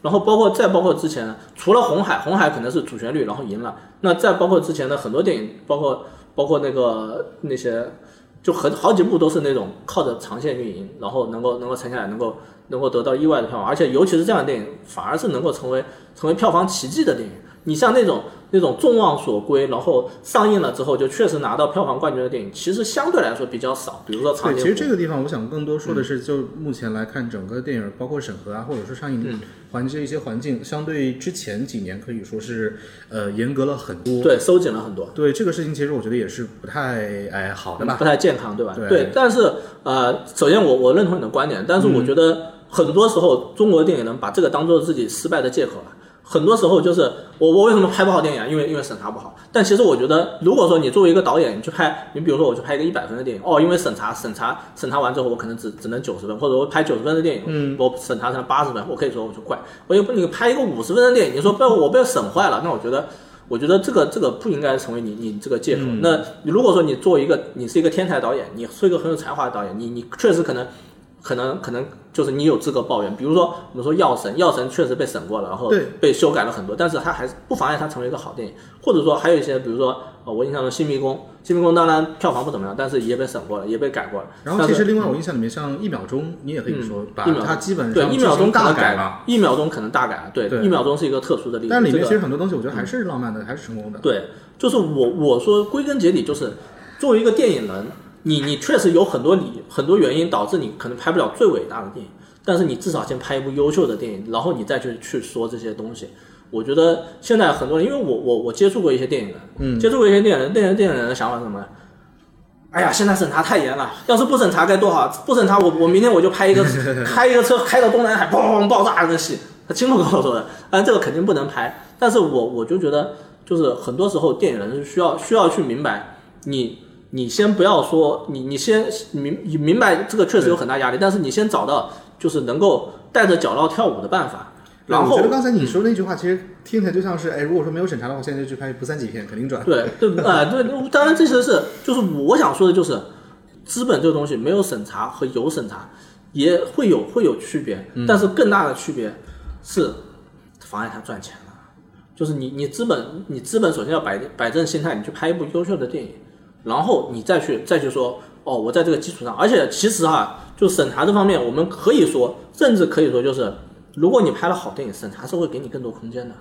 然后包括再包括之前的，除了红海，红海可能是主旋律，然后赢了。那再包括之前的很多电影，包括包括那个那些，就很好几部都是那种靠着长线运营，然后能够能够沉下来，能够能够得到意外的票房，而且尤其是这样的电影，反而是能够成为成为票房奇迹的电影。你像那种那种众望所归，然后上映了之后就确实拿到票房冠军的电影，其实相对来说比较少。比如说《长
对，其实这个地方我想更多说的是，就目前来看，整个电影包括审核啊，或者说上映环这一些环境，相对之前几年可以说是呃严格了很多。
对收紧了很多。
对这个事情，其实我觉得也是不太哎好的吧。
不太健康，对吧？
对
但是呃，首先我我认同你的观点，但是我觉得很多时候中国电影人把这个当做自己失败的借口了。很多时候就是我我为什么拍不好电影啊？因为因为审查不好。但其实我觉得，如果说你作为一个导演，你去拍，你比如说我去拍一个一百分的电影，哦，因为审查审查审查完之后，我可能只只能九十分，或者我拍九十分的电影，嗯，我审查成八十分，我可以说我就怪。我又不你拍一个五十分的电影，你说被我被审坏了，那我觉得。我觉得这个这个不应该成为你你这个借口。那如果说你作为一个你是一个天才导演，你是一个很有才华的导演，你你确实可能可能可能就是你有资格抱怨。比如说我们说《药神》，《药神》确实被审过了，然后
对
被修改了很多，但是它还是不妨碍它成为一个好电影。或者说还有一些，比如说呃，我印象中《新迷宫》，《新迷宫》当然票房不怎么样，但是也被审过了，也被改过了。
然后其实另外我印象里面，像一秒钟，你也可以说把
一秒钟
它基本
对一秒钟大改
了。，
一秒钟可能大改了，对，
对
一秒钟是一个特殊的例子。
但里面其实很多东西，我觉得还是浪漫的，还是成功的。
对，就是我我说归根结底就是，作为一个电影人，你你确实有很多理很多原因导致你可能拍不了最伟大的电影，但是你至少先拍一部优秀的电影，然后你再去去说这些东西。我觉得现在很多人，因为我我我接触过一些电影人，嗯，接触过一些电影人，电影电影人的想法是什么呢？哎呀，现在审查太严了，要是不审查该多好！不审查我我明天我就拍一个 开一个车开到东南海，砰砰砰爆炸的戏，他亲口跟我说的。但这个肯定不能拍。但是我我就觉得，就是很多时候电影人是需要需要去明白，你你先不要说你你先明你明白这个确实有很大压力，但是你先找到就是能够带着脚镣跳舞的办法，然后
我觉得刚才你说那句话，其实听起来就像是，哎，如果说没有审查的话，现在就去拍不三级片，肯定赚。
对对啊、对，当然这些是就是我想说的就是，资本这个东西没有审查和有审查也会有会有区别，但是更大的区别是妨碍他赚钱了。就是你你资本你资本首先要摆摆正心态，你去拍一部优秀的电影，然后你再去再去说哦，我在这个基础上，而且其实哈，就审查这方面，我们可以说，甚至可以说就是，如果你拍了好电影，审查是会给你更多空间的。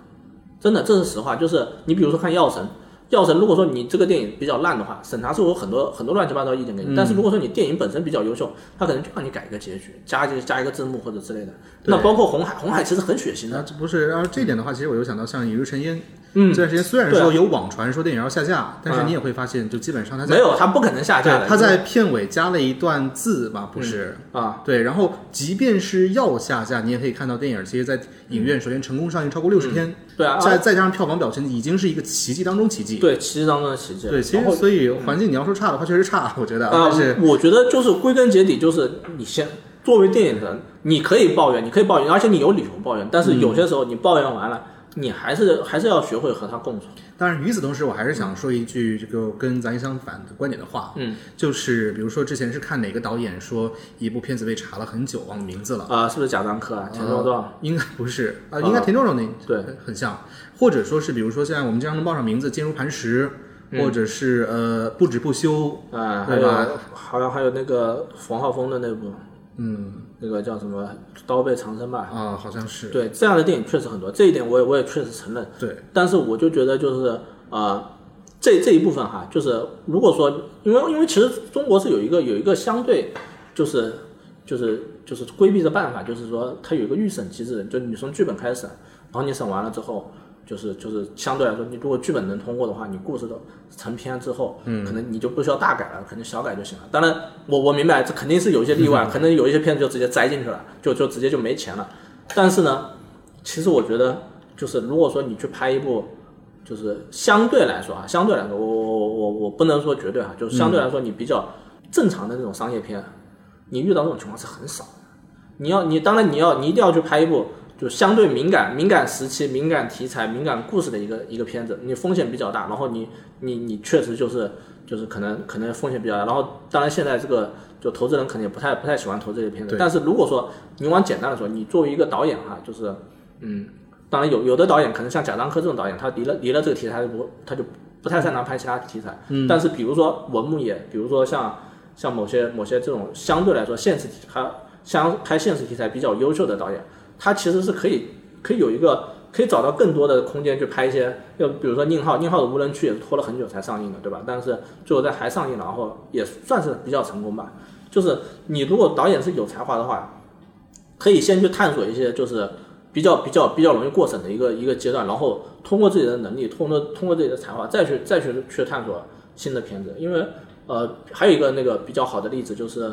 真的，这是实话。就是你比如说看《药神》，《药神》如果说你这个电影比较烂的话，审查是会有很多很多乱七八糟意见给你。但是如果说你电影本身比较优秀，他可能就让你改一个结局，加一个加一个字幕或者之类的。那包括《红海》，《红海》其实很血腥的。
那这不是，然后这一点的话，其实我又想到像《引入尘烟》，
嗯
这段时间虽然说有网传说电影要下架，但是
啊
你也会发现，就基本上它在
没有，它不可能下架
他在片尾加了一段字吧，不是？
啊，
对，然后即便是要下架，你也可以看到电影其实，在影院首先成功上映超过六十天，
对啊，
再再加上票房表现，已经是一个奇迹当中奇迹。
对奇迹当中的奇迹。
对，其实所以环境你要说差的话，确实差，我觉得，
啊、
但是
我觉得就是归根结底，就是你先作为电影人，你可以抱怨，你可以抱怨，而且你有理由抱怨。但是有些时候你抱怨完了，你还是还是要学会和他共处。
当然，与此同时，我还是想说一句这个跟咱相反的观点的话，
嗯，
就是比如说之前是看哪个导演说一部片子被查了很久，忘了名字了，
啊、是不是贾樟柯啊？田壮壮，
应该不是啊，应该田壮壮那
对
很像，或者说是比如说现在我们经常能报上名字，坚如磐石，或者是呃不止不休，
啊、还
对吧
有好像还有那个冯浩峰的那部，
嗯
那个叫什么《刀背长生》吧？
啊，好像是
对，这样的电影确实很多，这一点我也我也确实承认。
对，
但是我就觉得就是呃，这这一部分哈，就是如果说，因为因为其实中国是有一个有一个相对就是就是就是规避的办法，就是说它有一个预审机制，就是你从剧本开始审，然后你审完了之后。就是就是相对来说，你如果剧本能通过的话，你故事都成片之后，嗯，可能你就不需要大改了，可能小改就行了。当然，我我明白这肯定是有一些例外，可能有一些片子就直接栽进去了，就就直接就没钱了。但是呢，其实我觉得，就是如果说你去拍一部，就是相对来说啊，相对来说，我我我我我不能说绝对啊，就是相对来说你比较正常的那种商业片，你遇到这种情况是很少的。你要你当然你要你一定要去拍一部就相对敏感、敏感时期、敏感题材、敏感故事的一个一个片子，你风险比较大，然后你你你确实就是就是可能可能风险比较大，然后当然现在这个就投资人肯定也不太不太喜欢投这些片子，但是如果说你往简单的说，你作为一个导演哈，就是嗯，当然有有的导演可能像贾樟柯这种导演，他离了离了这个题材他就不他就不太擅长拍其他题材，嗯，但是比如说文牧野，比如说像像某些某些这种相对来说现实题他相拍现实题材比较优秀的导演，他其实是可以可以有一个可以找到更多的空间去拍一些，要比如说宁浩，宁浩的无人区也是拖了很久才上映的，对吧？但是最后在还上映了，然后也算是比较成功吧。就是你如果导演是有才华的话，可以先去探索一些就是比较比较比较容易过审的一个一个阶段，然后通过自己的能力，通过通过自己的才华，再去再去去探索新的片子。因为呃，还有一个那个比较好的例子就是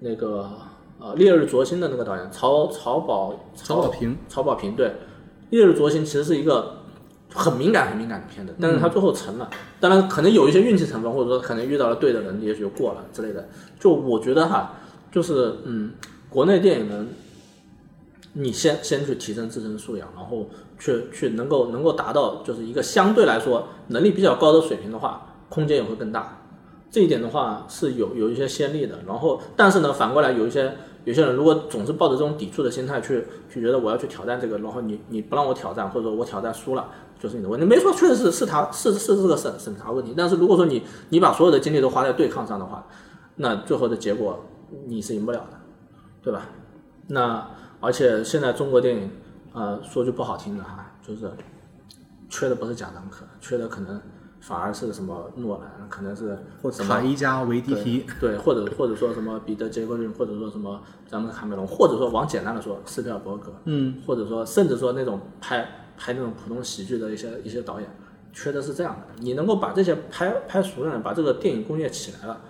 那个呃《烈日灼心》的那个导演曹曹保
曹保平，
曹保平对，《烈日灼心》其实是一个很敏感、很敏感的片子，但是他最后成了。当然，可能有一些运气成分，或者说可能遇到了对的人，也许就过了之类的。就我觉得哈，就是嗯，国内电影人，你先先去提升自身素养，然后去去能够能够达到就是一个相对来说能力比较高的水平的话，空间也会更大。这一点的话是有有一些先例的，然后但是呢，反过来有一些有些人如果总是抱着这种抵触的心态去去觉得我要去挑战这个，然后你你不让我挑战，或者说我挑战输了，就是你的问题。没错，确实是是他是是这个审审查问题，但是如果说你你把所有的精力都花在对抗上的话，那最后的结果你是赢不了的，对吧？那而且现在中国电影，呃，说句不好听的哈，就是缺的不是贾樟柯，缺的可能反而是什么诺兰，可能是
或
什么
塔伊加维迪提，
对，或者或者说什么彼得·杰克逊，或者说什么詹姆斯·卡梅隆，或者说往简单的说斯皮尔伯格，嗯，或者说甚至说那种拍拍那种普通喜剧的一些一些导演，缺的是这样的，你能够把这些拍拍熟了，把这个电影工业起来了，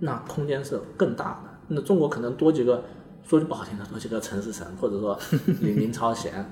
那空间是更大的。那中国可能多几个，说句不好听的，多几个陈思诚，或者说 林林超贤，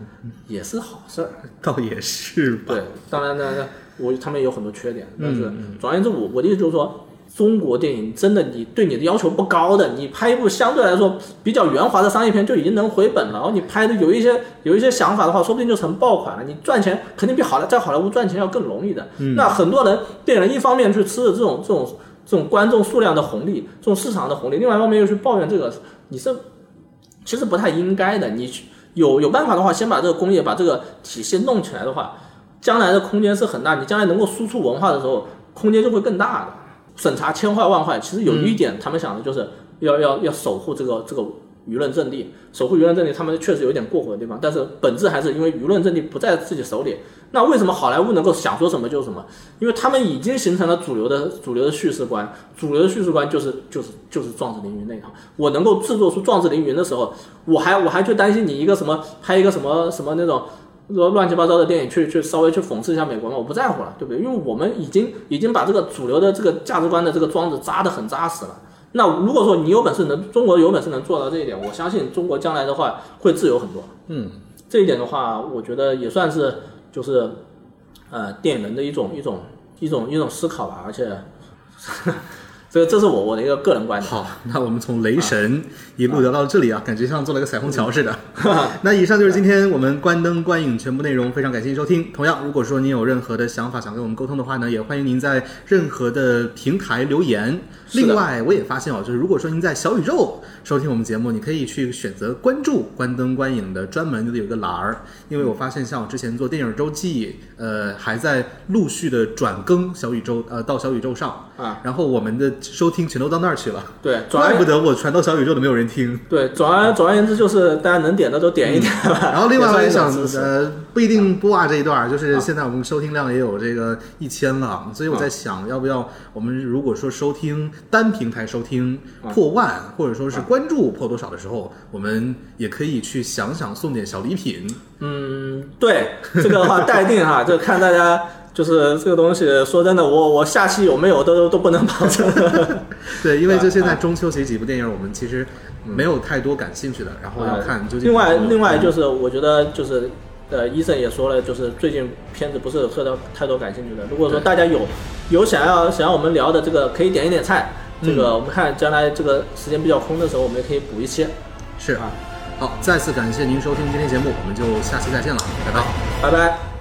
也是好事儿。
倒也是吧。
对，当然呢，我他们有很多缺点，但是总而言之，我我的意思就是说，中国电影真的你对你的要求不高的，你拍一部相对来说比较圆滑的商业片就已经能回本了，然后你拍的有一些有一些想法的话，说不定就成爆款了。你赚钱肯定比好莱在好莱坞赚钱要更容易的。那很多人电影人一方面去吃着这种这种这种观众数量的红利，这种市场的红利，另外一方面又去抱怨这个，你是其实不太应该的。你去有有办法的话，先把这个工业把这个体系弄起来的话，将来的空间是很大。你将来能够输出文化的时候，空间就会更大的。审查千坏万坏，其实有一点他们想的就是要要要守护这个这个舆论阵地，守护舆论阵地，他们确实有点过火的地方，但是本质还是因为舆论阵地不在自己手里。那为什么好莱坞能够想说什么就是什么？因为他们已经形成了主流的主流的叙事观，主流的叙事观就是就是就是壮志凌云那一套。我能够制作出壮志凌云的时候，我还我还去担心你一个什么拍一个什么什么那种。说乱七八糟的电影去去稍微去讽刺一下美国吗，我不在乎了，对不对？因为我们已经已经把这个主流的这个价值观的这个桩子扎得很扎实了。那如果说你有本事能中国有本事能做到这一点，我相信中国将来的话会自由很多。
嗯，
这一点的话，我觉得也算是就是呃电影人的一种一种一种一种思考吧。而且这个这是我我的一个个人观点。
好，那我们从雷神一路聊到这里啊，感觉像做了个彩虹桥似的。那以上就是今天我们关灯观影全部内容，非常感谢您收听。同样，如果说您有任何的想法想跟我们沟通的话呢，也欢迎您在任何的平台留言。另外，我也发现哦，就是如果说您在小宇宙收听我们节目，你可以去选择关注“关灯观影”的专门的有一个栏儿，因为我发现像我之前做电影周记，呃，还在陆续的转更小宇宙，呃，到小宇宙上
啊，
然后我们的收听全都到那儿去了。
对，
怪不得我传到小宇宙都没有人听。
对，总而总而言之就是大家能点的都点一点吧。
然后另外我也想呃，不一定播啊这一段儿，就是现在我们收听量也有这个一千了，所以我在想要不要我们如果说收听单平台收听破万，或者说是关注破多少的时候，我们也可以去想想送点小礼品。
嗯，对这个的话待定哈，就看大家就是这个东西。说真的，我我下期有没有都都不能保证。
对，因为就现在中秋节几部电影，我们其实没有太多感兴趣的，然后要看究竟。
另外，另外就是我觉得就是呃，医生也说了，就是最近片子不是有特多太多感兴趣的。如果说大家有有想要想要我们聊的这个，可以点一点菜。这
嗯
个我们看将来这个时间比较空的时候，我们也可以补一期。
是
啊
好，再次感谢您收听今天节目，我们就下期再见了，拜拜。
拜拜。